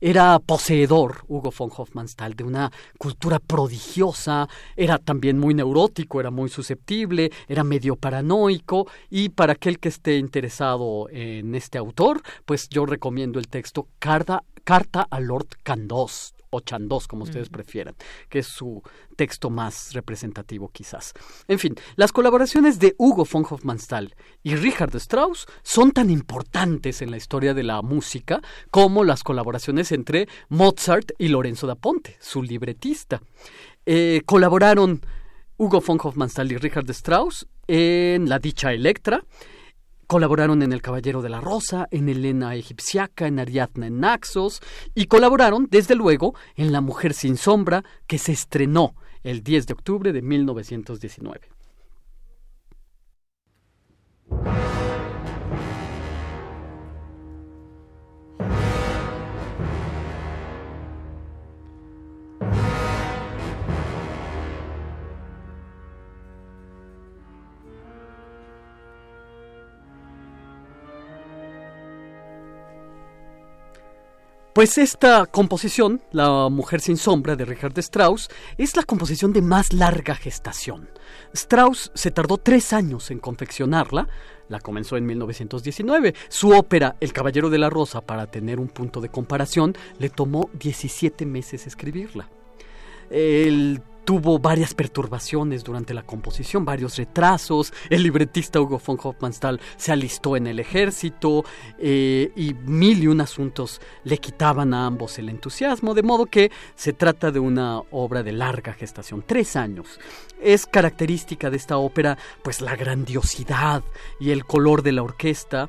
Era poseedor, Hugo von Hofmannsthal, de una cultura prodigiosa, era también muy neurótico, era muy susceptible, era medio paranoico, y para aquel que esté interesado en este autor, pues yo recomiendo el texto Carta, Carta a Lord Candós o Chandos, como ustedes prefieran, que es su texto más representativo quizás. En fin, las colaboraciones de Hugo von Hofmannsthal y Richard Strauss son tan importantes en la historia de la música como las colaboraciones entre Mozart y Lorenzo da Ponte, su libretista. Eh, colaboraron Hugo von Hofmannsthal y Richard Strauss en La Dicha Electra, Colaboraron en El Caballero de la Rosa, en Elena Egipciaca, en Ariadna en Naxos y colaboraron, desde luego, en La Mujer sin Sombra, que se estrenó el 10 de octubre de 1919. Pues esta composición, La Mujer sin Sombra de Richard Strauss, es la composición de más larga gestación. Strauss se tardó tres años en confeccionarla, la comenzó en 1919. Su ópera El Caballero de la Rosa, para tener un punto de comparación, le tomó 17 meses escribirla. El tuvo varias perturbaciones durante la composición, varios retrasos. El libretista Hugo von Hofmannsthal se alistó en el ejército eh, y mil y un asuntos le quitaban a ambos el entusiasmo, de modo que se trata de una obra de larga gestación, tres años. Es característica de esta ópera, pues la grandiosidad y el color de la orquesta.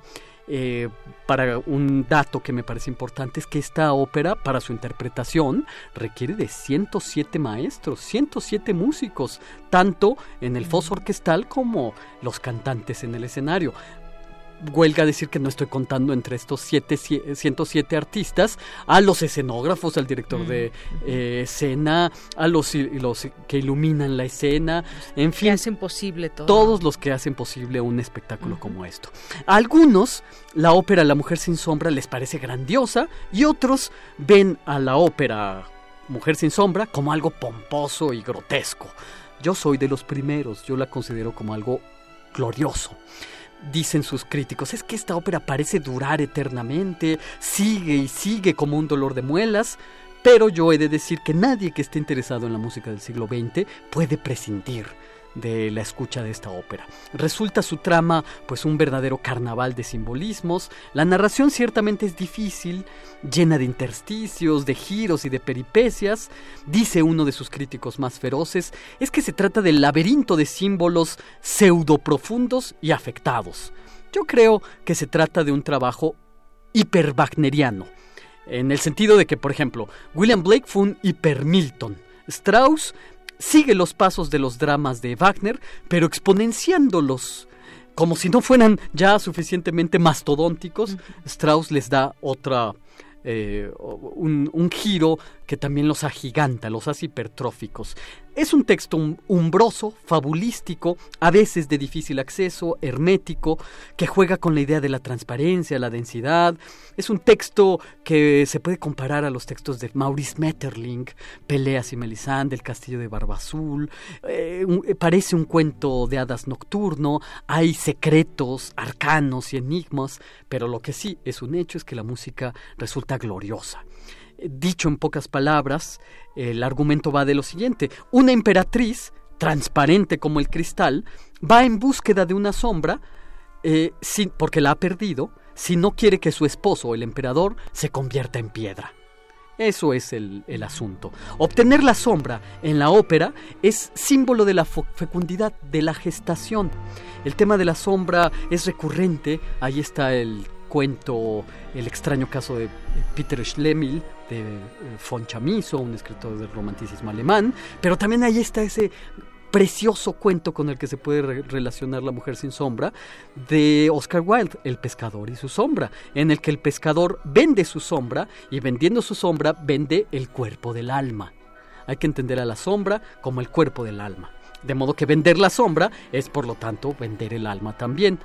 Eh, para un dato que me parece importante es que esta ópera, para su interpretación, requiere de 107 maestros, 107 músicos, tanto en el foso orquestal como los cantantes en el escenario huelga decir que no estoy contando entre estos siete, 107 artistas a los escenógrafos, al director de mm, eh, escena, a los, los que iluminan la escena, en fin. Que hacen posible todo. Todos los que hacen posible un espectáculo como esto. A algunos, la ópera La Mujer sin Sombra les parece grandiosa y otros ven a la ópera Mujer sin Sombra como algo pomposo y grotesco. Yo soy de los primeros, yo la considero como algo glorioso dicen sus críticos, es que esta ópera parece durar eternamente, sigue y sigue como un dolor de muelas, pero yo he de decir que nadie que esté interesado en la música del siglo XX puede prescindir de la escucha de esta ópera. Resulta su trama pues un verdadero carnaval de simbolismos. La narración ciertamente es difícil, llena de intersticios, de giros y de peripecias. Dice uno de sus críticos más feroces, es que se trata del laberinto de símbolos pseudo profundos y afectados. Yo creo que se trata de un trabajo hiper wagneriano, en el sentido de que, por ejemplo, William Blake fue un hiper Milton. Strauss sigue los pasos de los dramas de Wagner, pero exponenciándolos como si no fueran ya suficientemente mastodónticos, Strauss les da otra eh, un, un, giro que también los agiganta, los hace hipertróficos. Es un texto umbroso, fabulístico, a veces de difícil acceso, hermético, que juega con la idea de la transparencia, la densidad. Es un texto que se puede comparar a los textos de Maurice Metterling, Peleas y Melisande, El Castillo de Barba Azul. Eh, parece un cuento de hadas nocturno, hay secretos, arcanos y enigmas, pero lo que sí es un hecho es que la música resulta gloriosa. Dicho en pocas palabras, el argumento va de lo siguiente. Una emperatriz, transparente como el cristal, va en búsqueda de una sombra, eh, porque la ha perdido, si no quiere que su esposo, el emperador, se convierta en piedra. Eso es el, el, asunto. Obtener la sombra en la ópera es símbolo de la fecundidad, de la gestación. El tema de la sombra es recurrente. Ahí está el cuento El extraño caso de Peter Schlemil, de eh, von Chamizo, un escritor del romanticismo alemán, pero también ahí está ese precioso cuento con el que se puede relacionar La mujer sin sombra de Oscar Wilde, El pescador y su sombra, en el que el pescador vende su sombra y vendiendo su sombra vende el cuerpo del alma. Hay que entender a la sombra como el cuerpo del alma. De modo que vender la sombra es por lo tanto vender el alma también.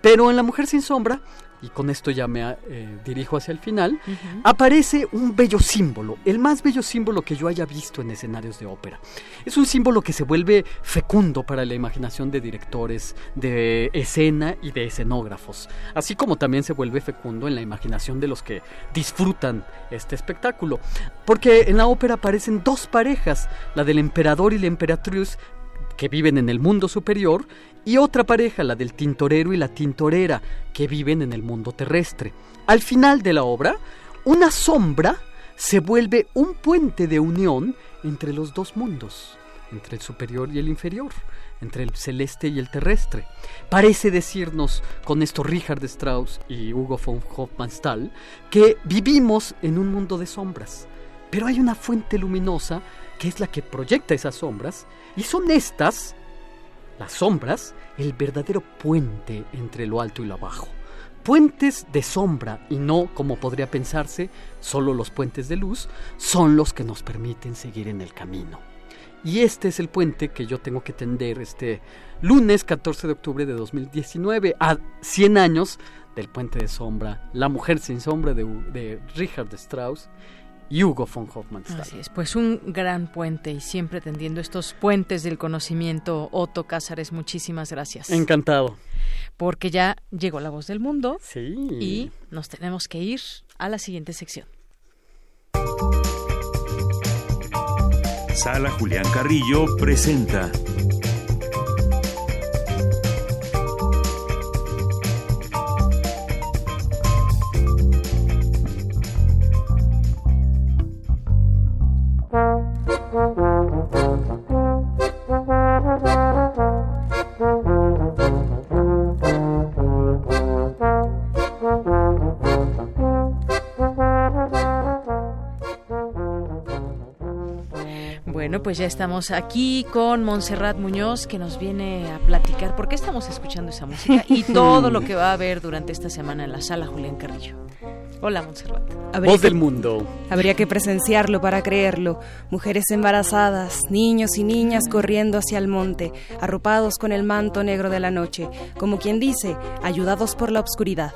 Pero en La mujer sin sombra y con esto ya me eh, dirijo hacia el final, aparece un bello símbolo, el más bello símbolo que yo haya visto en escenarios de ópera. Es un símbolo que se vuelve fecundo para la imaginación de directores de escena y de escenógrafos, así como también se vuelve fecundo en la imaginación de los que disfrutan este espectáculo, porque en la ópera aparecen dos parejas, la del emperador y la emperatriz, que viven en el mundo superior, y otra pareja, la del tintorero y la tintorera, que viven en el mundo terrestre. Al final de la obra, una sombra se vuelve un puente de unión entre los dos mundos, entre el superior y el inferior, entre el celeste y el terrestre. Parece decirnos con esto Richard Strauss y Hugo von Hofmannsthal que vivimos en un mundo de sombras, pero hay una fuente luminosa que es la que proyecta esas sombras y son estas las sombras, el verdadero puente entre lo alto y lo bajo. Puentes de sombra y no, como podría pensarse, solo los puentes de luz, son los que nos permiten seguir en el camino. Y este es el puente que yo tengo que tender este lunes 14 de octubre de 2019, a 100 años del puente de sombra, La mujer sin sombra de, de Richard Strauss y Hugo von Hofmannsthal. Así es, pues un gran puente y siempre tendiendo estos puentes del conocimiento. Otto Cázares, muchísimas gracias. Encantado. Porque ya llegó la voz del mundo. Sí. Y nos tenemos que ir a la siguiente sección. Sala Julián Carrillo presenta pues ya estamos aquí con Montserrat Muñoz que nos viene a platicar por qué estamos escuchando esa música y todo lo que va a haber durante esta semana en la sala Julián Carrillo. Hola, Montserrat. Voz del mundo. Habría que presenciarlo para creerlo. Mujeres embarazadas, niños y niñas corriendo hacia el monte, arropados con el manto negro de la noche, como quien dice, ayudados por la oscuridad.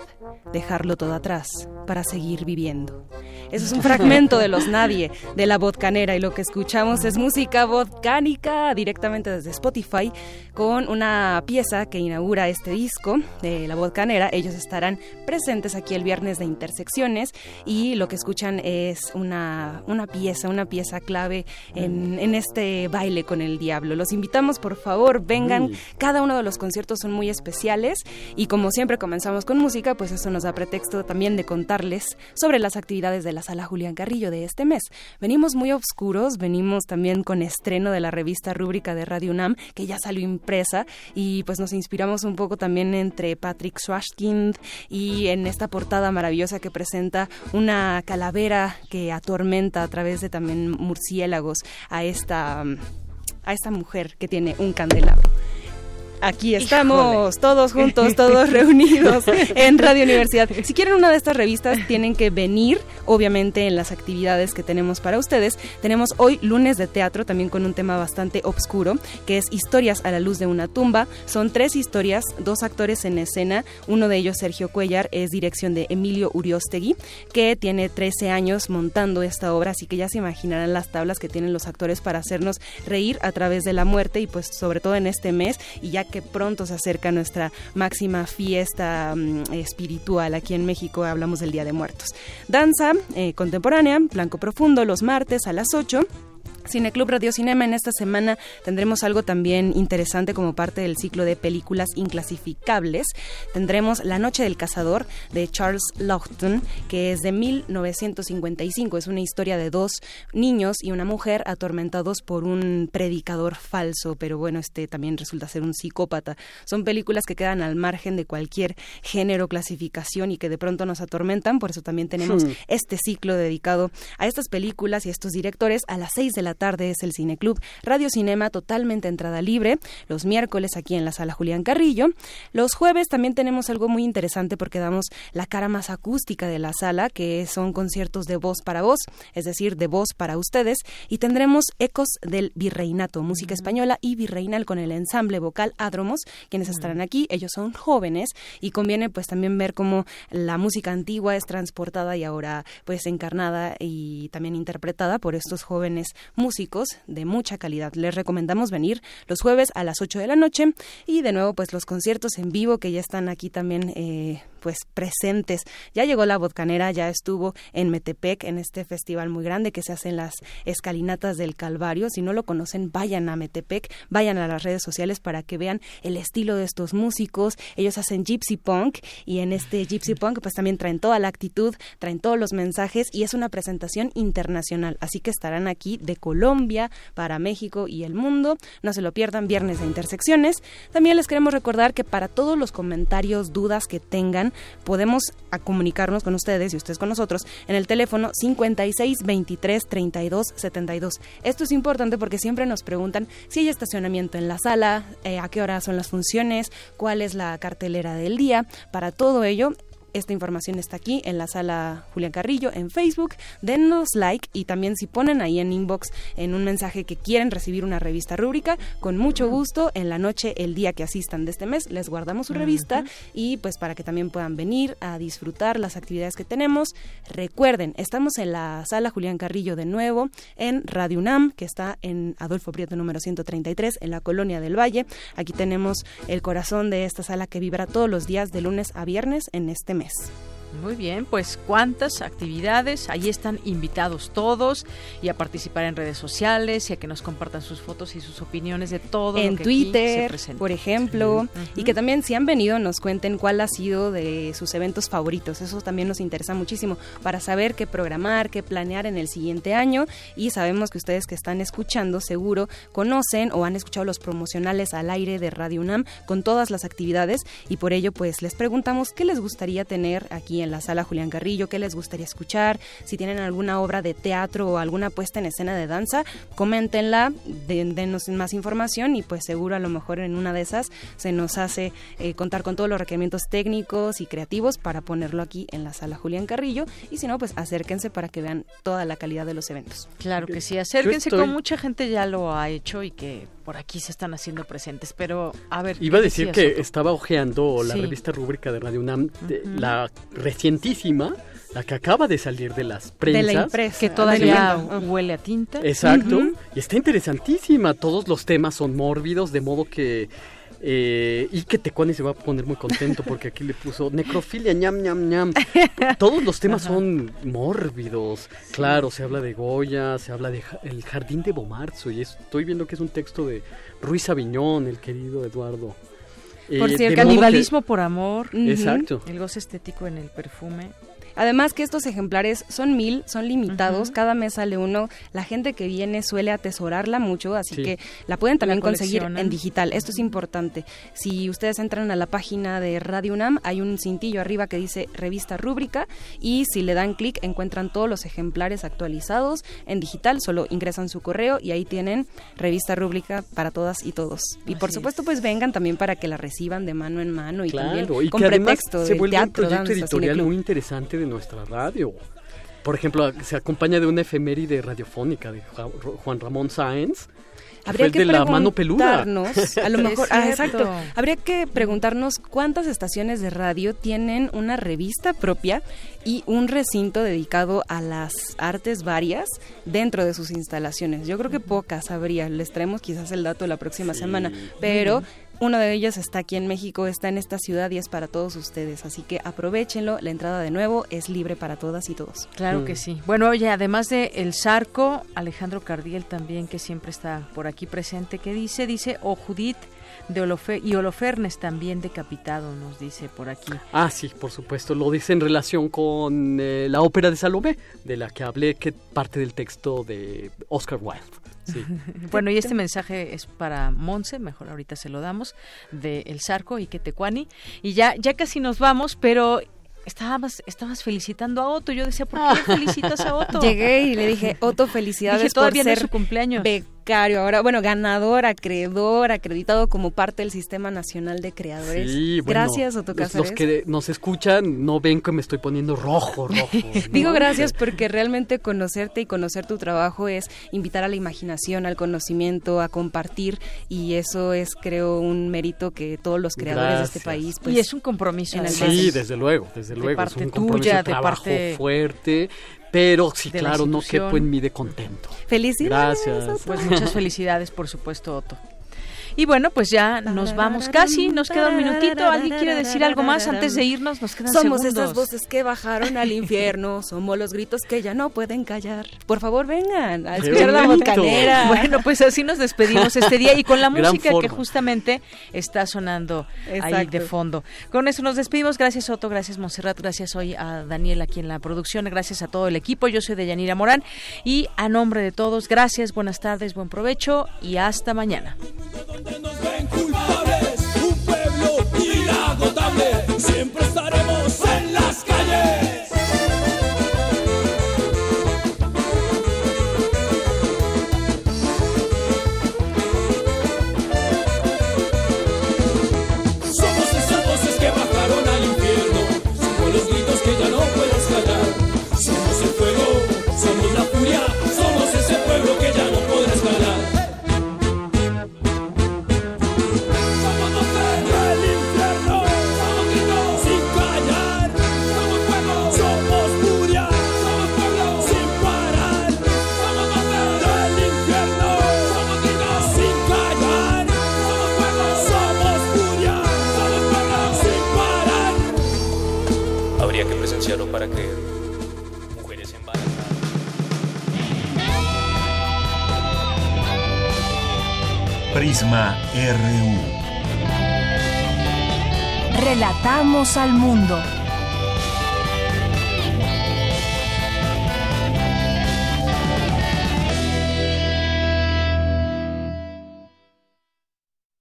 Dejarlo todo atrás para seguir viviendo. Eso es un fragmento de Los Nadie, de La Vodcanera, y lo que escuchamos es música vodcánica directamente desde Spotify, con una pieza que inaugura este disco de La Vodcanera. Ellos estarán presentes aquí el viernes de Intersecciones, y lo que escuchan es una, una pieza, una pieza clave en, en este baile con el diablo. Los invitamos, por favor, vengan. Cada uno de los conciertos son muy especiales, y como siempre comenzamos con música, pues eso nos da pretexto también de contarles sobre las actividades de la Sala Julián Carrillo de este mes. Venimos muy oscuros, venimos también con estreno de la revista rúbrica de Radio UNAM, que ya salió impresa, y pues nos inspiramos un poco también entre Patrick Schwarzkind y en esta portada maravillosa que presenta una calavera que atormenta a través de también murciélagos a esta, a esta mujer que tiene un candelabro. Aquí estamos, todos juntos, todos reunidos en Radio Universidad. Si quieren una de estas revistas, tienen que venir, obviamente, en las actividades que tenemos para ustedes. Tenemos hoy lunes de teatro, también con un tema bastante oscuro, que es Historias a la luz de una tumba. Son tres historias, dos actores en escena. Uno de ellos, Sergio Cuellar, es dirección de Emilio Uriostegui, que tiene 13 años montando esta obra, así que ya se imaginarán las tablas que tienen los actores para hacernos reír a través de la muerte y pues sobre todo en este mes y ya que pronto se acerca nuestra máxima fiesta mm, espiritual aquí en México, hablamos del Día de Muertos. Danza eh, contemporánea, Blanco Profundo, los martes a las 8 Cineclub Radio Cinema, en esta semana tendremos algo también interesante como parte del ciclo de películas inclasificables. Tendremos La Noche del Cazador de Charles Laughton, que es de 1955. Es una historia de dos niños y una mujer atormentados por un predicador falso, pero bueno, este también resulta ser un psicópata. Son películas que quedan al margen de cualquier género, clasificación y que de pronto nos atormentan. Por eso también tenemos hmm. este ciclo dedicado a estas películas y a estos directores a las seis de la tarde es el Cineclub Radio Cinema totalmente entrada libre, los miércoles aquí en la sala Julián Carrillo. Los jueves también tenemos algo muy interesante porque damos la cara más acústica de la sala, que son conciertos de voz para voz, es decir, de voz para ustedes, y tendremos ecos del virreinato, música española y virreinal con el ensamble vocal Adromos, quienes estarán aquí, ellos son jóvenes y conviene pues también ver cómo la música antigua es transportada y ahora pues encarnada y también interpretada por estos jóvenes músicos de mucha calidad. Les recomendamos venir los jueves a las 8 de la noche y de nuevo pues los conciertos en vivo que ya están aquí también eh, pues presentes. Ya llegó la vodcanera, ya estuvo en Metepec en este festival muy grande que se hace en las escalinatas del Calvario. Si no lo conocen, vayan a Metepec, vayan a las redes sociales para que vean el estilo de estos músicos. Ellos hacen gypsy punk y en este gypsy punk pues también traen toda la actitud, traen todos los mensajes y es una presentación internacional. Así que estarán aquí de Colombia para México y el mundo. No se lo pierdan, viernes de intersecciones. También les queremos recordar que para todos los comentarios, dudas que tengan, podemos comunicarnos con ustedes y ustedes con nosotros en el teléfono 56 23 32 72. Esto es importante porque siempre nos preguntan si hay estacionamiento en la sala, eh, a qué hora son las funciones, cuál es la cartelera del día. Para todo ello, esta información está aquí en la sala Julián Carrillo en Facebook. Denos like y también si ponen ahí en inbox en un mensaje que quieren recibir una revista rúbrica, con mucho gusto en la noche, el día que asistan de este mes, les guardamos su revista y pues para que también puedan venir a disfrutar las actividades que tenemos. Recuerden, estamos en la sala Julián Carrillo de nuevo en Radio UNAM, que está en Adolfo Prieto número 133 en la Colonia del Valle. Aquí tenemos el corazón de esta sala que vibra todos los días de lunes a viernes en este mes. lunes. Muy bien, pues cuántas actividades, ahí están invitados todos y a participar en redes sociales y a que nos compartan sus fotos y sus opiniones de todo. En Twitter, por ejemplo, y que también si han venido nos cuenten cuál ha sido de sus eventos favoritos. Eso también nos interesa muchísimo para saber qué programar, qué planear en el siguiente año y sabemos que ustedes que están escuchando seguro conocen o han escuchado los promocionales al aire de Radio UNAM con todas las actividades y por ello pues les preguntamos qué les gustaría tener aquí en la sala Julián Carrillo, qué les gustaría escuchar, si tienen alguna obra de teatro o alguna puesta en escena de danza, coméntenla, denos más información y pues seguro a lo mejor en una de esas se nos hace eh, contar con todos los requerimientos técnicos y creativos para ponerlo aquí en la sala Julián Carrillo y si no pues acérquense para que vean toda la calidad de los eventos. Claro que sí, acérquense con mucha gente ya lo ha hecho y que por aquí se están haciendo presentes, pero a ver. Iba a decir que estaba hojeando la revista rúbrica de Radio UNAM, la recientísima, la que acaba de salir de las prensas. De la que todavía huele a tinta. Exacto, y está interesantísima, todos los temas son mórbidos, de modo que eh, y que Tecuani se va a poner muy contento porque aquí le puso necrofilia, ñam, ñam, ñam. Todos los temas son mórbidos. Claro, se habla de Goya, se habla de El Jardín de Bomarzo. Y estoy viendo que es un texto de Ruiz Aviñón, el querido Eduardo. Por eh, cierto, canibalismo por amor. Exacto. El goce estético en el perfume. Además que estos ejemplares son mil, son limitados, cada mes sale uno. La gente que viene suele atesorarla mucho, así que la pueden también conseguir en digital. Esto es importante. Si ustedes entran a la página de Radio UNAM, hay un cintillo arriba que dice revista rúbrica y si le dan clic encuentran todos los ejemplares actualizados en digital, solo ingresan su correo y ahí tienen revista rúbrica para todas y todos. Y por supuesto pues vengan también para que la reciban de mano en mano y también con pretexto se de teatro, un proyecto editorial muy interesante de nuestra radio. Por ejemplo, se acompaña de una efeméride radiofónica de Juan Ramón Sáenz, Habría que de la mano peluda. A lo mejor, ah, exacto. Habría que preguntarnos cuántas estaciones de radio tienen una revista propia y un recinto dedicado a las artes varias dentro de sus instalaciones. Yo creo que pocas habría. Les traemos quizás el dato la próxima semana, pero uno de ellos está aquí en México, está en esta ciudad y es para todos ustedes. Así que aprovechenlo. La entrada de nuevo es libre para todas y todos. Claro que sí. Bueno, oye, además de El Sarco, Alejandro Cardiel también, que siempre está por aquí presente, que dice, dice, o Judith de Olofe y Holofernes también decapitado, nos dice por aquí. Ah, sí, por supuesto, lo dice en relación con eh, la ópera de Salomé, de la que hablé, que parte del texto de Oscar Wilde. bueno, y este mensaje es para Monse, mejor ahorita se lo damos, de El Zarco y Quetecuani. Y ya, ya casi nos vamos, pero estabas, estabas felicitando a Otto. Yo decía, ¿por qué felicitas a Otto? Llegué y le dije, Otto, felicidades todavía por ser su cumpleaños ahora, bueno, ganador, acreedor, acreditado como parte del Sistema Nacional de Creadores. Sí, gracias, Otto Los que nos escuchan no ven que me estoy poniendo rojo, rojo. Digo gracias porque realmente conocerte y conocer tu trabajo es invitar a la imaginación, al conocimiento, a compartir y eso es, creo, un mérito que todos los creadores de este país. Pues, y es un compromiso. En sí, desde luego, desde luego. es un compromiso de trabajo parte fuerte pero sí, claro, no quepo en mí de contento. Felicidades. Gracias. Pues muchas felicidades, por supuesto, Otto. Y bueno, pues ya nos vamos casi, nos queda un minutito. ¿Alguien quiere decir algo más antes de irnos? Nos quedan Somos esas voces que bajaron al infierno, somos los gritos que ya no pueden callar. Por favor, vengan a escuchar la bocanera. Bueno, pues así nos despedimos este día y con la música que justamente está sonando ahí de fondo. Con eso nos despedimos. Gracias, Otto. Gracias, Monserrat. Gracias hoy a Daniel aquí en la producción. Gracias a todo el equipo. Yo soy de Yanira Morán y a nombre de todos, gracias, buenas tardes, buen provecho y hasta mañana nos ven culpables, un pueblo inagotable, siempre estaremos en Prisma RU. Relatamos al mundo.